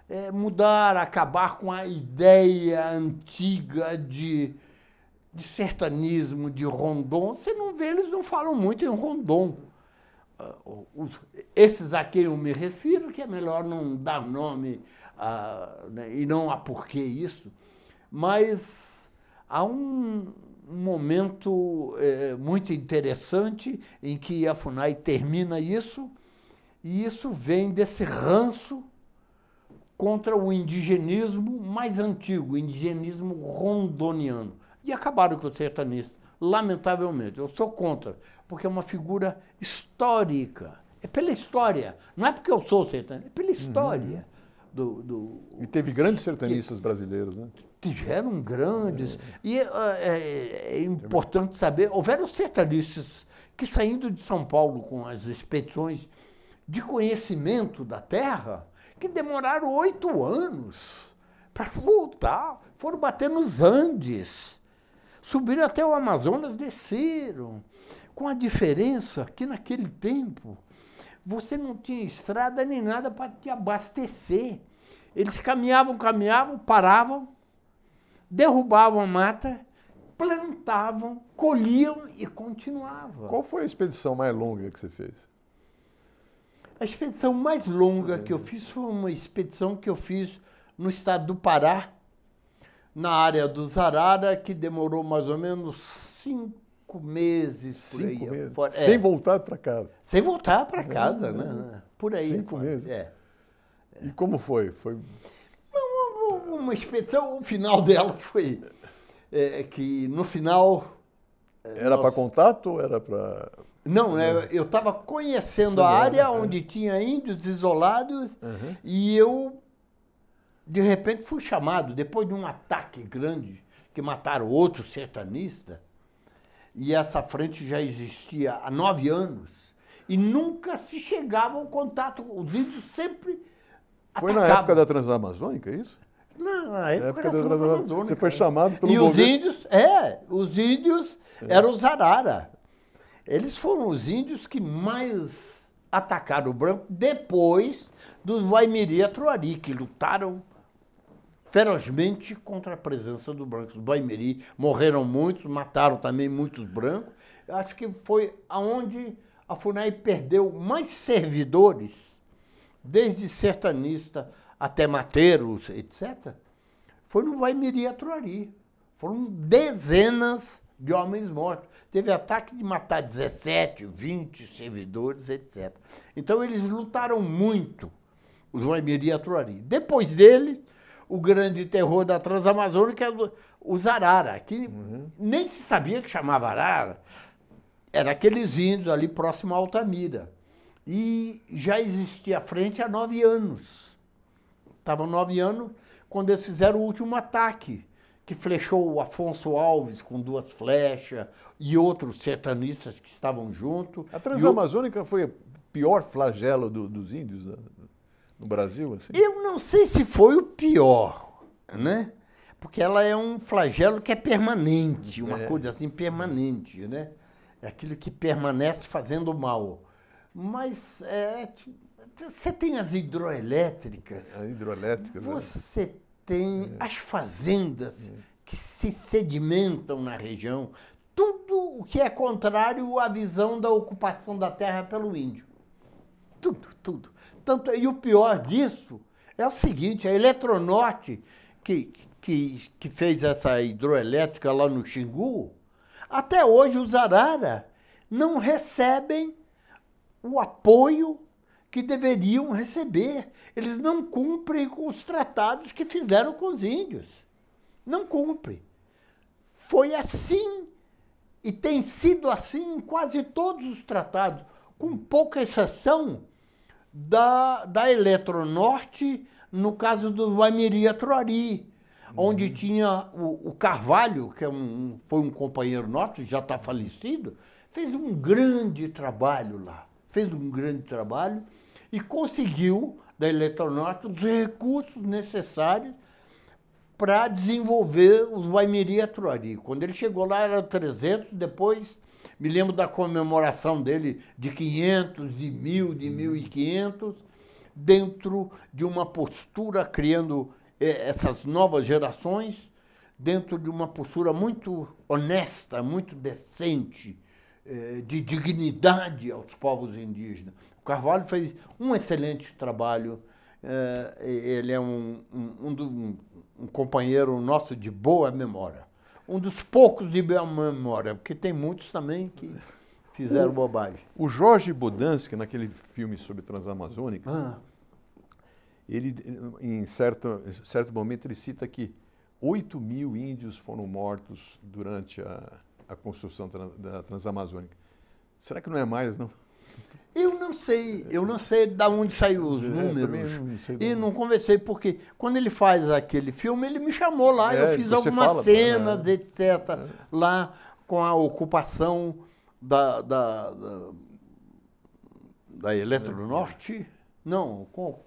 eh, mudar, acabar com a ideia antiga de, de sertanismo, de rondon. Você não vê, eles não falam muito em rondon. Ah, os- esses a quem eu me refiro, que é melhor não dar nome ah, né, e não a porquê isso, mas há um momento eh, muito interessante em que a FUNAI termina isso, e isso vem desse ranço contra o indigenismo mais antigo, o indigenismo rondoniano. E acabaram com o sertanista, lamentavelmente. Eu sou contra, porque é uma figura histórica. É pela história. Não é porque eu sou sertanista, é pela história. Do, do, E teve grandes sertanistas brasileiros, né? Tiveram grandes. E é, é importante saber, houveram sertanistas que saindo de São Paulo com as expedições de conhecimento da terra, que demoraram oito anos para voltar, foram bater nos Andes, subiram até o Amazonas, desceram. Com a diferença que naquele tempo você não tinha estrada nem nada para te abastecer. Eles caminhavam, caminhavam, paravam, derrubavam a mata, plantavam, colhiam e continuavam. Qual foi a expedição mais longa que você fez? A expedição mais longa que eu fiz foi uma expedição que eu fiz no estado do Pará, na área do Zarara, que demorou mais ou menos cinco meses. Cinco aí, meses? Fora, é. Sem voltar para casa? Sem voltar para casa, né? Por aí. Cinco meses? É. E como foi? Foi Uma, expedição, o final dela foi é, que no final. Era para contato ou era para. Não, né, eu estava conhecendo a área área, onde tinha índios isolados Uhum. e eu, de repente, fui chamado, depois de um ataque grande, que mataram outro sertanista, e essa frente já existia há nove anos, e nunca se chegava ao contato, os índios sempre Foi na atacavam. época da Transamazônica, é isso? Não, na época, época da da Transamazônica. Transamazônica. Você foi chamado pelo E os governo- índios, é, os índios eram os arara. Eles foram os índios que mais atacaram o branco depois dos Vaimiri e Atruari, que lutaram ferozmente contra a presença do branco. Os Vaimiri morreram muitos, mataram também muitos brancos. Eu acho que foi aonde a FUNAI perdeu mais servidores, desde sertanista até mateiros, etc foi no Vaimiri Atruari. Foram dezenas de homens mortos. Teve ataque de matar 17, 20 servidores, etc. Então eles lutaram muito, os Vaimiri Atruari. Depois dele, o grande terror da Transamazônica é o- os Arara, que nem se sabia que chamava Arara. Era aqueles índios ali próximo a Altamira. E já existia a frente há nove anos. Estavam nove anos quando eles fizeram o último ataque, que flechou o Afonso Alves com duas flechas e outros sertanistas que estavam junto. A E o- Transamazônica foi o pior flagelo do- dos índios né, no Brasil? Assim? Eu não sei se foi o pior, né? Porque ela é um flagelo que é permanente, uma É. coisa assim permanente, né? É aquilo que permanece fazendo mal. Mas é, você tem as hidroelétricas, A hidroelétrica. né? Você tem as fazendas que se sedimentam na região, tudo o que é contrário à visão da ocupação da terra pelo índio. Tudo, tudo. Tanto, e o pior disso é o seguinte, a Eletronorte, que, que, que fez essa hidroelétrica lá no Xingu, até hoje os Arara não recebem o apoio que deveriam receber. Eles não cumprem com os tratados que fizeram com os índios. Não cumprem. Foi assim e tem sido assim em quase todos os tratados, com pouca exceção da, da Eletronorte, no caso do Vaimiri Atruari, onde tinha o, o Carvalho, que é um, foi um companheiro nosso, já está falecido, fez um grande trabalho lá. Fez um grande trabalho e conseguiu da Eletronorte os recursos necessários para desenvolver os Vaimiri Atruari. Quando ele chegou lá era 300, depois me lembro da comemoração dele de 500, de 1000, de 1500, dentro de uma postura criando eh, essas novas gerações, dentro de uma postura muito honesta, muito decente, de dignidade aos povos indígenas. O Carvalho fez um excelente trabalho. eh, Ele é um, um, um um- companheiro nosso de boa memória. Um dos poucos de boa memória, porque tem muitos também que fizeram bobagem. O Jorge Bodansky, naquele filme sobre Transamazônica, Ah, ele, em certo, certo momento, ele cita que 8 mil índios foram mortos durante a, a construção da Transamazônica. Será que não é mais, não? Eu não sei, eu não sei de onde saiu os É, números. não sei e não conversei, porque quando ele faz aquele filme, ele me chamou lá, É, eu fiz algumas fala, cenas, né? etc., lá com a ocupação da, da, da, da Eletronorte. Não, com,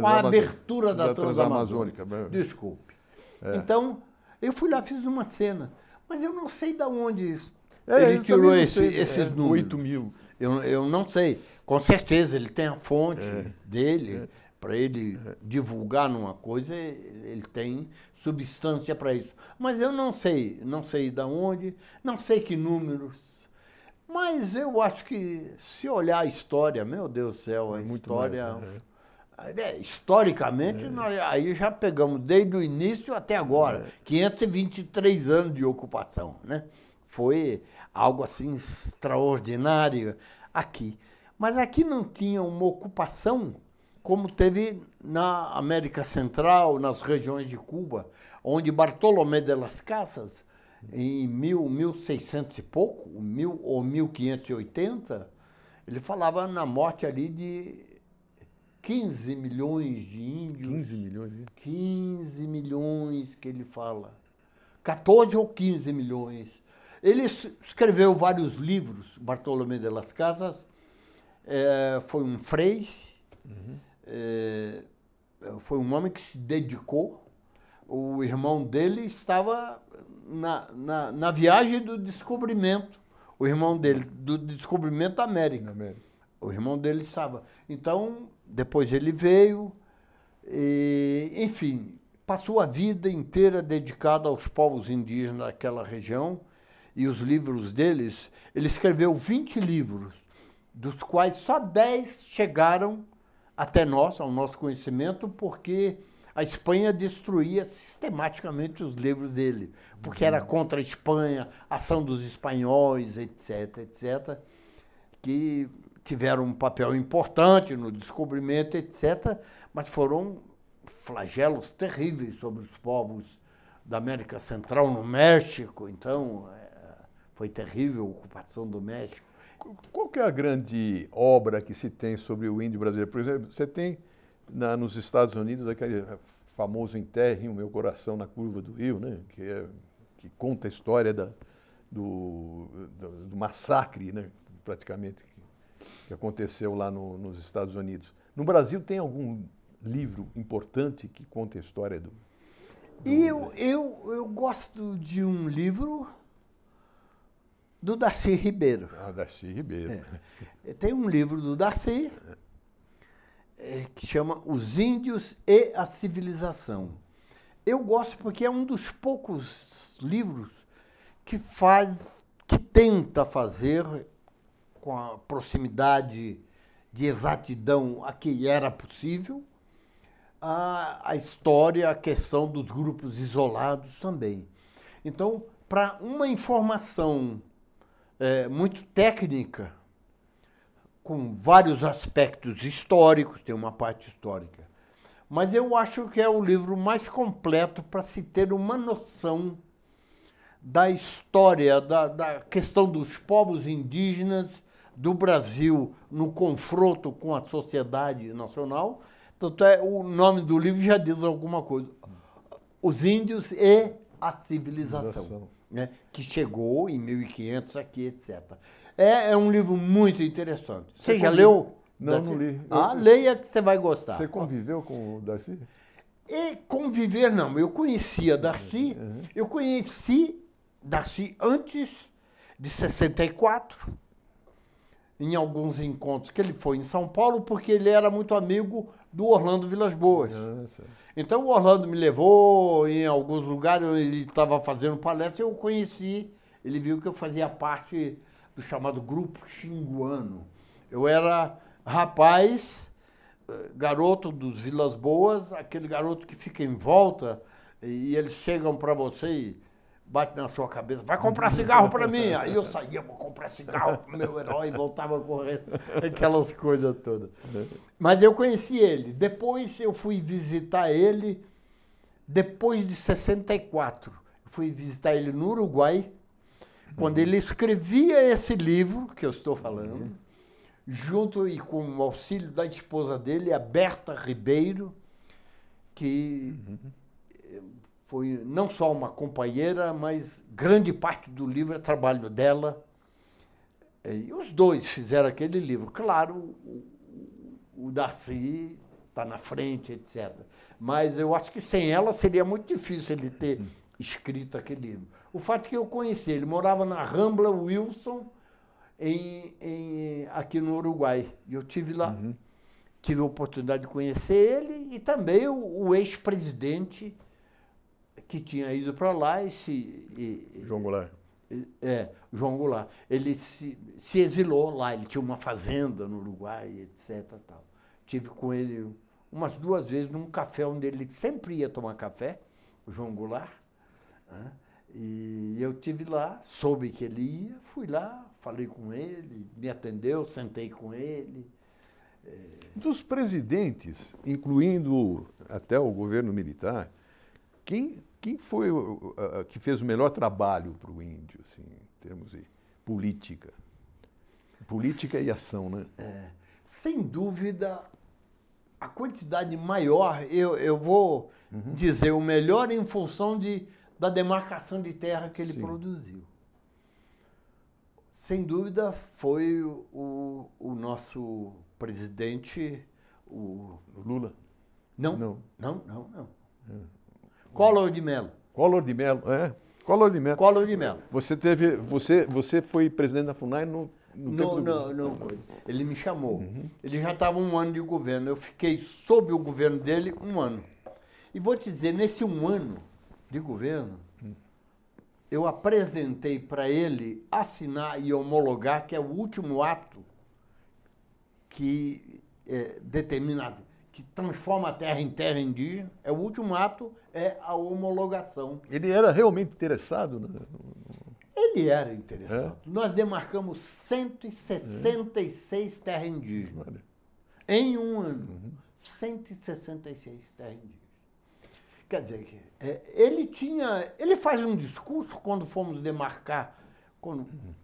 com a abertura da, da Transamazônica. Transamazônica. Desculpe. É. Então, eu fui lá, fiz uma cena, mas eu não sei de onde É, ele tirou esse- sei, esses é, números. 8 mil. Eu, eu não sei. Com certeza ele tem a fonte É. dele. Para ele divulgar numa coisa, ele tem substância para isso. Mas eu não sei, não sei de onde, não sei que números. Mas eu acho que se olhar a história, meu Deus do céu, a Muito história. mais, É, historicamente, nós aí já pegamos desde o início até agora, 523 anos de ocupação, né? foi algo assim extraordinário aqui. Mas aqui não tinha uma ocupação como teve na América Central, nas regiões de Cuba, onde Bartolomé de las Casas, em mil, 1600 e pouco, mil, ou 1580, ele falava na morte ali de 15 milhões de índios. 15 milhões? 15 milhões que ele fala. 14 ou 15 milhões. Ele escreveu vários livros, Bartolomé de las Casas, é, foi um frei, uhum. é, foi um homem que se dedicou. O irmão dele estava na, na, na viagem do descobrimento, o irmão dele, do descobrimento da América. América. O irmão dele estava. Então, depois ele veio, e, enfim, passou a vida inteira dedicado aos povos indígenas daquela região e os livros deles. Ele escreveu 20 livros, dos quais só 10 chegaram até nós, ao nosso conhecimento, porque a Espanha destruía sistematicamente os livros dele, porque era uhum. contra a Espanha, ação dos espanhóis, etc, etc, que tiveram um papel importante no descobrimento, etc, mas foram flagelos terríveis sobre os povos da América Central, no México, então é, foi terrível a ocupação do México. Qual que é a grande obra que se tem sobre o índio brasileiro? Por exemplo, você tem na, nos Estados Unidos aquele famoso Enterre o Meu Coração na Curva do Rio, né? que, é, que conta a história da, do, do, do, massacre, né? praticamente, que, aconteceu lá no, nos Estados Unidos. No Brasil tem algum livro importante que conta a história do... do eu, eu, eu gosto de um livro do Darcy Ribeiro. Ah, Darcy Ribeiro. É. Tem um livro do Darcy é, que chama Os Índios e a Civilização. Eu gosto porque é um dos poucos livros que faz, que tenta fazer com a proximidade de exatidão a que era possível, a, a história, a questão dos grupos isolados também. Então, para uma informação é, muito técnica, com vários aspectos históricos, tem uma parte histórica. Mas eu acho que é o livro mais completo para se ter uma noção da história, da, da questão dos povos indígenas do Brasil no confronto com a sociedade nacional. Tanto é, o nome do livro já diz alguma coisa. Os índios e a civilização, né, que chegou em 1500 aqui, etc. É, é um livro muito interessante. Você, você já leu? Não, Darcy? não li. Ah, eu, leia que você vai gostar. Você conviveu com o Darcy? E conviver não, eu conhecia Darcy, uhum. eu conheci Darcy antes de 64, em alguns encontros que ele foi em São Paulo, porque ele era muito amigo do Orlando Vilas Boas. Nossa. Então o Orlando me levou em alguns lugares, ele estava fazendo palestra, eu conheci, ele viu que eu fazia parte do chamado Grupo Xinguano. Eu era rapaz, eh, garoto dos Vilas Boas, aquele garoto que fica em volta e eles chegam para você e bate na sua cabeça, vai comprar cigarro para mim. Aí eu saía, vou comprar cigarro para meu herói e voltava correndo, aquelas coisas todas. Mas eu conheci ele. Depois eu fui visitar ele, depois de 64. Eu fui visitar ele no Uruguai, quando ele escrevia esse livro que eu estou falando, junto e com o auxílio da esposa dele, a Berta Ribeiro, que foi não só uma companheira, mas grande parte do livro é trabalho dela. E os dois fizeram aquele livro. Claro, o, o Darcy está na frente, etc. Mas eu acho que sem ela seria muito difícil ele ter escrito aquele livro. O fato é que eu conheci, ele morava na Rambla Wilson, em, em, aqui no Uruguai. E eu tive lá, uhum. tive a oportunidade de conhecer ele e também o, o ex-presidente que tinha ido para lá e se. E, João Goulart. É, João Goulart. Ele se, se exilou lá, ele tinha uma fazenda no Uruguai, etc. Tal. Tive com ele umas duas vezes num café onde ele sempre ia tomar café, o João Goulart. Né? E eu tive lá, soube que ele ia, fui lá, falei com ele, me atendeu, sentei com ele. Dos presidentes, incluindo até o governo militar, quem, quem foi o, que fez o melhor trabalho para o índio, assim, em termos de política? Política e ação, né? É, sem dúvida, a quantidade maior, eu, eu vou uhum. dizer o melhor em função de, da demarcação de terra que ele Sim. produziu. Sem dúvida, foi o, o nosso presidente, o Lula. Não, não, não, não. não. É. Collor de Mello. Collor de Mello, é. Collor de Mello. Collor de Mello. Você teve, você, você foi presidente da Funai no, no não, não, não, ele me chamou. Uhum. Ele já estava um ano de governo. Eu fiquei sob o governo dele um ano. E vou te dizer, nesse um ano de governo, eu apresentei para ele assinar e homologar, que é o último ato que é, determina, que transforma a terra em terra indígena, é o último ato, é a homologação. Ele era realmente interessado? Né? Ele era interessado. É? Nós demarcamos 166 é. terras indígenas. Olha. Em um ano. Uhum. 166 terras indígenas. Quer dizer, é, ele tinha. Ele faz um discurso quando fomos demarcar, quando uhum.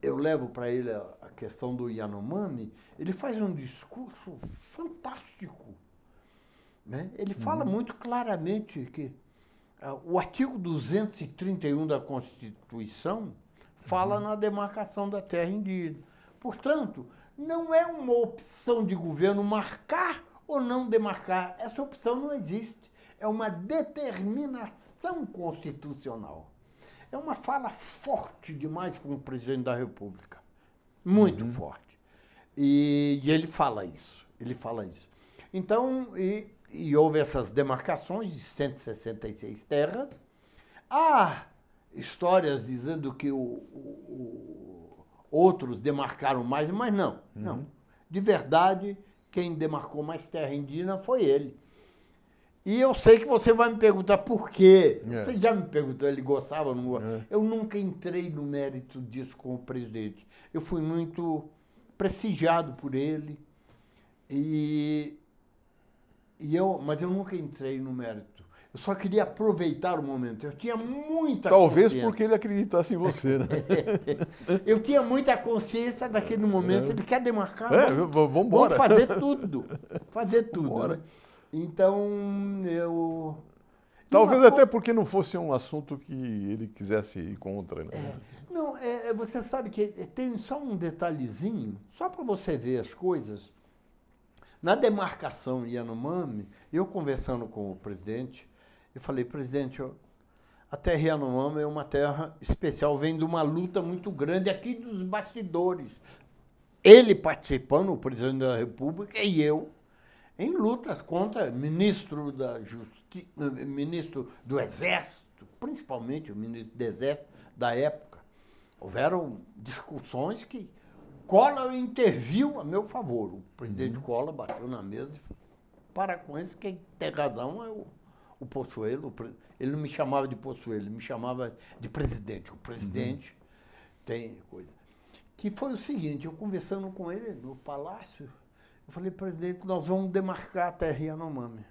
eu levo para ele a, questão do Yanomami, ele faz um discurso fantástico. Né? Ele fala uhum. muito claramente que uh, o artigo 231 da Constituição fala uhum. na demarcação da terra indígena. Portanto, não é uma opção de governo marcar ou não demarcar. Essa opção não existe é uma determinação constitucional. É uma fala forte demais para um presidente da República. Muito uhum. forte. E, e, ele fala isso. Ele fala isso. Então, e, e houve essas demarcações de 166 terras. Há histórias dizendo que o, o, o, outros demarcaram mais, mas não. Uhum. Não. De verdade, quem demarcou mais terra indígena foi ele. E eu sei que você vai me perguntar por quê. É. Você já me perguntou, ele gostava ou não é. Eu nunca entrei no mérito disso com o presidente. Eu fui muito prestigiado por ele. E, e eu, mas eu nunca entrei no mérito. Eu só queria aproveitar o momento. Eu tinha muita Talvez porque ele acreditasse em você, né? eu tinha muita consciência daquele momento. É. Ele quer demarcar. É, vamos embora. Vamos fazer tudo. Fazer tudo. Né? Então, eu. Talvez uma... até porque não fosse um assunto que ele quisesse ir contra. Né? É. Não, é, é você sabe que tem só um detalhezinho, só para você ver as coisas. Na demarcação Yanomami, eu conversando com o presidente, eu falei, presidente, a terra Yanomami é uma terra especial, vem de uma luta muito grande aqui dos bastidores. Ele participando, o presidente da República, e eu, em lutas contra ministro da Justiça, ministro do Exército, principalmente o ministro do Exército da época. Houveram discussões que Collor interviu a meu favor. O presidente uhum. Collor bateu na mesa e falou, para com isso, quem tem razão é o, o Possuelo. Ele não me chamava de Possuelo, ele me chamava de presidente. O presidente uhum. tem coisa. Que foi o seguinte, eu conversando com ele no palácio, eu falei, presidente, nós vamos demarcar a terra Yanomami.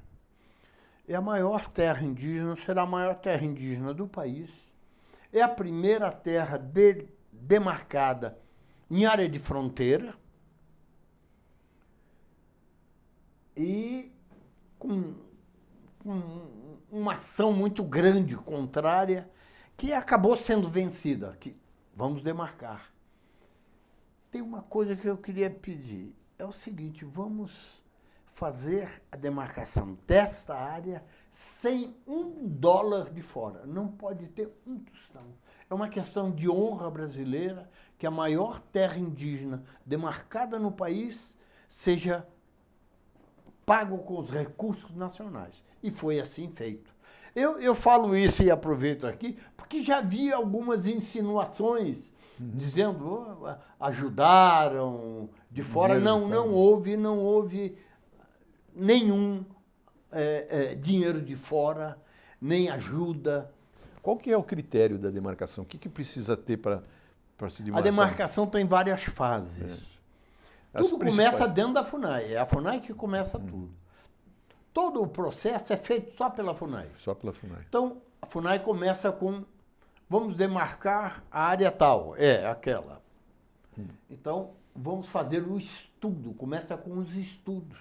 É a maior terra indígena, será a maior terra indígena do país. É a primeira terra de, demarcada em área de fronteira. E com, com uma ação muito grande contrária, que acabou sendo vencida. Que vamos demarcar. Tem uma coisa que eu queria pedir é o seguinte: vamos fazer a demarcação desta área sem um dólar de fora. Não pode ter um tostão. É uma questão de honra brasileira que a maior terra indígena demarcada no país seja pago com os recursos nacionais. E foi assim feito. Eu, eu falo isso e aproveito aqui, porque já vi algumas insinuações uhum. dizendo ajudaram de fora. Dinheiro não, de não houve, não houve nenhum é, é, dinheiro de fora, nem ajuda. Qual que é o critério da demarcação? O que, que precisa ter para se demarcar? A demarcação tem várias fases. É. Tudo começa dentro da FUNAI. É a FUNAI que começa hum. tudo. Todo o processo é feito só pela FUNAI. Só pela FUNAI. Então, a FUNAI começa com, vamos demarcar a área tal. É, aquela. Hum. Então, vamos fazer o estudo. Começa com os estudos.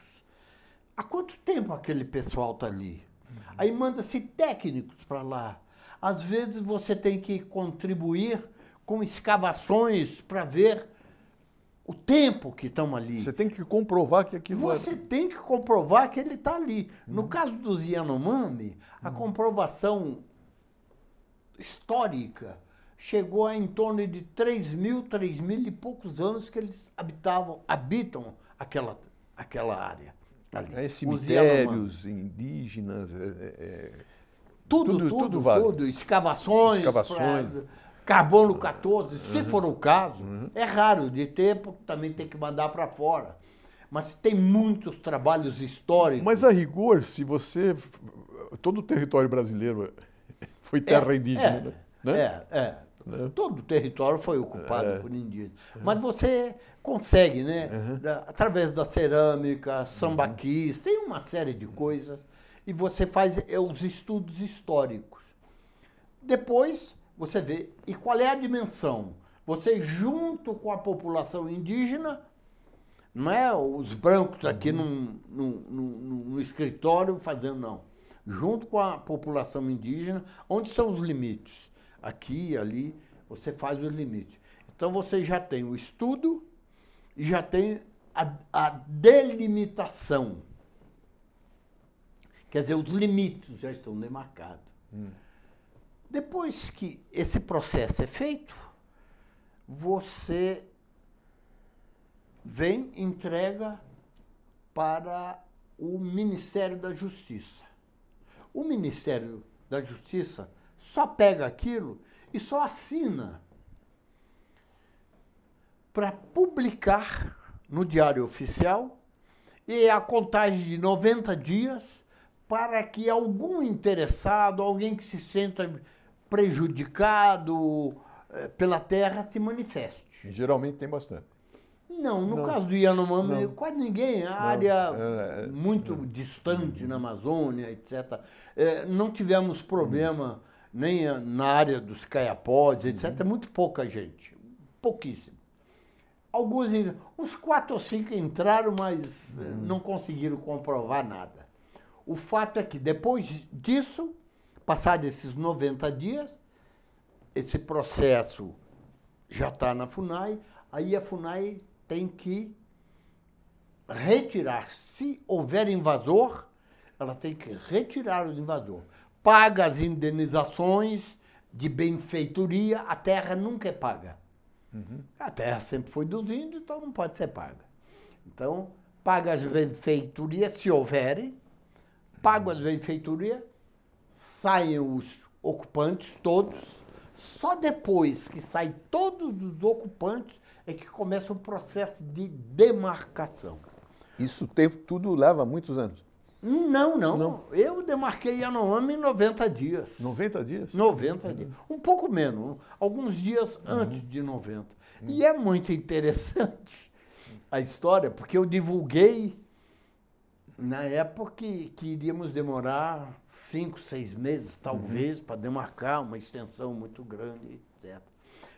Há quanto tempo aquele pessoal está ali? Uhum. Aí manda-se técnicos para lá. Às vezes você tem que contribuir com escavações para ver o tempo que estão ali. Você tem que comprovar que aquilo Você é... tem que comprovar que ele está ali. Uhum. No caso dos Yanomami, a uhum. comprovação histórica chegou a em torno de 3 mil, 3 mil e poucos anos que eles habitavam, habitam aquela, aquela área. Ali. É, cemitérios indígenas. É, é, é, tudo, tudo, tudo, tudo, vale. tudo. Escavações. Escavações. Pra, carbono 14, se uhum. for o caso. Uhum. É raro de ter, porque também tem que mandar para fora. Mas tem muitos trabalhos históricos. Mas a rigor, se você. Todo o território brasileiro foi terra é, indígena, é, né? É, é. Né? Todo o território foi ocupado é. por indígenas. Mas você consegue, né? Uhum. Da, através da cerâmica, sambaquis, uhum. tem uma série de coisas. E você faz é, os estudos históricos. Depois, você vê. E qual é a dimensão? Você, junto com a população indígena, não é os brancos aqui uhum. escritório fazendo, não. Junto com a população indígena, onde são os limites? aqui e ali, você faz os limites. Então você já tem o estudo e já tem a, a delimitação. Quer dizer, os limites já estão demarcados. Hum. Depois que esse processo é feito, você vem entrega para o Ministério da Justiça. O Ministério da Justiça só pega aquilo e só assina para publicar no Diário Oficial e a contagem de 90 dias para que algum interessado, alguém que se senta prejudicado eh, pela terra se manifeste. E geralmente tem bastante. Não, no não. caso do Yanomami, quase ninguém. A não. área é, é, muito é. distante na Amazônia, etc. É, não tivemos problema. Hum nem na área dos caiapós, etc. Uhum. Muito pouca gente, pouquíssimo. Alguns, uns quatro ou cinco entraram, mas uhum. não conseguiram comprovar nada. O fato é que depois disso, passados esses 90 dias, esse processo já está na FUNAI, aí a FUNAI tem que retirar, se houver invasor, ela tem que retirar o invasor paga as indenizações de benfeitoria, a terra nunca é paga. Uhum. A terra sempre foi dos índios, então não pode ser paga. Então, paga as benfeitorias, se houverem, paga as benfeitorias, saem os ocupantes todos, só depois que saem todos os ocupantes é que começa o processo de demarcação. Isso tempo, tudo leva muitos anos? Não, não, não. Eu demarquei Yanomami em 90 dias. 90 dias? 90 uhum. dias. Um pouco menos, alguns dias uhum. antes de 90. Uhum. E é muito interessante a história, porque eu divulguei na época que, que iríamos demorar cinco, seis meses, talvez, uhum. para demarcar uma extensão muito grande, etc.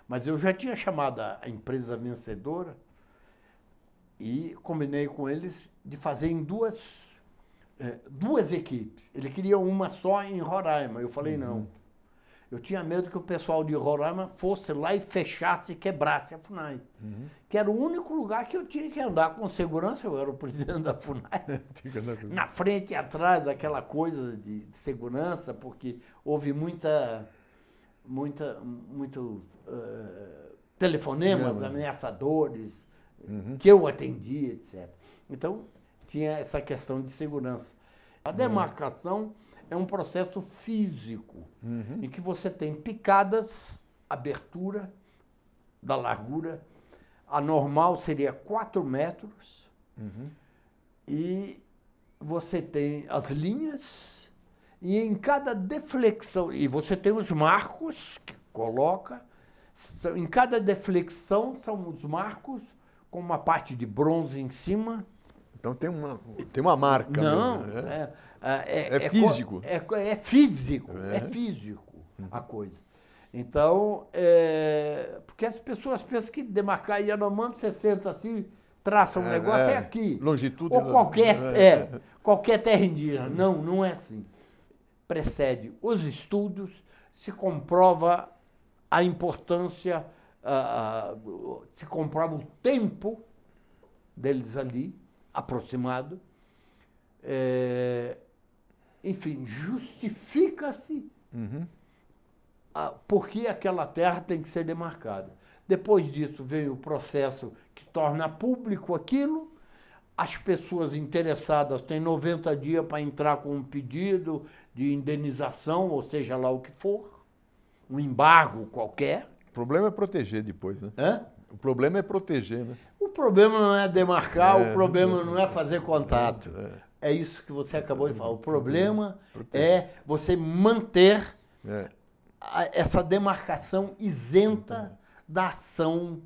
Mas eu já tinha chamado a empresa vencedora e combinei com eles de fazer em duas é, duas equipes. Ele queria uma só em Roraima. Eu falei, uhum. não. Eu tinha medo que o pessoal de Roraima fosse lá e fechasse e quebrasse a FUNAI. Uhum. Que era o único lugar que eu tinha que andar com segurança. Eu era o presidente da FUNAI. Na frente e atrás, aquela coisa de, de segurança, porque houve muita, muita, muitos uh, telefonemas ameaçadores uhum. que eu atendi, etc. Então, tinha essa questão de segurança. A uhum. demarcação é um processo físico, uhum. em que você tem picadas, abertura da largura. A normal seria 4 metros. Uhum. E você tem as linhas E em cada deflexão, e você tem os marcos que coloca, em cada deflexão são os marcos com uma parte de bronze em cima. Então tem uma, tem uma marca. Não, mesmo, né? é, é, É co- físico. É, é físico, é, É. físico a coisa. Então, é, porque as pessoas pensam que demarcar Yanomami, você senta assim, traça um É, negócio, é, é. aqui. Longitude Ou qualquer, é. é, qualquer terra indígena. Não, não é assim. Precede os estudos, se comprova a importância, ah, se comprova o tempo deles ali, aproximado. É, enfim, justifica-se Uhum. a- por que aquela terra tem que ser demarcada. Depois disso vem o processo que torna público aquilo. As pessoas interessadas têm 90 dias para entrar com um pedido de indenização, ou seja lá o que for, um embargo qualquer. O problema é proteger depois, né? Hã? O problema é proteger, né? O problema não é demarcar, É. o problema não é fazer contato. É. É isso que você acabou de falar. O problema é você manter É. a- essa demarcação isenta da ação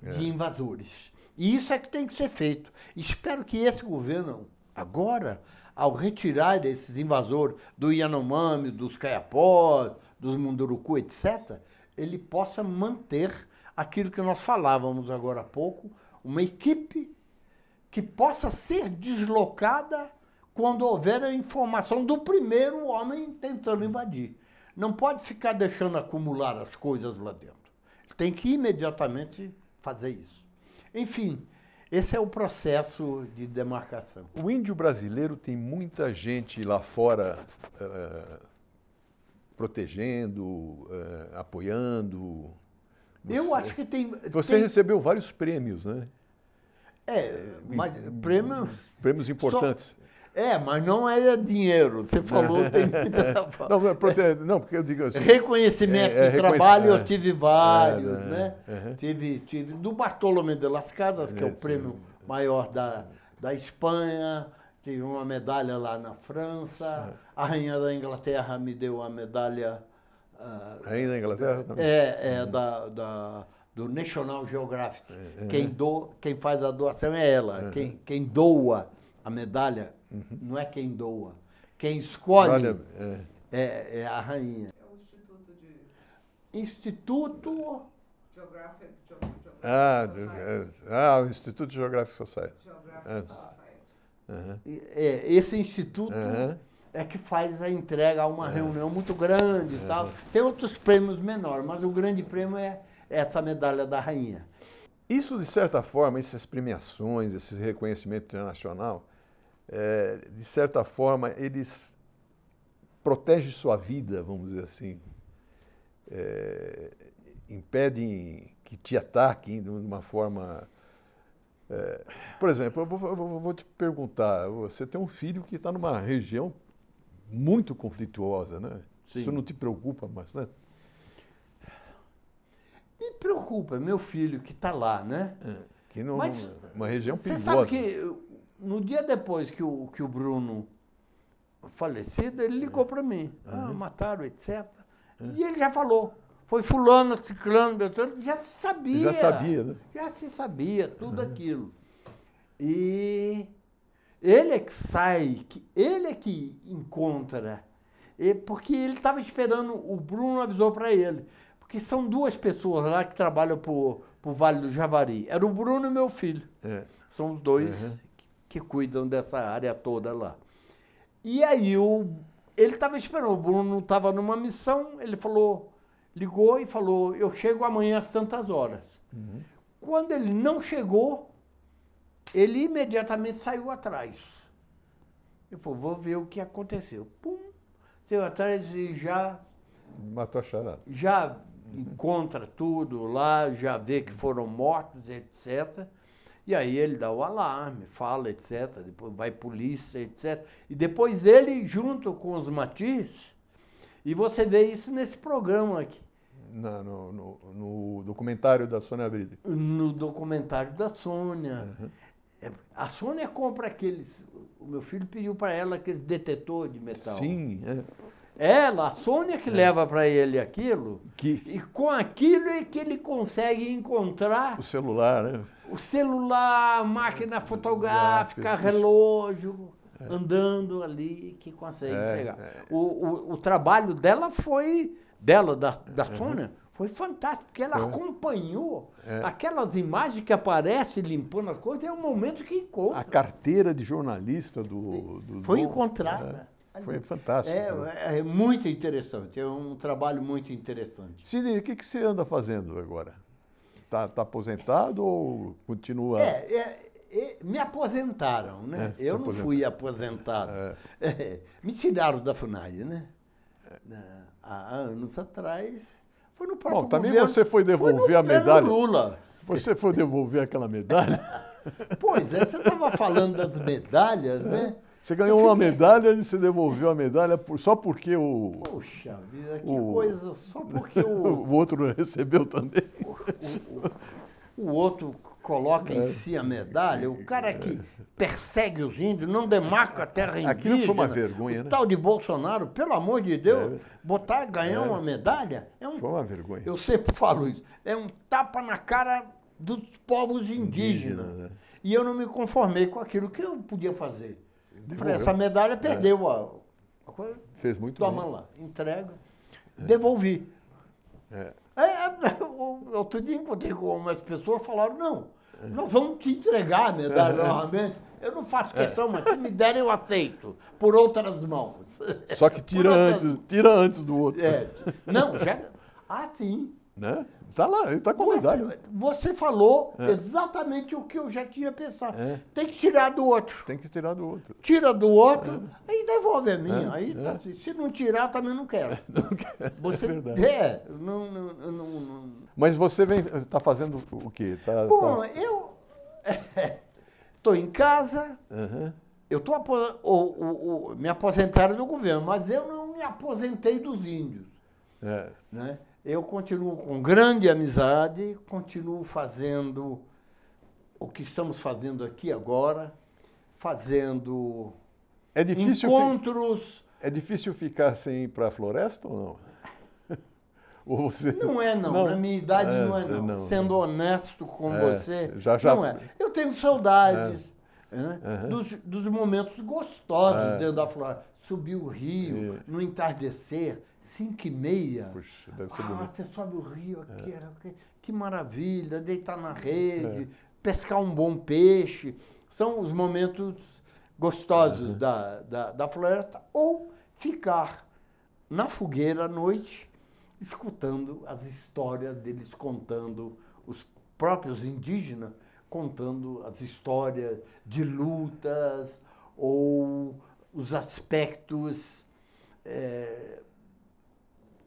de invasores. E isso é que tem que ser feito. Espero que esse governo, agora, ao retirar esses invasores do Yanomami, dos Caiapós, dos Munduruku, etc., ele possa manter aquilo que nós falávamos agora há pouco, uma equipe que possa ser deslocada quando houver a informação do primeiro homem tentando invadir. Não pode ficar deixando acumular as coisas lá dentro. Tem que imediatamente fazer isso. Enfim, esse é o processo de demarcação. O índio brasileiro tem muita gente lá fora eh, protegendo, eh, apoiando. Eu Você- acho que tem. Você tem- recebeu vários prêmios, né? É, mas prêmio. Prêmios importantes. É, mas não é dinheiro. Você falou, tem muita. Não, não, é porque eu digo assim. Reconhecimento É, é, de trabalho, é. eu tive vários, É, é, né? uhum. Tive, tive do Bartolomé de las Casas, que é o prêmio maior da, da Espanha, tive uma medalha lá na França, a Rainha da Inglaterra me deu a medalha ah, Aí na Inglaterra também. é, é da, da- do National Geographic. É, Quem, do, quem faz a doação é ela. Quem, quem doa a medalha não é quem doa. Quem escolhe Olha, é, é, é a rainha. É o Instituto de Instituto. Geographic, Geo- Geographic ah, Society. ah, o Instituto Geográfico Society. Geographic é. Society. Aham. é, esse instituto Aham. é que faz a entrega a uma reunião muito grande e tal. Tem outros prêmios menores, mas o grande prêmio é essa medalha da rainha. Isso, de certa forma, essas premiações, esse reconhecimento internacional, é, de certa forma, eles protegem sua vida, vamos dizer assim. É, impedem que te ataquem de uma forma. é, por exemplo, eu vou, eu vou- te perguntar: você tem um filho que está numa região muito conflituosa, né? Sim. Isso não te preocupa bastante? Me preocupa, meu filho que está lá, né? Que não, Mas uma região Você perigosa. sabe que no dia depois que o, que o Bruno falecido, ele ligou para mim. Ah, mataram, etc. E ele já falou. Foi fulano, ciclano, beltrano, já se sabia. Já sabia, né? Já se sabia, tudo aquilo. E ele é que sai, ele é que encontra. Porque ele estava esperando, o Bruno avisou para ele. Porque são duas pessoas lá que trabalham para o Vale do Javari. Era o Bruno e meu filho. É. São os dois Uhum. Que, cuidam dessa área toda lá. E aí o, ele estava esperando, o Bruno estava numa missão, ele falou, ligou e falou, eu chego amanhã às tantas horas. Quando ele não chegou, ele imediatamente saiu atrás. Eu falei, vou ver o que aconteceu. Pum, saiu atrás e já Matou a charada. já encontra tudo lá, já vê que foram mortos, etc. E aí ele dá o alarme, fala, etc. Depois vai polícia, etc. E depois ele, junto com os Matis, e você vê isso nesse programa aqui, Na- no, no- no documentário da Sônia Bride. no documentário da Sônia. É, a Sônia compra aqueles. O meu filho pediu para ela aquele detetor de metal. Sim, é. Ela, a Sônia que leva para ele aquilo. Que- E com aquilo é que ele consegue encontrar O celular, né? o celular, máquina fotográfica, Gráfica, relógio, andando ali, que consegue É, pegar. é. O, o, o trabalho dela foi, dela, da, da Sônia, foi fantástico, porque ela acompanhou É. aquelas imagens que aparecem limpando as coisas, é o momento que encontra. A carteira de jornalista do. do Foi encontrada. É, foi fantástico. né? É, é muito interessante, é um trabalho muito interessante. Sidney, o que, que você anda fazendo agora? Está tá aposentado ou continua? É, é, é, me aposentaram, né? É, Eu não fui aposentado. É, me tiraram da FUNAI, né? Há anos atrás. Foi no próprio Bom, também governo- você foi devolver a governo medalha? Lula. Você foi devolver aquela medalha? Pois é, você estava falando das medalhas, né? Você ganhou uma medalha e você devolveu a medalha por- só porque o, Poxa vida, que O- coisa. Só porque o, o outro recebeu também. o outro coloca É. em si a medalha, o cara que persegue os índios, não demarca a terra indígena. Aquilo foi uma vergonha, o né? tal de Bolsonaro, pelo amor de Deus, É. botar, ganhar uma medalha é um Foi uma vergonha. Eu sempre falo isso. É um tapa na cara dos povos Indígena, indígenas. né? E eu não me conformei com aquilo que eu podia fazer. Devolveu. essa medalha perdeu a, a coisa. Fez muito Toma bem. lá, entrega. Devolvi. É. É, outro dia encontrei com umas pessoas falaram, não, nós vamos te entregar a medalha novamente. Eu não faço questão, mas se me derem eu aceito. Por outras mãos. Só que tira outras- antes, tira antes do outro. É, não, já. Ah, sim. Né? Tá lá, ele tá com. Você, você falou exatamente o que eu já tinha pensado. É. Tem que tirar do outro. Tem que tirar do outro. Tira do outro, aí devolve a minha. É, aí é. tá assim. Se não tirar, também não quero. Você, É verdade. É, não, não, não, não- Mas você vem, tá fazendo o quê? Tá, Bom, tá- eu estou em casa, Aham. eu tô apo- o, o, o- me aposentaram do governo, mas eu não me aposentei dos índios. É. né? Eu continuo com grande amizade, continuo fazendo o que estamos fazendo aqui agora, fazendo É difícil, fi- encontros. é difícil ficar sem ir para a floresta ou não? Ou você... Não é não, Não. na minha idade É, não é não. não. Sendo honesto com É, você, já- já- não é. Eu tenho saudades né, Aham. dos, dos momentos gostosos É. dentro da floresta. Subir o rio, É. no entardecer, cinco e meia. Puxa, deve ser Ah, bonito. você sobe o rio aqui, É. que, que maravilha, deitar na rede, pescar um bom peixe. São os momentos gostosos da, da, da floresta. Ou ficar na fogueira à noite, escutando as histórias deles contando, os próprios indígenas contando as histórias de lutas ou os aspectos eh,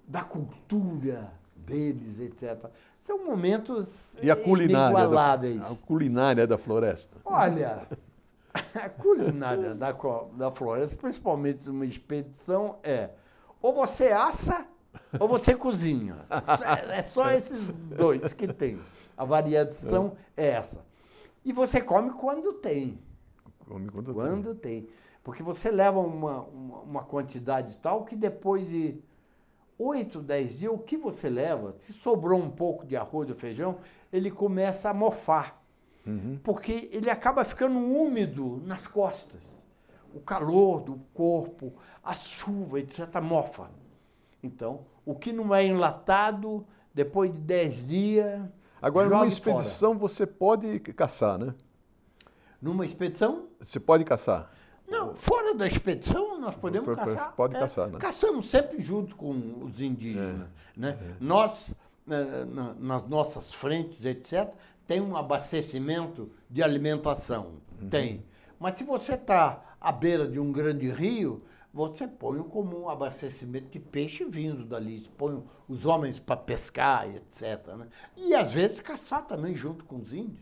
da cultura deles, etc. São momentos E a culinária, da, inigualáveis. a culinária da floresta? Olha, a culinária da, da floresta, principalmente numa expedição, é ou você assa ou você cozinha. É, é só esses dois que tem. A variação é essa. E você come quando tem. Come quando tem. Quando tem. Porque você leva uma, uma, uma quantidade tal que depois de 8, 10 dias, o que você leva, se sobrou um pouco de arroz ou feijão, ele começa a mofar. Uhum. Porque ele acaba ficando úmido nas costas. O calor do corpo, a chuva, etc., mofa. Então, o que não é enlatado, depois de 10 dias. Agora, numa fora. expedição, você pode caçar, né? Numa expedição, Você pode caçar. Não, fora da expedição nós podemos caçar. pode é, caçar, né? Caçamos sempre junto com os indígenas. Né? Nós, eh, na- nas nossas frentes, etc., tem um abastecimento de alimentação. Tem. Mas se você está à beira de um grande rio, você põe como um abastecimento de peixe vindo dali. Põe os homens para pescar, etc. né? E às vezes caçar também junto com os índios.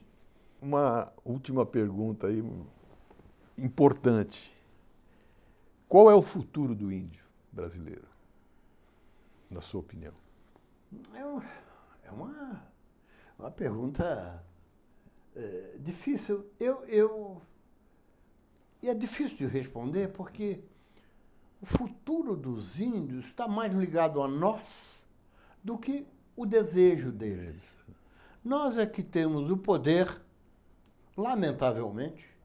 Uma última pergunta aí, importante. Qual é o futuro do índio brasileiro, na sua opinião? É, é uma, uma pergunta é, difícil. Eu, eu, e é difícil de responder porque o futuro dos índios está mais ligado a nós do que o desejo deles. Nós é que temos o poder, lamentavelmente,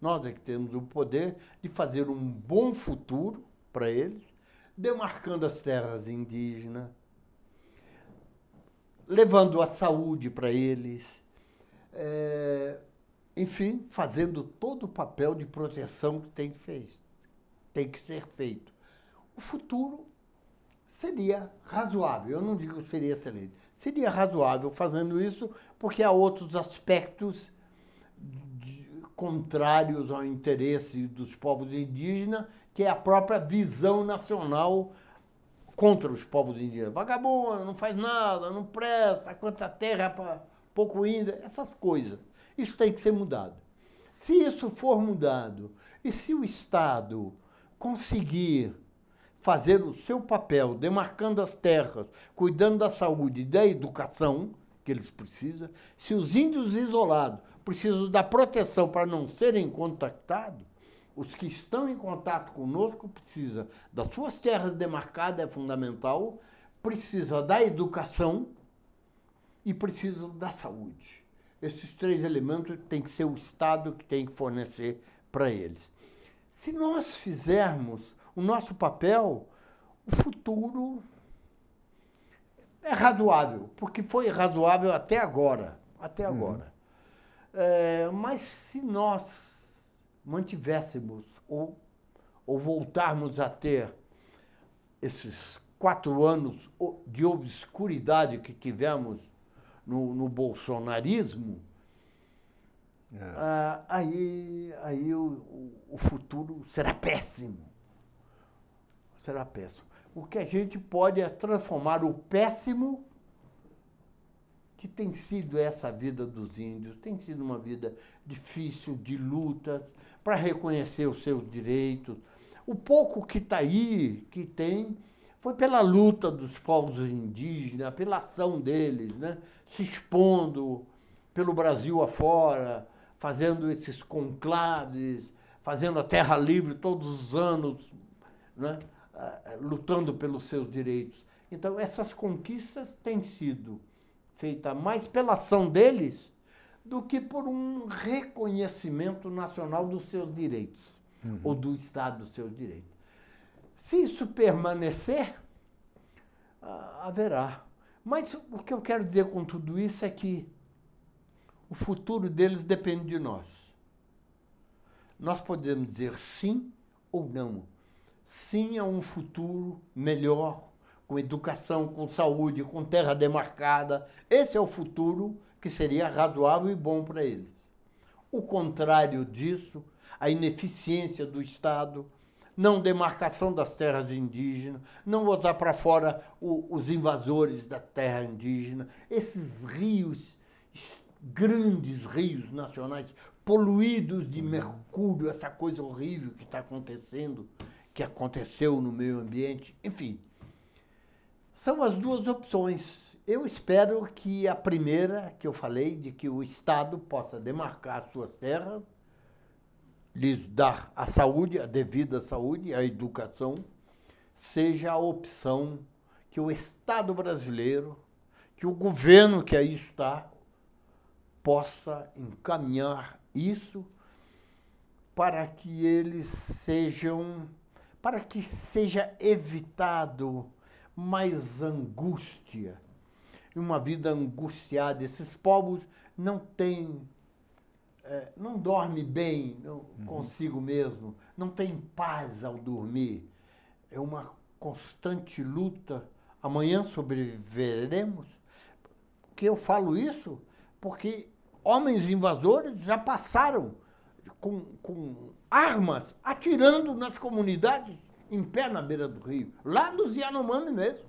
nós é que temos o poder de fazer um bom futuro para eles, demarcando as terras indígenas, levando a saúde para eles, é, enfim, fazendo todo o papel de proteção que tem, fez, tem que ser feito. O futuro seria razoável, eu não digo seria excelente, seria razoável fazendo isso, porque há outros aspectos contrários ao interesse dos povos indígenas, que é a própria visão nacional contra os povos indígenas. Vagabundo, não faz nada, não presta, quanta terra para pouco índio, essas coisas. Isso tem que ser mudado. Se isso for mudado, e se o Estado conseguir fazer o seu papel, demarcando as terras, cuidando da saúde e da educação que eles precisam, se os índios isolados precisam da proteção para não serem contactados, os que estão em contato conosco precisam das suas terras demarcadas, é fundamental, precisa da educação e precisam da saúde. Esses três elementos tem que ser o Estado que tem que fornecer para eles. Se nós fizermos o nosso papel, o futuro é razoável, porque foi razoável até agora. Até agora. É, mas se nós mantivéssemos ou, ou voltarmos a ter esses quatro anos de obscuridade que tivemos no, no bolsonarismo, é. ah, aí, aí o, o futuro será péssimo. Será péssimo. O que a gente pode é transformar o péssimo que tem sido essa vida dos índios, tem sido uma vida difícil, de lutas, para reconhecer os seus direitos. O pouco que está aí, que tem, foi pela luta dos povos indígenas, pela ação deles, né? se expondo pelo Brasil afora, fazendo esses conclaves, fazendo a terra livre todos os anos, né? lutando pelos seus direitos. Então, essas conquistas têm sido feita mais pela ação deles do que por um reconhecimento nacional dos seus direitos, uhum. ou do Estado dos seus direitos. Se isso permanecer, haverá. Mas o que eu quero dizer com tudo isso é que o futuro deles depende de nós. Nós podemos dizer sim ou não. Sim a um futuro melhor, com educação, com saúde, com terra demarcada. Esse é o futuro que seria razoável e bom para eles. O contrário disso, a ineficiência do Estado, não demarcação das terras indígenas, não botar para fora o, os invasores da terra indígena, esses rios, grandes rios nacionais, poluídos de mercúrio, essa coisa horrível que está acontecendo, que aconteceu no meio ambiente, enfim. São as duas opções. Eu espero que a primeira que eu falei, de que o Estado possa demarcar suas terras, lhes dar a saúde, a devida saúde, a educação, seja a opção que o Estado brasileiro, que o governo que aí está, possa encaminhar isso para que eles sejam, para que seja evitado mais angústia, uma vida angustiada. Esses povos não têm, é, não dorme bem não, uhum. consigo mesmo, não tem paz ao dormir. É uma constante luta. Amanhã sobreviveremos. Que eu falo isso porque homens invasores já passaram com, com armas atirando nas comunidades em pé na beira do rio, lá nos Yanomami mesmo.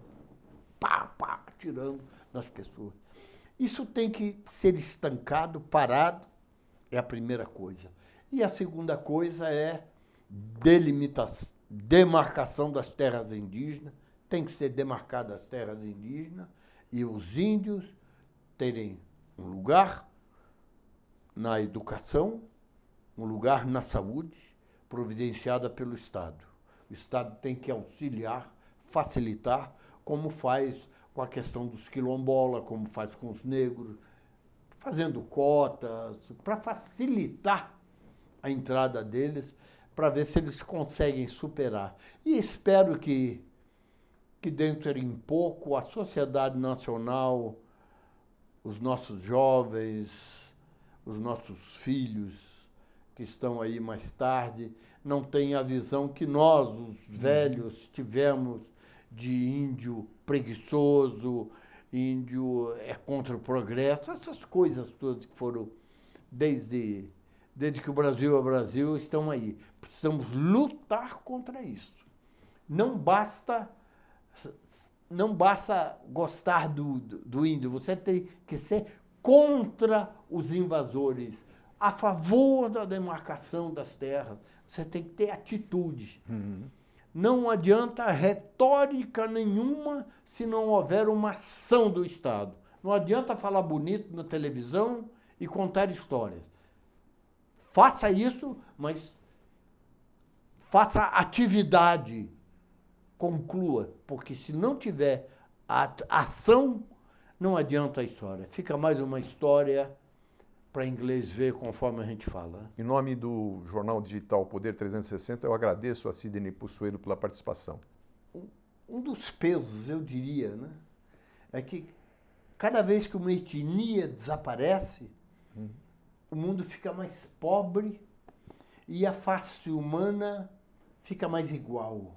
Pá, pá, atirando nas pessoas. Isso tem que ser estancado, parado, é a primeira coisa. E a segunda coisa é delimitação, demarcação das terras indígenas. Tem que ser demarcadas as terras indígenas e os índios terem um lugar na educação, um lugar na saúde, providenciada pelo Estado. O Estado tem que auxiliar, facilitar, como faz com a questão dos quilombolas, como faz com os negros, fazendo cotas, para facilitar a entrada deles, para ver se eles conseguem superar. E espero que, que dentro em pouco a sociedade nacional, os nossos jovens, os nossos filhos que estão aí mais tarde, não tenham a visão que nós, os velhos, tivemos de índio preguiçoso, índio é contra o progresso, essas coisas todas que foram desde, desde que o Brasil é Brasil estão aí. Precisamos lutar contra isso. Não basta não basta gostar do, do, do índio, você tem que ser contra os invasores, a favor da demarcação das terras. Você tem que ter atitude. Uhum. Não adianta retórica nenhuma se não houver uma ação do Estado. Não adianta falar bonito na televisão e contar histórias. Faça isso, mas faça atividade. Conclua, porque se não tiver ação, não adianta a história. Fica mais uma história para inglês ver conforme a gente fala. Em nome do jornal digital Poder 360, eu agradeço a Sidney Pussuelo pela participação. Um dos pesos, eu diria, né, é que cada vez que uma etnia desaparece, hum. o mundo fica mais pobre e a face humana fica mais igual.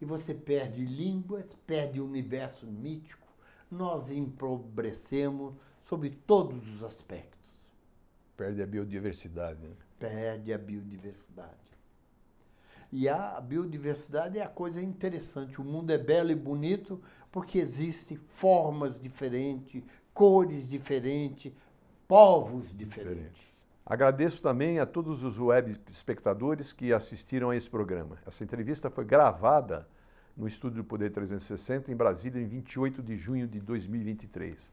E você perde línguas, perde o universo mítico, nós empobrecemos sobre todos os aspectos. Perde a biodiversidade. Né? Perde a biodiversidade. E a biodiversidade é a coisa interessante. O mundo é belo e bonito porque existem formas diferentes, cores diferentes, povos diferentes. diferentes. Agradeço também a todos os web espectadores que assistiram a esse programa. Essa entrevista foi gravada no Estúdio do Poder 360 em Brasília em 28 de junho de 2023.